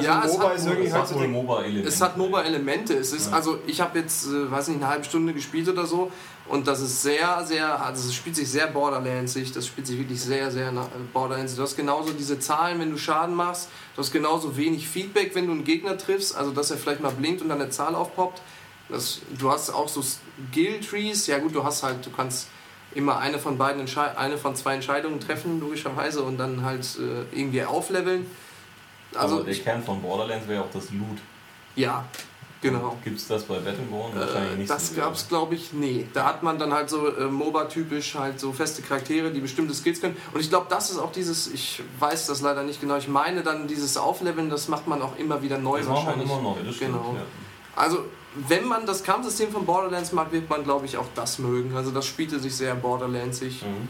Ja, es, hat, ist es MOBA-Elemente. es hat MOBA-Elemente. Es ist, Ja. also ich habe jetzt, äh, weiß nicht, eine halbe Stunde gespielt oder so und das ist sehr, sehr, also es spielt sich sehr Borderlandsig, das spielt sich wirklich sehr, sehr äh, Borderlandsig. Du hast genauso diese Zahlen, wenn du Schaden machst, du hast genauso wenig Feedback, wenn du einen Gegner triffst, also dass er vielleicht mal blinkt und dann eine Zahl aufpoppt. Das, du hast auch so Skill-Trees, ja gut, du hast halt, du kannst immer eine von beiden eine von zwei Entscheidungen treffen, logischerweise, und dann halt äh, irgendwie aufleveln. Also Also der ich, Kern von Borderlands wäre auch das Loot. ja, genau. Gibt es das bei Battleborn? Wahrscheinlich Äh, nicht. das so gab es, glaube ich, nee. Da hat man dann halt so äh, MOBA-typisch halt so feste Charaktere, die bestimmte Skills können. Und ich glaube, das ist auch dieses, ich weiß das leider nicht genau, ich meine dann dieses Aufleveln, das macht man auch immer wieder neu Das macht man wahrscheinlich. immer neu, das stimmt. Genau. Ja. Also, wenn man das Kampfsystem von Borderlands mag, wird man, glaube ich, auch das mögen. Also, das spielte sich sehr Borderlandsig. Mhm.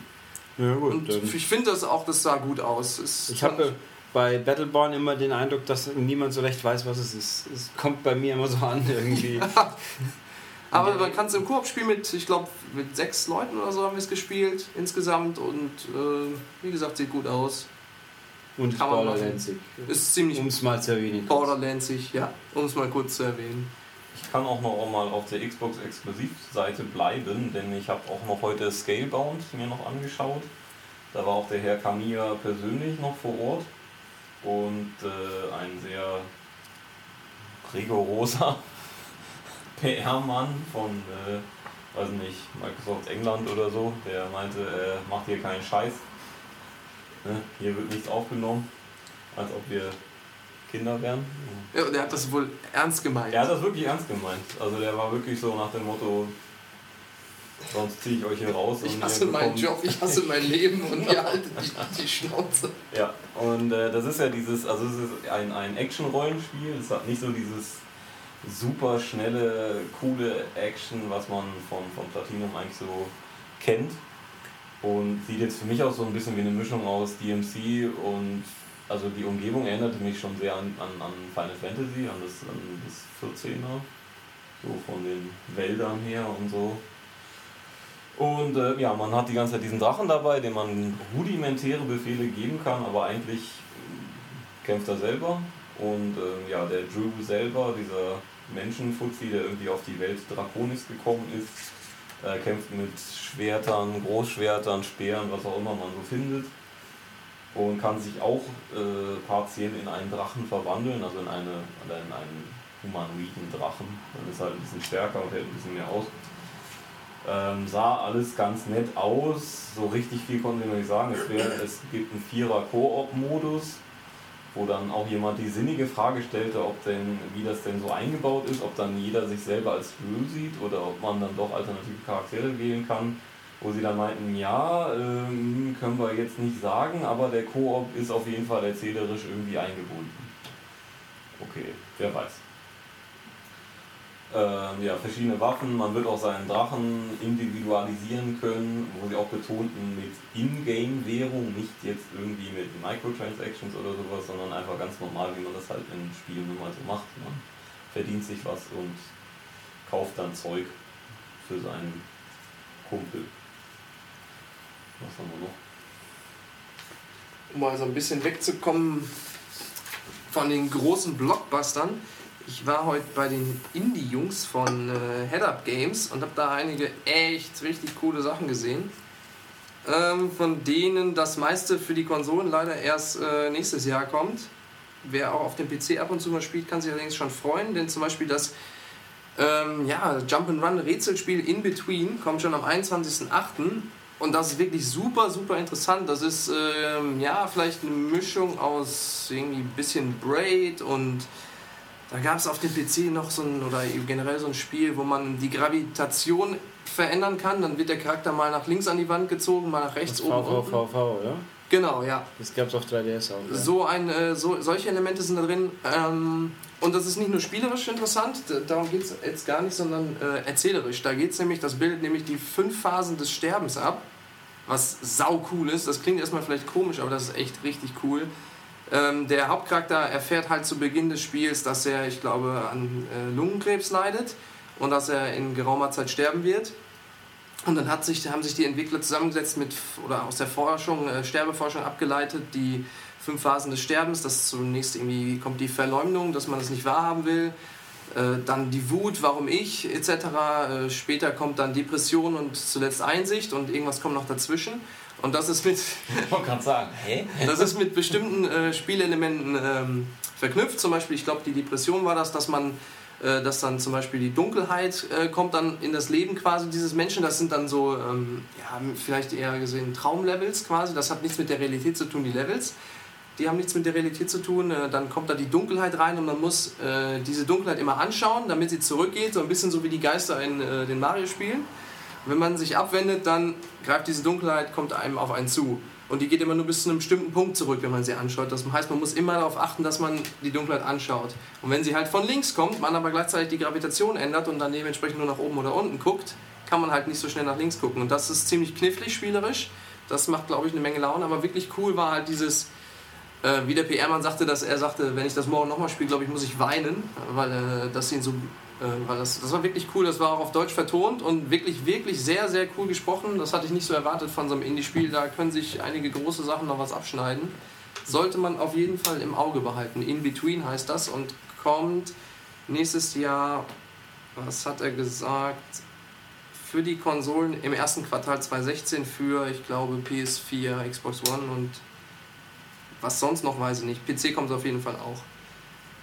Ja gut. Und ich finde das auch, das sah gut aus. Es Ich habe bei Battleborn immer den Eindruck, dass niemand so recht weiß, was es ist. Es kommt bei mir immer so an irgendwie. Aber man kann es im Koop spielen mit, ich glaube, mit sechs Leuten oder so haben wir es gespielt insgesamt. Und äh, wie gesagt, sieht gut aus. Und Borderlandsig. Ist ziemlich Um es mal zu erwähnen. Borderlandsig, ja, um es mal kurz zu erwähnen. Kann auch noch mal auf der Xbox Exklusivseite bleiben, denn ich habe auch noch heute Scalebound mir noch angeschaut. Da war auch der Herr Kamiya persönlich noch vor Ort und äh, ein sehr rigoroser PR-Mann von, äh, weiß nicht, Microsoft England oder so, der meinte, äh, macht hier keinen Scheiß. Ne? Hier wird nichts aufgenommen, als ob wir Kinder wären. Ja, der hat das wohl ernst gemeint. Er hat das wirklich ernst gemeint. Also der war wirklich so nach dem Motto, sonst ziehe ich euch hier raus. Ich und hasse meinen Job, ich hasse mein Leben und ihr haltet die, die Schnauze. Ja, und äh, das ist ja dieses, also es ist ein, ein Action-Rollenspiel, es hat nicht so dieses super schnelle, coole Action, was man von, von Platinum eigentlich so kennt. Und sieht jetzt für mich auch so ein bisschen wie eine Mischung aus DMC und also die Umgebung erinnerte mich schon sehr an, an, an Final Fantasy, an das, an das 14er, so von den Wäldern her und so. Und äh, ja, man hat die ganze Zeit diesen Drachen dabei, dem man rudimentäre Befehle geben kann, aber eigentlich kämpft er selber. Und äh, ja, der Drew selber, dieser Menschenfuzzi, der irgendwie auf die Welt Draconis gekommen ist, äh, kämpft mit Schwertern, Großschwertern, Speeren, was auch immer man so findet. Und kann sich auch äh, partiell in einen Drachen verwandeln, also in, eine, in einen humanoiden Drachen. Dann ist halt ein bisschen stärker und hält ein bisschen mehr aus. Ähm, sah alles ganz nett aus. So richtig viel konnten wir noch nicht sagen. Es, wär, es gibt einen Vierer-Koop-Modus, wo dann auch jemand die sinnige Frage stellte, ob denn, wie das denn so eingebaut ist, ob dann jeder sich selber als Höhe sieht oder ob man dann doch alternative Charaktere wählen kann. Wo sie dann meinten, ja, ähm, können wir jetzt nicht sagen, aber der Koop ist auf jeden Fall erzählerisch irgendwie eingebunden. Okay, wer weiß. Ähm, ja, verschiedene Waffen. Man wird auch seinen Drachen individualisieren können, wo sie auch betonten mit Ingame-Währung, nicht jetzt irgendwie mit Microtransactions oder sowas, sondern einfach ganz normal, wie man das halt in Spielen nun mal so macht. Man verdient sich was und kauft dann Zeug für seinen Kumpel. Was haben wir noch? Um mal so ein bisschen wegzukommen von den großen Blockbustern. Ich war heute bei den Indie-Jungs von äh, Head Up Games und habe da einige echt richtig coole Sachen gesehen. Ähm, von denen das meiste für die Konsolen leider erst äh, nächstes Jahr kommt. Wer auch auf dem PC ab und zu mal spielt, kann sich allerdings schon freuen, denn zum Beispiel das ähm, ja, Jump'n'Run Rätselspiel In Between kommt schon am 21.08. Und das ist wirklich super, super interessant. Das ist ähm, ja vielleicht eine Mischung aus irgendwie ein bisschen Braid und da gab es auf dem PC noch so ein, oder generell so ein Spiel, wo man die Gravitation verändern kann. Dann wird der Charakter mal nach links an die Wand gezogen, mal nach rechts Das oben. unten. VVVV, oder? Genau, ja. Das gab es auf 3DS auch. Ja. So ein, äh, so, solche Elemente sind da drin. Ähm, und das ist nicht nur spielerisch interessant, darum geht es jetzt gar nicht, sondern äh, erzählerisch. Da geht es nämlich, das bildet nämlich die fünf Phasen des Sterbens ab, was sau cool ist. Das klingt erstmal vielleicht komisch, aber das ist echt richtig cool. Ähm, der Hauptcharakter erfährt halt zu Beginn des Spiels, dass er, ich glaube, an äh, Lungenkrebs leidet und dass er in geraumer Zeit sterben wird. Und dann hat sich, haben sich die Entwickler zusammengesetzt mit, oder aus der Forschung, äh, Sterbeforschung abgeleitet, die fünf Phasen des Sterbens. Das zunächst irgendwie kommt die Verleumdung, dass man das nicht wahrhaben will. Äh, dann die Wut, warum ich, etc. Äh, später kommt dann Depression und zuletzt Einsicht und irgendwas kommt noch dazwischen. Und das ist mit, sagen, hä? das ist mit bestimmten äh, Spielelementen ähm, verknüpft. Zum Beispiel, ich glaube, die Depression war das, dass man, äh, dass dann zum Beispiel die Dunkelheit äh, kommt dann in das Leben quasi dieses Menschen. Das sind dann so, ähm, ja, vielleicht eher gesehen Traumlevels quasi. Das hat nichts mit der Realität zu tun, die Levels. Die haben nichts mit der Realität zu tun. Äh, Dann kommt da die Dunkelheit rein und man muss äh, diese Dunkelheit immer anschauen, damit sie zurückgeht. So ein bisschen so wie die Geister in äh, den Mario-Spielen. Wenn man sich abwendet, dann greift diese Dunkelheit, kommt einem auf einen zu. Und die geht immer nur bis zu einem bestimmten Punkt zurück, wenn man sie anschaut. Das heißt, man muss immer darauf achten, dass man die Dunkelheit anschaut. Und wenn sie halt von links kommt, man aber gleichzeitig die Gravitation ändert und dann dementsprechend nur nach oben oder unten guckt, kann man halt nicht so schnell nach links gucken. Und das ist ziemlich knifflig spielerisch. Das macht, glaube ich, eine Menge Laune. Aber wirklich cool war halt dieses, äh, wie der PR-Mann sagte, dass er sagte, wenn ich das morgen nochmal spiele, glaube ich, muss ich weinen, weil äh, das ihn so, äh, weil das, das war wirklich cool. Das war auch auf Deutsch vertont und wirklich, wirklich sehr, sehr cool gesprochen. Das hatte ich nicht so erwartet von so einem Indie-Spiel. Da können sich einige große Sachen noch was abschneiden. Sollte man auf jeden Fall im Auge behalten. In Between heißt das und kommt nächstes Jahr, was hat er gesagt? Für die Konsolen im ersten Quartal 2016 für, ich glaube, PS4, Xbox One und was sonst noch, weiß ich nicht. PC kommt es auf jeden Fall auch.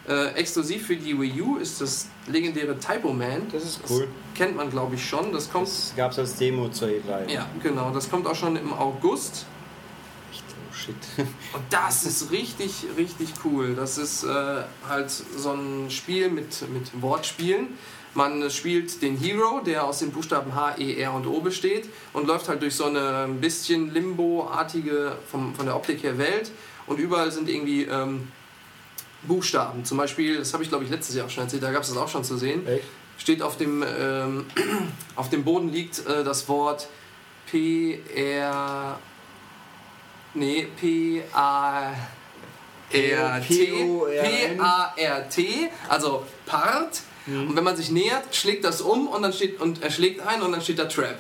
Äh, exklusiv für die Wii U ist das legendäre Typo Man. Das ist cool. kennt man, glaube ich, schon. Das kommt. Das gab es als Demo zur E3. Ja, genau. Das kommt auch schon im August. Echt, oh shit. Und das ist richtig, richtig cool. Das ist äh, halt so ein Spiel mit, mit Wortspielen. Man spielt den Hero, der aus den Buchstaben H, E, R und O besteht und läuft halt durch so eine ein bisschen Limbo-artige, von der Optik her Welt. Und überall sind irgendwie ähm, Buchstaben. Zum Beispiel, das habe ich glaube ich letztes Jahr auch schon erzählt, da gab es das auch schon zu sehen. Echt? Steht auf dem, ähm, auf dem Boden liegt äh, das Wort P, R, nee, P, A, R, T, P, A, R, T, also Part. Und wenn man sich nähert, schlägt das um und dann steht, und er schlägt ein und dann steht da Trap.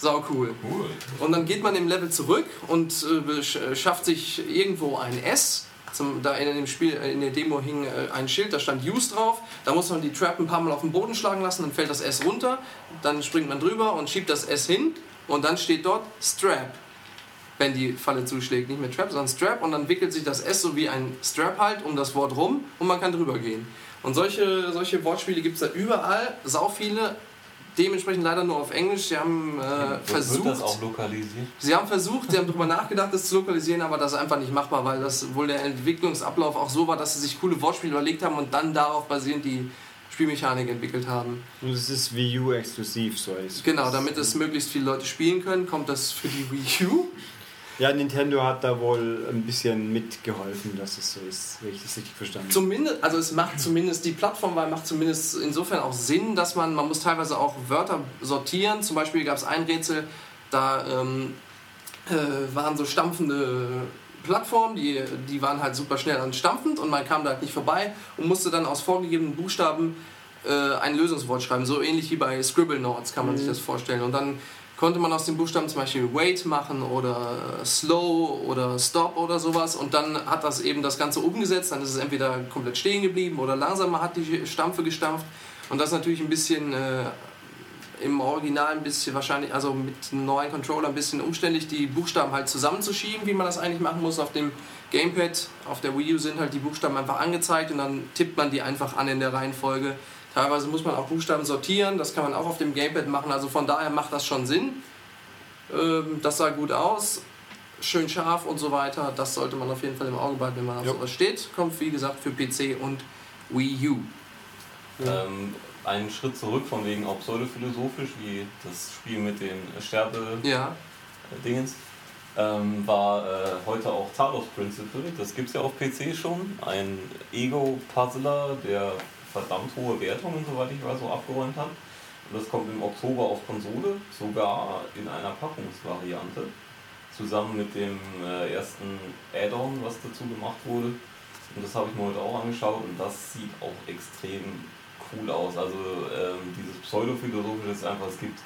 Sau cool. Cool. Und dann geht man im Level zurück und äh, sch- schafft sich irgendwo ein S. Zum, da in dem Spiel, äh, in der Demo hing äh, ein Schild, da stand Use drauf. Da muss man die Trap ein paar Mal auf den Boden schlagen lassen, dann fällt das S runter. Dann springt man drüber und schiebt das S hin. Und dann steht dort Strap. Wenn die Falle zuschlägt. Nicht mehr Trap, sondern Strap. Und dann wickelt sich das S so wie ein Strap halt um das Wort rum und man kann drüber gehen. Und solche, solche Wortspiele gibt es da überall. Sau viele. Dementsprechend leider nur auf Englisch. Sie haben äh, versucht. Wird das auch lokalisiert? Sie haben versucht, sie haben darüber nachgedacht, das zu lokalisieren, aber das ist einfach nicht machbar, weil das wohl der Entwicklungsablauf auch so war, dass sie sich coole Wortspiele überlegt haben und dann darauf basierend die Spielmechanik entwickelt haben. Und es ist Wii U exklusiv, so ist Genau, damit es möglichst viele Leute spielen können, kommt das für die Wii U. Ja, Nintendo hat da wohl ein bisschen mitgeholfen, dass es so ist, wenn ich das richtig verstanden habe. Zumindest, also es macht zumindest, die Plattformwahl macht zumindest insofern auch Sinn, dass man, man muss teilweise auch Wörter sortieren. Zum Beispiel gab es ein Rätsel, da ähm, äh, waren so stampfende Plattformen, die, die waren halt super schnell anstampfend und man kam da halt nicht vorbei und musste dann aus vorgegebenen Buchstaben äh, ein Lösungswort schreiben. So ähnlich wie bei Scribble Notes kann man sich das vorstellen. Und dann konnte man aus den Buchstaben zum Beispiel Wait machen oder Slow oder Stop oder sowas und dann hat das eben das Ganze umgesetzt, dann ist es entweder komplett stehen geblieben oder langsamer hat die Stampfe gestampft und das natürlich ein bisschen äh, im Original ein bisschen wahrscheinlich, also mit einem neuen Controller ein bisschen umständlich, die Buchstaben halt zusammenzuschieben, wie man das eigentlich machen muss auf dem Gamepad. Auf der Wii U sind halt die Buchstaben einfach angezeigt und dann tippt man die einfach an in der Reihenfolge. Teilweise muss man auch Buchstaben sortieren, das kann man auch auf dem Gamepad machen, also von daher macht das schon Sinn. Ähm, das sah gut aus, schön scharf und so weiter. Das sollte man auf jeden Fall im Auge behalten, wenn man auf Jo. sowas steht. Kommt wie gesagt für PC und Wii U. Ähm, einen Schritt zurück, von wegen auch pseudophilosophisch, wie das Spiel mit den Sterbe-Dingens, Ja, ähm, war äh, heute auch Talos Principle. Das gibt es ja auf PC schon. Ein Ego-Puzzler, der verdammt hohe Wertungen, soweit ich weiß, so abgeräumt hat. Und das kommt im Oktober auf Konsole, sogar in einer Packungsvariante. Zusammen mit dem äh, ersten Add-on, was dazu gemacht wurde. Und das habe ich mir heute auch angeschaut und das sieht auch extrem cool aus. Also ähm, dieses Pseudophilosophische ist einfach, es gibt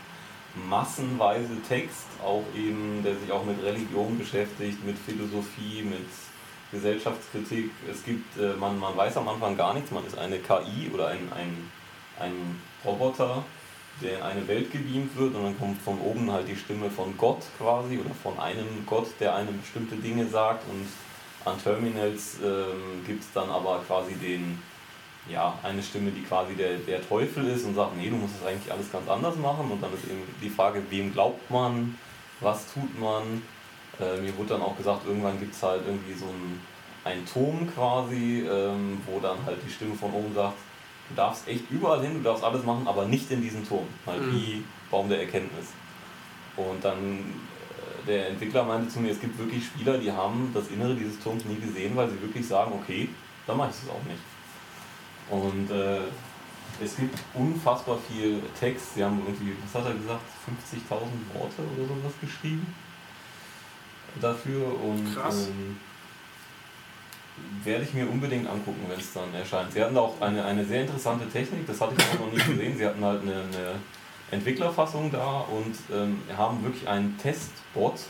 massenweise Text, auch eben, der sich auch mit Religion beschäftigt, mit Philosophie, mit Gesellschaftskritik. Es gibt, äh, man, man weiß am Anfang gar nichts, man ist eine KI oder ein, ein, ein Roboter, der in eine Welt gebeamt wird und dann kommt von oben halt die Stimme von Gott quasi oder von einem Gott, der einem bestimmte Dinge sagt und an Terminals ähm, gibt es dann aber quasi den, ja, eine Stimme, die quasi der, der Teufel ist und sagt, nee, du musst es eigentlich alles ganz anders machen und dann ist eben die Frage, wem glaubt man, was tut man. Äh, mir wurde dann auch gesagt, irgendwann gibt es halt irgendwie so ein, ein Turm quasi, ähm, wo dann halt die Stimme von oben sagt, du darfst echt überall hin, du darfst alles machen, aber nicht in diesem Turm. Halt Mhm. wie Baum der Erkenntnis. Und dann äh, der Entwickler meinte zu mir, es gibt wirklich Spieler, die haben das Innere dieses Turms nie gesehen, weil sie wirklich sagen, okay, dann mache ich es auch nicht. Und äh, es gibt unfassbar viel Text. Sie haben irgendwie, was hat er gesagt, 50.000 Worte oder sowas geschrieben dafür. Und Krass. ähm, werde ich mir unbedingt angucken, wenn es dann erscheint. Sie hatten auch eine, eine sehr interessante Technik, das hatte ich auch noch nicht gesehen. Sie hatten halt eine, eine Entwicklerfassung da und ähm, haben wirklich einen Testbot,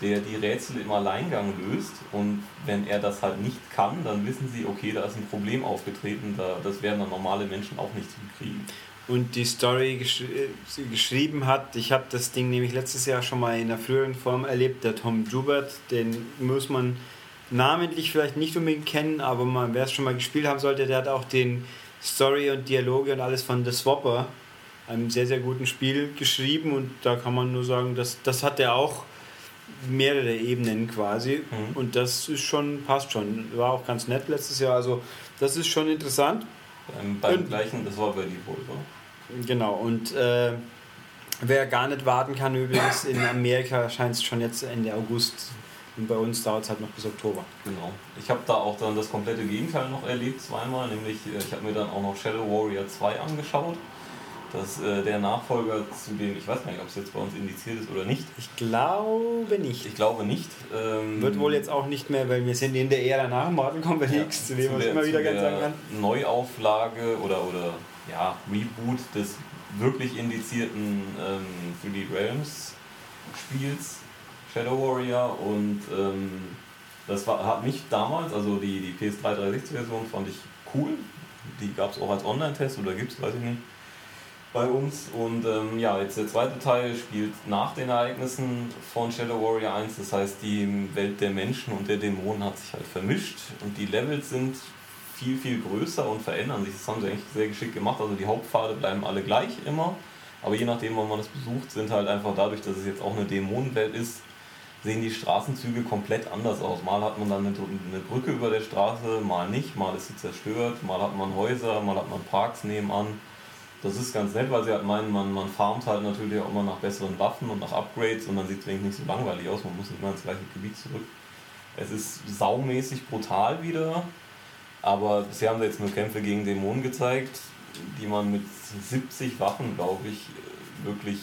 der die Rätsel im Alleingang löst und wenn er das halt nicht kann, dann wissen sie, okay, da ist ein Problem aufgetreten, da, das werden dann normale Menschen auch nicht hinkriegen. Und die Story gesch äh, geschrieben hat, ich habe das Ding nämlich letztes Jahr schon mal in einer früheren Form erlebt, der Tom Jubert, den muss man namentlich vielleicht nicht unbedingt kennen, aber man, wer es schon mal gespielt haben sollte, der hat auch den Story und Dialoge und alles von The Swapper, einem sehr, sehr guten Spiel, geschrieben und da kann man nur sagen, dass, das hat er auch mehrere Ebenen quasi. Mhm. Und das ist schon, passt schon. War auch ganz nett letztes Jahr. Also das ist schon interessant. Beim, beim Und- gleichen, das war bei Devolver. Genau. Und äh, wer gar nicht warten kann, übrigens, in Amerika erscheint es schon jetzt Ende August. Und bei uns dauert es halt noch bis Oktober. Genau. Ich habe da auch dann das komplette Gegenteil noch erlebt, zweimal. Nämlich, äh, ich habe mir dann auch noch Shadow Warrior 2 angeschaut. Das ist äh, der Nachfolger zu dem, ich weiß gar nicht, ob es jetzt bei uns indiziert ist oder nicht. Ich glaube nicht. Ich glaube nicht. Ähm, Wird wohl jetzt auch nicht mehr, weil wir sind in der Ära nach Mortal Kombat ja, X, zu dem man immer wieder ganz sagen kann. Neuauflage oder, oder ja, Reboot des wirklich indizierten ähm, 3D Realms Spiels Shadow Warrior und ähm, das war, hat mich damals, also die, die PS3 360-Version fand ich cool. Die gab es auch als Online-Test oder gibt es, weiß ich nicht, bei uns. Und ähm, ja, jetzt der zweite Teil spielt nach den Ereignissen von Shadow Warrior 1. Das heißt, die Welt der Menschen und der Dämonen hat sich halt vermischt und die Levels sind viel, viel größer und verändern sich. Das haben sie eigentlich sehr geschickt gemacht. Also die Hauptpfade bleiben alle gleich immer. Aber je nachdem, wann man das besucht, sind halt einfach dadurch, dass es jetzt auch eine Dämonenwelt ist, sehen die Straßenzüge komplett anders aus. Mal hat man dann eine, eine Brücke über der Straße, mal nicht, mal ist sie zerstört, mal hat man Häuser, mal hat man Parks nebenan. Das ist ganz nett, weil sie halt meinen, man, man farmt halt natürlich auch immer nach besseren Waffen und nach Upgrades und dann sieht es wenigstens nicht so langweilig aus, man muss nicht mal ins gleiche Gebiet zurück. Es ist saumäßig brutal wieder, aber bisher haben sie jetzt nur Kämpfe gegen Dämonen gezeigt, die man mit 70 Waffen, glaube ich, wirklich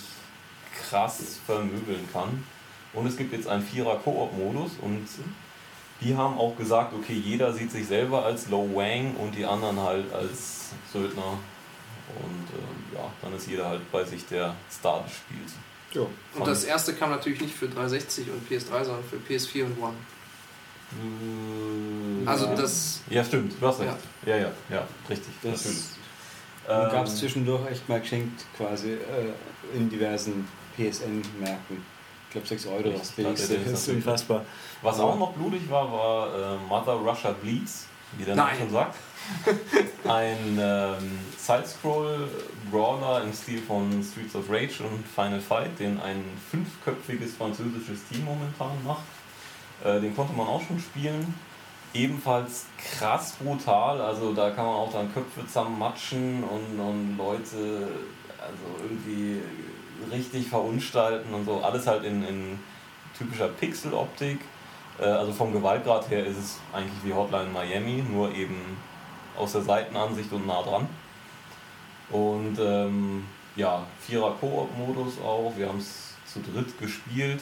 krass vermöbeln kann. Und es gibt jetzt einen Vierer-Koop-Modus und die haben auch gesagt, okay, jeder sieht sich selber als Low Wang und die anderen halt als Söldner. Und ähm, ja, dann ist jeder halt bei sich der Star des Spiels. Jo. Und das erste kam natürlich nicht für 360 und PS3, sondern für PS4 und One. Äh, Also ja. das. Ja, stimmt, du hast recht. Ja, ja, ja, richtig. Das natürlich. gab es Ähm, zwischendurch echt mal geschenkt, quasi äh, in diversen PSN-Märkten. Ich glaube 6 Euro, das billigste. Ja, Das ist unfassbar. Was auch noch blutig war, war äh, Mother Russia Bleeds, wie der Name schon sagt. Ein ähm, Side-Scroll-Brawler im Stil von Streets of Rage und Final Fight, den ein fünfköpfiges französisches Team momentan macht. Äh, den konnte man auch schon spielen. Ebenfalls krass brutal, also da kann man auch dann Köpfe zermatschen und, und Leute also irgendwie richtig verunstalten und so. Alles halt in, in typischer Pixel-Optik. Äh, Also vom Gewaltgrad her ist es eigentlich wie Hotline Miami, nur eben aus der Seitenansicht und nah dran. Und ähm, ja, Vierer Koop-Modus auch. Wir haben es zu dritt gespielt.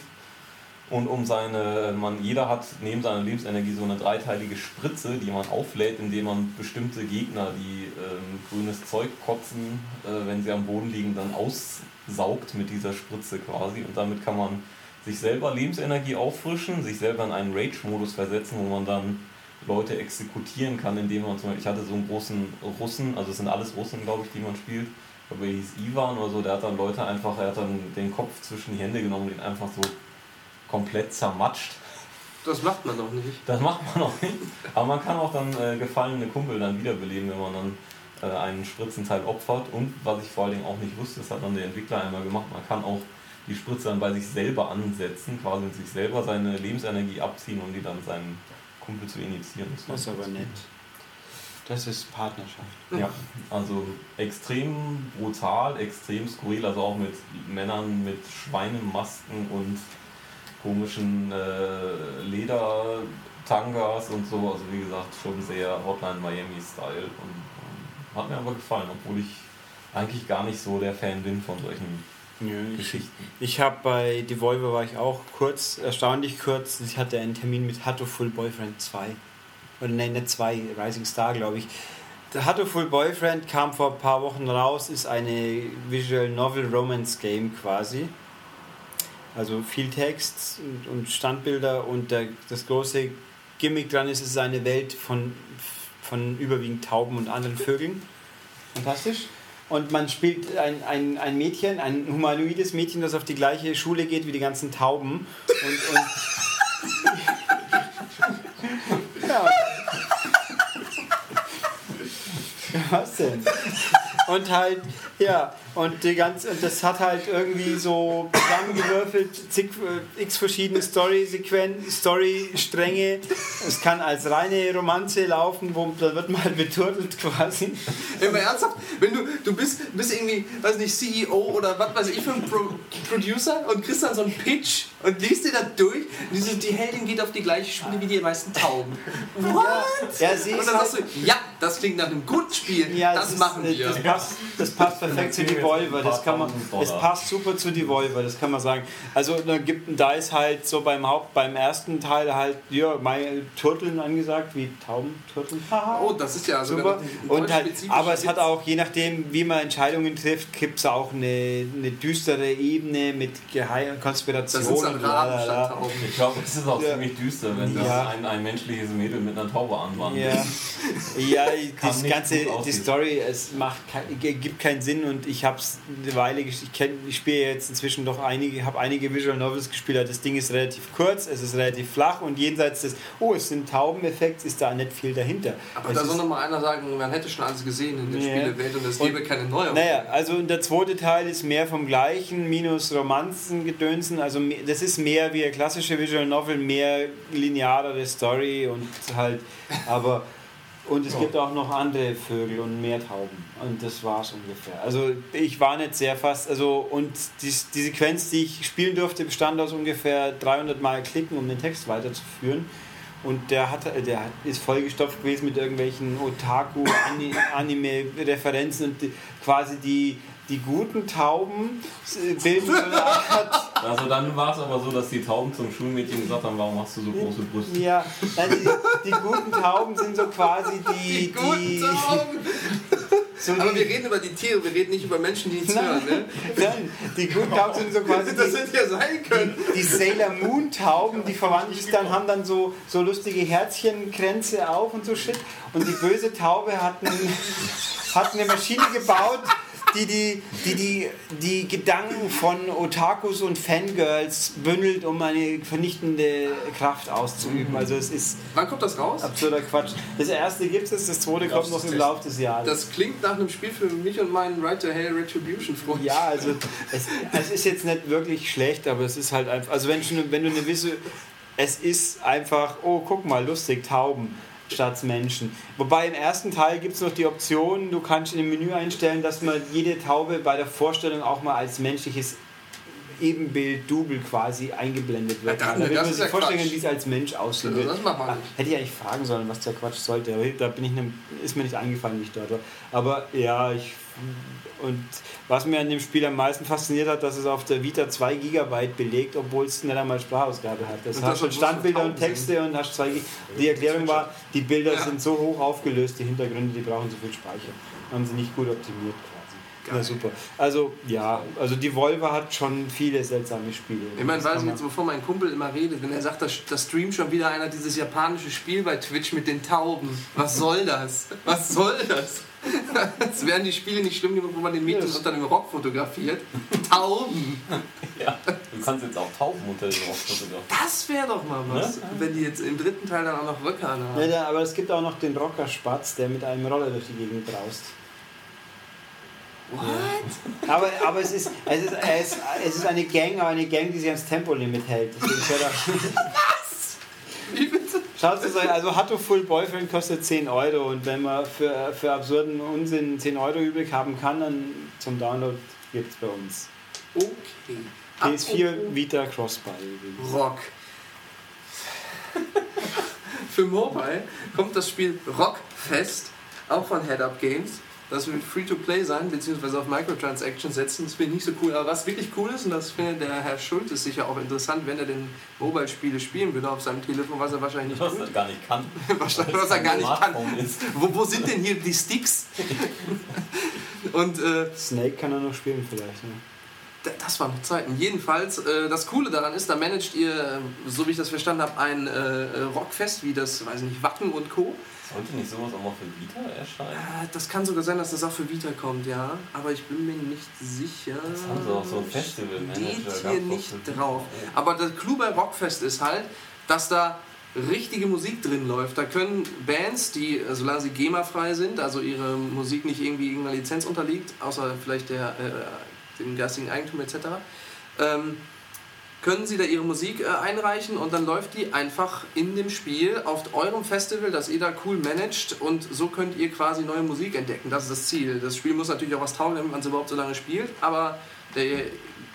Und um seine, man, jeder hat neben seiner Lebensenergie so eine dreiteilige Spritze, die man auflädt, indem man bestimmte Gegner, die ähm, grünes Zeug kotzen, äh, wenn sie am Boden liegen, dann aussaugt mit dieser Spritze quasi. Und damit kann man sich selber Lebensenergie auffrischen, sich selber in einen Rage-Modus versetzen, wo man dann Leute exekutieren kann, indem man zum Beispiel, ich hatte so einen großen Russen, also es sind alles Russen, glaube ich, die man spielt, glaube, er hieß Ivan oder so, der hat dann Leute einfach, er hat dann den Kopf zwischen die Hände genommen und ihn einfach so komplett zermatscht. Das macht man doch nicht. Das macht man auch nicht. Aber man kann auch dann äh, gefallene Kumpel dann wiederbeleben, wenn man dann äh, einen Spritzenteil opfert. Und was ich vor allen Dingen auch nicht wusste, das hat dann der Entwickler einmal gemacht, man kann auch die Spritze dann bei sich selber ansetzen, quasi sich selber seine Lebensenergie abziehen, um die dann seinen Kumpel zu initiieren. Das ist aber nett. Das ist Partnerschaft. Ja, also extrem brutal, extrem skurril, also auch mit Männern mit Schweinemasken und komischen äh, Ledertangas und so. Also wie gesagt, schon sehr Hotline Miami-Style und ähm, hat mir aber gefallen, obwohl ich eigentlich gar nicht so der Fan bin von solchen Nö, ich Geschichten. ich habe bei Devolver war ich auch kurz, erstaunlich kurz. Ich hatte einen Termin mit Hatoful Boyfriend 2. Oder nein, nicht 2, Rising Star, glaube ich. Der Hatoful Boyfriend kam vor ein paar Wochen raus, ist eine Visual Novel Romance Game quasi. Also viel Text und, und Standbilder und der, das große Gimmick dran ist, es ist eine Welt von, von überwiegend Tauben und anderen Vögeln. Fantastisch. Und man spielt ein, ein, ein Mädchen, ein humanoides Mädchen, das auf die gleiche Schule geht wie die ganzen Tauben. Und, und ja. Was denn? Und halt, ja, und die ganze, und das hat halt irgendwie so zusammengewürfelt, zig, äh, x verschiedene Story-Sequenzen, Story-Stränge. Es kann als reine Romanze laufen, wo da wird mal beturtelt quasi. Immer ernsthaft, wenn du, du bist, bist irgendwie, weiß nicht, CEO oder was weiß ich für ein Pro Producer und kriegst dann so einen Pitch und liest dir das durch. Und diese, die Heldin geht auf die gleiche Schule wie die meisten Tauben. What? Ja, sie und ist dann hast du, halt- ja, das klingt nach einem guten Spiel. Ja, das ist- machen wir. Das passt, das passt perfekt zu Devolver. Das kann man, es passt super zu Devolver, das kann man sagen. Also da gibt da ist halt so beim Haupt, beim ersten Teil halt ja, meine Turteln angesagt, wie Tauben, Turteln. Haha. oh, das ist ja Super. Und halt, aber es hat auch, je nachdem, wie man Entscheidungen trifft, gibt es auch eine, eine düstere Ebene mit Geheim Konspiration. Das Raben statt Tauben. Ich glaube, es ist auch Ja. ziemlich düster, wenn Ja. das ein, ein menschliches Mädel mit einer Taube anwandelt. Ja, das ganze, die. Story, es macht kein, gibt keinen Sinn und ich habe es eine Weile, gesch- ich, kenn, ich spiele jetzt inzwischen doch einige, habe einige Visual Novels gespielt, das Ding ist relativ kurz, es ist relativ flach und jenseits des, oh, es sind Taubeneffekts, ist da nicht viel dahinter. Aber es da soll noch mal einer sagen, man hätte schon alles gesehen in der Ja. Spielewelt und es gäbe keine Neuerung. Naja, also der zweite Teil ist mehr vom gleichen, minus Romanzen, Gedönsen. Also me- das ist mehr wie eine klassische Visual Novel, mehr linearere Story und halt, aber und es gibt auch noch andere Vögel und mehr Tauben. Und das war's ungefähr. Also ich war nicht sehr fast, also und die, die Sequenz, die ich spielen durfte, bestand aus ungefähr 300 Mal klicken, um den Text weiterzuführen. Und der, hat, der ist vollgestopft gewesen mit irgendwelchen Otaku-Anime-Referenzen und die, quasi die, die guten Tauben bilden so eine Art. Also dann war es aber so, dass die Tauben zum Schulmädchen gesagt haben, warum hast du so große Brüste? Ja, nein, die, die guten Tauben sind so quasi die. Die guten die, Tauben! so Aber die, wir reden über die Tiere, wir reden nicht über Menschen, die nichts hören. Ne? nein, die guten Tauben sind so quasi. Das Die, hätte ja sein können. die Sailor Moon Tauben, die verwandeln sich dann, haben dann so, so lustige Herzchenkränze auf und so Shit. Und die böse Taube hat, ein, hat eine Maschine gebaut, die die, die, die die Gedanken von Otakus und Fangirls bündelt, um eine vernichtende Kraft auszuüben. Also es ist Wann kommt das raus? absurder Quatsch. Das erste gibt es, das zweite kommt noch im Laufe des Jahres. Das klingt nach einem Spiel für mich und meinen Right to Hell Retribution Freund. Ja, also es, es ist jetzt nicht wirklich schlecht, aber es ist halt einfach, also wenn, schon, wenn du eine Wisse, es ist einfach, oh guck mal, lustig, Tauben statt Menschen. Wobei im ersten Teil gibt es noch die Option, du kannst in dem Menü einstellen, dass man jede Taube bei der Vorstellung auch mal als menschliches Ebenbild, Double quasi eingeblendet wird. Ja, Da will man sich vorstellen, Quatsch. wie es als Mensch aussehen Also wird. das macht man Ah, nicht. Hätte ich eigentlich fragen sollen, was der Quatsch sollte, aber da bin ich nem, ist mir nicht eingefallen, ich dort war. Aber ja, ich und was mir an dem Spiel am meisten fasziniert hat, dass es auf der Vita 2 GB belegt, obwohl es nicht einmal Sprachausgabe hat. Das Und hast schon Standbilder und Tauben sind. Texte und hast zwei GB. Die Erklärung war, die Bilder Ja. sind so hoch aufgelöst, die Hintergründe, die brauchen so viel Speicher. Haben sie nicht gut optimiert. Na super. Also ja, also die Volvo hat schon viele seltsame Spiele. Ich meine, Das weiß ich man- jetzt, wovon mein Kumpel immer redet, wenn er sagt, da, da streamt schon wieder einer dieses japanische Spiel bei Twitch mit den Tauben. Was soll das? Was soll das? Es wären die Spiele nicht schlimm genug, wo man den Mädchen Ja. unter dem Rock fotografiert. Tauben! Ja, du kannst jetzt auch Tauben unter den Rock fotografieren. Das wäre doch mal was. Wenn die jetzt im dritten Teil dann auch noch Röcke Ja, anhaben. da- aber es gibt auch noch den Rockerspatz, der mit einem Roller durch die Gegend braust. What? Aber, aber es, ist, es, ist, es, es ist eine Gang, aber eine Gang, die sich ans Tempolimit hält. Er- Wie bitte? Schaut es euch, also Hatto Full Boyfriend kostet 10 Euro und wenn man für, für absurden Unsinn 10 Euro übrig haben kann, dann zum Download gibt es bei uns. Okay. PS4 Vita Crossbuy übrigens. Rock. Für Mobile kommt das Spiel Rockfest, auch von Head Up Games. Das wird Free-to-Play sein, beziehungsweise auf Microtransactions setzen. Das finde ich nicht so cool. Aber was wirklich cool ist, und das findet der Herr Schultes sicher auch interessant, wenn er denn Mobile-Spiele spielen würde auf seinem Telefon, was er wahrscheinlich nicht Was tut. er gar nicht kann. Wahrscheinlich, was er gar nicht kann. Smartphone Ist. Wo, wo sind denn hier die Sticks? Und äh, Snake kann er noch spielen vielleicht. Ne? Das waren noch Zeiten. Jedenfalls, äh, das Coole daran ist, da managt ihr, äh, so wie ich das verstanden habe, ein äh, äh, Rockfest wie das, weiß nicht, Wacken und Co. Sollte nicht sowas auch mal für Vita erscheinen? Äh, das kann sogar sein, dass das auch für Vita kommt, ja. Aber ich bin mir nicht sicher. Das haben sie auch so ein Festival-Manager Steht hier nicht drauf. Aber der Clou bei Rockfest ist halt, dass da richtige Musik drin läuft. Da können Bands, die, solange sie GEMA-frei sind, also ihre Musik nicht irgendwie irgendeiner Lizenz unterliegt, außer vielleicht der, äh, dem geistigen Eigentum etc., ähm, können Sie da Ihre Musik äh, einreichen und dann läuft die einfach in dem Spiel auf eurem Festival, das ihr da cool managt und so könnt ihr quasi neue Musik entdecken. Das ist das Ziel. Das Spiel muss natürlich auch was taugen, damit man es überhaupt so lange spielt, aber der,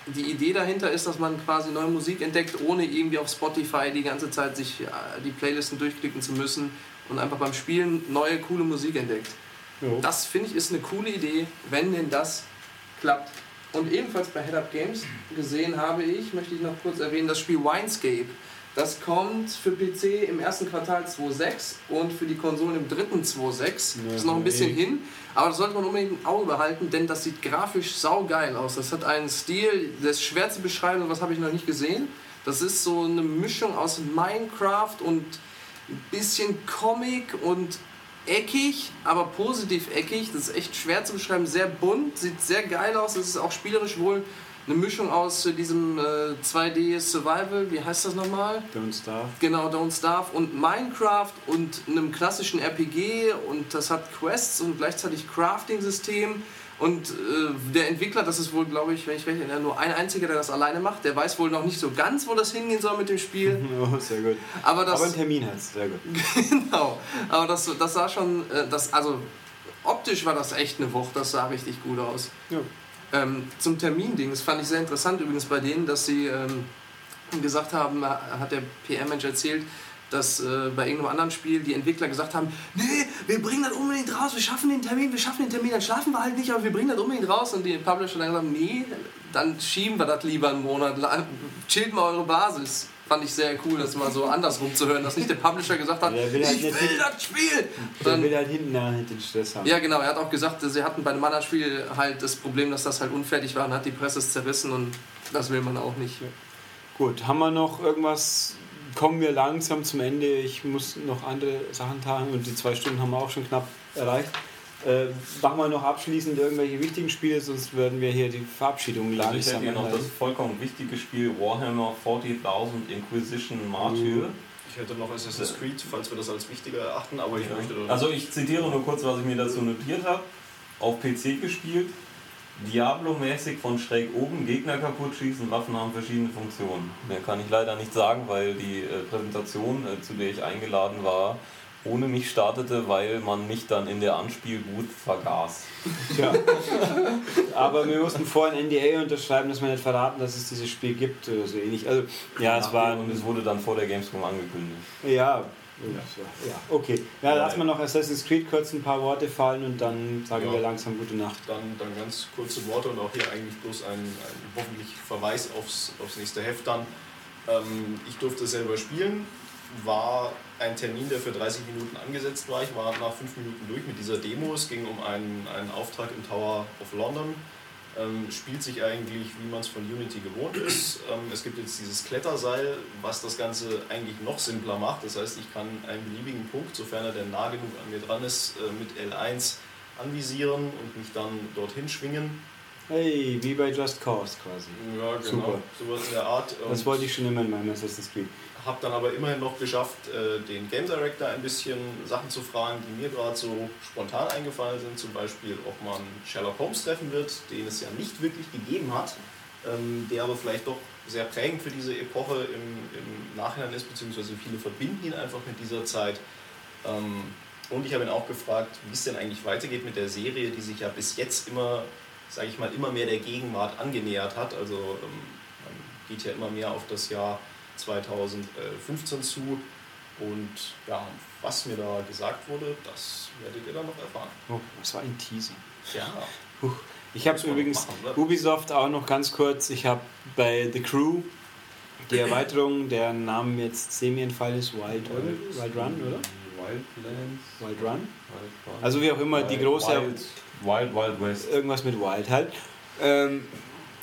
die Idee dahinter ist, dass man quasi neue Musik entdeckt, ohne irgendwie auf Spotify die ganze Zeit sich äh, die Playlisten durchklicken zu müssen und einfach beim Spielen neue, coole Musik entdeckt. Jo. Das finde ich ist eine coole Idee, wenn denn das klappt. Und ebenfalls bei Head Up Games gesehen habe ich, möchte ich noch kurz erwähnen, das Spiel Winescape. Das kommt für PC im ersten Quartal 2.6 und für die Konsolen im dritten 2.6. Ja, ist noch ein bisschen hin, aber das sollte man unbedingt im Auge behalten, denn das sieht grafisch saugeil aus. Das hat einen Stil, der ist schwer zu beschreiben, was habe ich noch nicht gesehen. Das ist so eine Mischung aus Minecraft und ein bisschen Comic und eckig, aber positiv eckig. Das ist echt schwer zu beschreiben. Sehr bunt, sieht sehr geil aus. Es ist auch spielerisch wohl eine Mischung aus diesem äh, 2D Survival, wie heißt das nochmal? Don't Starve. Genau, Don't Starve und Minecraft und einem klassischen RPG und das hat Quests und gleichzeitig Crafting-System. Und äh, der Entwickler, das ist wohl, glaube ich, wenn ich recht erinnere, nur ein einziger, der das alleine macht. Der weiß wohl noch nicht so ganz, wo das hingehen soll mit dem Spiel. Oh, sehr gut. Aber, das, Aber einen Termin hat sehr gut. genau. Aber das, das sah schon, äh, das, also optisch war das echt eine Wucht. Das sah richtig gut aus. Ja. Ähm, zum Termin-Ding, das fand ich sehr interessant übrigens bei denen, dass sie ähm, gesagt haben, hat der PR-Mensch erzählt, dass äh, bei irgendeinem anderen Spiel die Entwickler gesagt haben, nee, wir bringen das unbedingt raus, wir schaffen den Termin, wir schaffen den Termin, dann schlafen wir halt nicht, aber wir bringen das unbedingt raus. Und die Publisher dann gesagt, nee, dann schieben wir das lieber einen Monat, chillt mal eure Basis. Fand ich sehr cool, das mal so andersrum zu hören, dass nicht der Publisher gesagt hat, will halt ich will das Spiel. Dann will halt hinten den Stress haben. Ja, genau, er hat auch gesagt, sie hatten bei einem anderen Spiel halt das Problem, dass das halt unfertig war und hat die Presse es zerrissen und das will man auch nicht. Gut, haben wir noch irgendwas kommen wir langsam zum Ende. Ich muss noch andere Sachen tagen und die zwei Stunden haben wir auch schon knapp erreicht. Äh, machen wir noch abschließend irgendwelche wichtigen Spiele, sonst würden wir hier die Verabschiedung langsam also Ich hätte hier noch das vollkommen wichtige Spiel Warhammer 40.000 Inquisition Martyr. Ich hätte noch Assassin's Creed, falls wir das als wichtiger erachten, aber ich ja. möchte... Also ich zitiere nur kurz, was ich mir dazu notiert habe. Auf PC gespielt, Diablo-mäßig von schräg oben Gegner kaputt schießen, Waffen haben verschiedene Funktionen. Mehr kann ich leider nicht sagen, weil die äh, Präsentation, äh, zu der ich eingeladen war, ohne mich startete, weil man mich dann in der Anspielgut vergaß. Ja. Aber wir mussten vorher ein NDA unterschreiben, dass wir nicht verraten, dass es dieses Spiel gibt oder so ähnlich. Also, ja, es war. Und es wurde dann vor der Gamescom angekündigt. Ja, ja, okay. Ja, lass mal noch Assassin's Creed kurz ein paar Worte fallen und dann sagen ja. wir langsam gute Nacht. Dann, dann ganz kurze Worte und auch hier eigentlich bloß ein, ein hoffentlich Verweis aufs, aufs nächste Heft dann. Ähm, ich durfte selber spielen, war ein Termin, der für 30 Minuten angesetzt war. Ich war nach 5 Minuten durch mit dieser Demo. Es ging um einen, einen Auftrag im Tower of London ähm, spielt sich eigentlich, wie man es von Unity gewohnt ist. Ähm, es gibt jetzt dieses Kletterseil, was das Ganze eigentlich noch simpler macht. Das heißt, ich kann einen beliebigen Punkt, sofern er denn nah genug an mir dran ist, äh, mit L1 anvisieren und mich dann dorthin schwingen. Hey, wie bei Just Cause quasi. Ja, genau. Super. Sowas in der Art. Das wollte ich schon immer in meinem Assassin's Creed habe dann aber immerhin noch geschafft, äh, den Game Director ein bisschen Sachen zu fragen, die mir gerade so spontan eingefallen sind. Zum Beispiel, ob man Sherlock Holmes treffen wird, den es ja nicht wirklich gegeben hat, ähm, der aber vielleicht doch sehr prägend für diese Epoche im, im Nachhinein ist, beziehungsweise viele verbinden ihn einfach mit dieser Zeit. Ähm, und ich habe ihn auch gefragt, wie es denn eigentlich weitergeht mit der Serie, die sich ja bis jetzt immer, sage ich mal, immer mehr der Gegenwart angenähert hat. Also ähm, man geht ja immer mehr auf das Jahr 2015 zu. Und ja, was mir da gesagt wurde, das werdet ihr dann noch erfahren. Oh, das war ein Teaser. Ja. Puh. Ich habe übrigens machen, Ubisoft auch noch ganz kurz. Ich habe bei The Crew die Erweiterung, deren Namen jetzt semi entfallen ist, Wild, Wild, Wild Run, oder? Wildlands. Wild Run? Also wie auch immer, Wild, die große. Wild, Wild, Wild West. Irgendwas mit Wild halt. Ähm,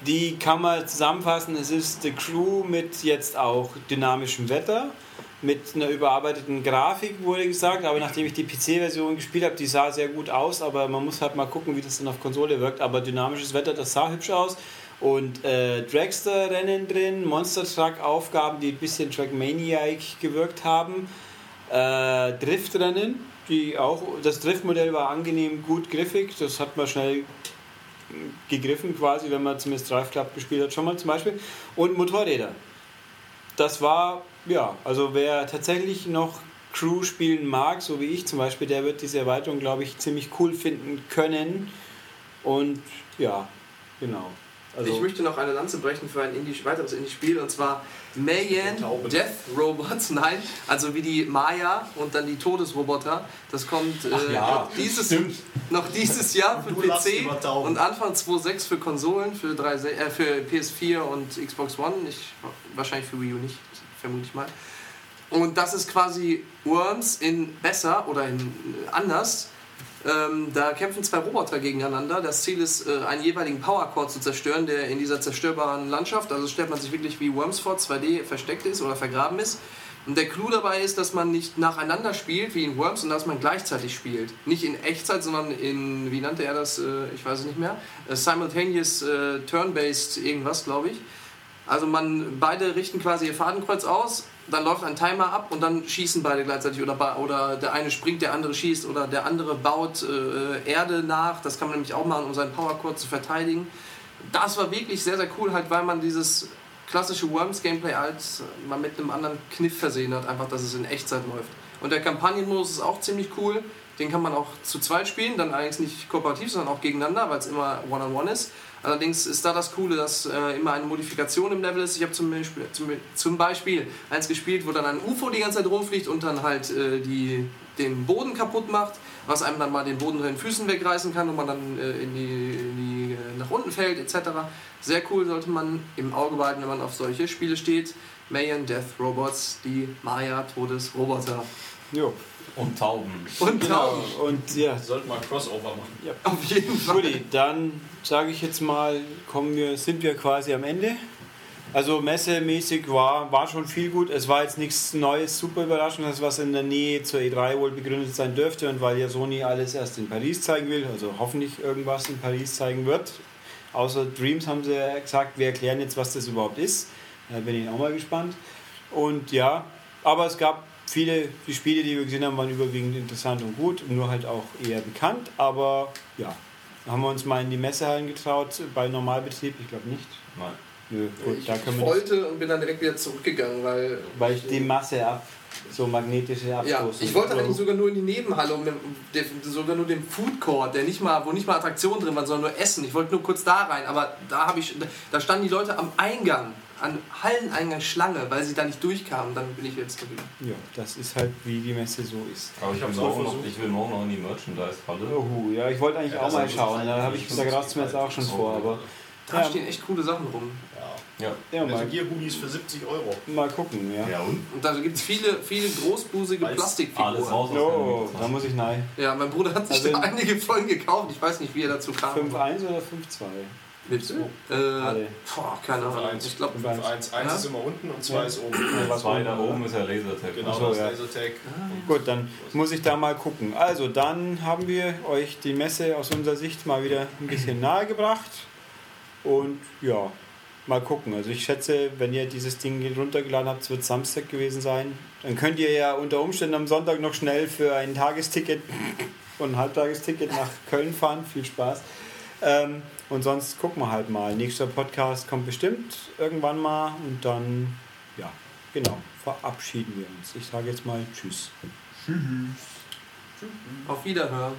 die kann man zusammenfassen. Es ist The Crew mit jetzt auch dynamischem Wetter, mit einer überarbeiteten Grafik, wurde gesagt. Aber nachdem ich die PC-Version gespielt habe, die sah sehr gut aus. Aber man muss halt mal gucken, wie das dann auf Konsole wirkt. Aber dynamisches Wetter, das sah hübsch aus. Und äh, Dragster-Rennen drin, Monster Truck-Aufgaben, die ein bisschen Trackmania gewirkt haben. Äh, Driftrennen, die auch, das Driftmodell war angenehm gut griffig, das hat man schnell gegriffen quasi, wenn man zumindest Drive Club gespielt hat, schon mal zum Beispiel. Und Motorräder. Das war, ja, also wer tatsächlich noch Crew spielen mag, so wie ich zum Beispiel, der wird diese Erweiterung, glaube ich, ziemlich cool finden können. Und ja, genau. Also ich möchte noch eine Lanze brechen für ein Indie, weiteres Indie-Spiel und zwar Mayan Death Robots. Nein, also wie die Maya und dann die Todesroboter. Das kommt äh, ja, noch, dieses, noch dieses Jahr für PC und Anfang 2.6 für Konsolen, für, 3, äh, für PS4 und Xbox One. Ich, wahrscheinlich für Wii U nicht, vermute ich mal. Und das ist quasi Worms in besser oder in anders ähm, da kämpfen zwei Roboter gegeneinander. Das Ziel ist, äh, einen jeweiligen Power-Core zu zerstören, der in dieser zerstörbaren Landschaft, also stellt man sich wirklich wie Worms vor, 2D versteckt ist oder vergraben ist. Und der Clou dabei ist, dass man nicht nacheinander spielt wie in Worms, sondern dass man gleichzeitig spielt. Nicht in Echtzeit, sondern in, wie nannte er das, äh, ich weiß es nicht mehr, äh, simultaneous äh, turn-based irgendwas, glaube ich. Also man, beide richten quasi ihr Fadenkreuz aus, dann läuft ein Timer ab und dann schießen beide gleichzeitig oder, oder der eine springt, der andere schießt oder der andere baut äh, Erde nach. Das kann man nämlich auch machen, um seinen Powercore zu verteidigen. Das war wirklich sehr, sehr cool, halt, weil man dieses klassische Worms-Gameplay als mal mit einem anderen Kniff versehen hat, einfach, dass es in Echtzeit läuft. Und der Kampagnenmodus ist auch ziemlich cool. Den kann man auch zu zweit spielen, dann allerdings nicht kooperativ, sondern auch gegeneinander, weil es immer One-on-One -on -one ist. Allerdings ist da das Coole, dass äh, immer eine Modifikation im Level ist. Ich habe zum Beispiel, zum, zum, Beispiel eins gespielt, wo dann ein UFO die ganze Zeit rumfliegt und dann halt äh, die, den Boden kaputt macht, was einem dann mal den Boden unter den Füßen wegreißen kann und man dann äh, in die, in die äh, nach unten fällt etc. Sehr cool sollte man im Auge behalten, wenn man auf solche Spiele steht. Mayan Death Robots, die Maya Todesroboter. Jo. Und Tauben. Und genau. Tauben. Genau. Und ja. Sollten mal Crossover machen. Ja. Auf jeden Fall. Gut, dann sage ich jetzt mal, kommen wir, sind wir quasi am Ende. Also messemäßig war, war schon viel gut. Es war jetzt nichts Neues, super überraschendes, was in der Nähe zur E3 wohl begründet sein dürfte und weil ja Sony alles erst in Paris zeigen will, also hoffentlich irgendwas in Paris zeigen wird. Außer Dreams haben sie ja gesagt, wir erklären jetzt, was das überhaupt ist. Da bin ich auch mal gespannt. Und ja, aber es gab viele, die Spiele, die wir gesehen haben, waren überwiegend interessant und gut, nur halt auch eher bekannt. Aber ja, haben wir uns mal in die Messehallen getraut, bei Normalbetrieb? Ich glaube nicht. Nein. Nö, gut, ich, da können ich wollte und bin dann direkt wieder zurückgegangen, weil. Weil ich die Masse ab, so magnetische Abstoß. Ja, ich wollte eigentlich sogar nur in die Nebenhalle, um sogar nur den Food Court, der nicht mal, wo nicht mal Attraktionen drin waren, sondern nur Essen. Ich wollte nur kurz da rein, aber da habe ich, da standen die Leute am Eingang an Halleneingang Schlange, weil sie da nicht durchkamen, dann bin ich jetzt drin. Ja, das ist halt wie die Messe so ist. Aber ich, ich, morgen noch, ich will morgen noch in die Merchandise-Halle. Oh, ja, ich wollte eigentlich ja, auch mal schauen, da habe ich mir jetzt auch schon vor, aber. Da ja. stehen echt coole Sachen rum. Ja. Ja, ja Gear Hoodies für 70 Euro. Mal gucken, ja. ja und? und da gibt es viele, viele großbusige Alles, Plastikfiguren. Alles raus oh, da muss ich nein. Ja, mein Bruder hat sich also da einige von gekauft. Ich weiß nicht, wie er dazu kam. 5.1 oder 5.2? Willst du? Äh, boah, keine Ahnung. Ich glaube 5.1. 1 ist immer unten und 2 ja. ist oben. 2 da oben ist ja Lasertag. Genau, so, das ja. Lasertag. Ah. Gut, dann muss ich da mal gucken. Also, dann haben wir euch die Messe aus unserer Sicht mal wieder ein bisschen nahe gebracht. Und ja, mal gucken. Also ich schätze, wenn ihr dieses Ding runtergeladen habt, wird Samstag gewesen sein. Dann könnt ihr ja unter Umständen am Sonntag noch schnell für ein Tagesticket und ein Halbtagesticket nach Köln fahren. Viel Spaß. Ähm, und sonst gucken wir halt mal. Nächster Podcast kommt bestimmt irgendwann mal und dann, ja, genau, verabschieden wir uns. Ich sage jetzt mal Tschüss. Tschüss. Auf Wiederhören.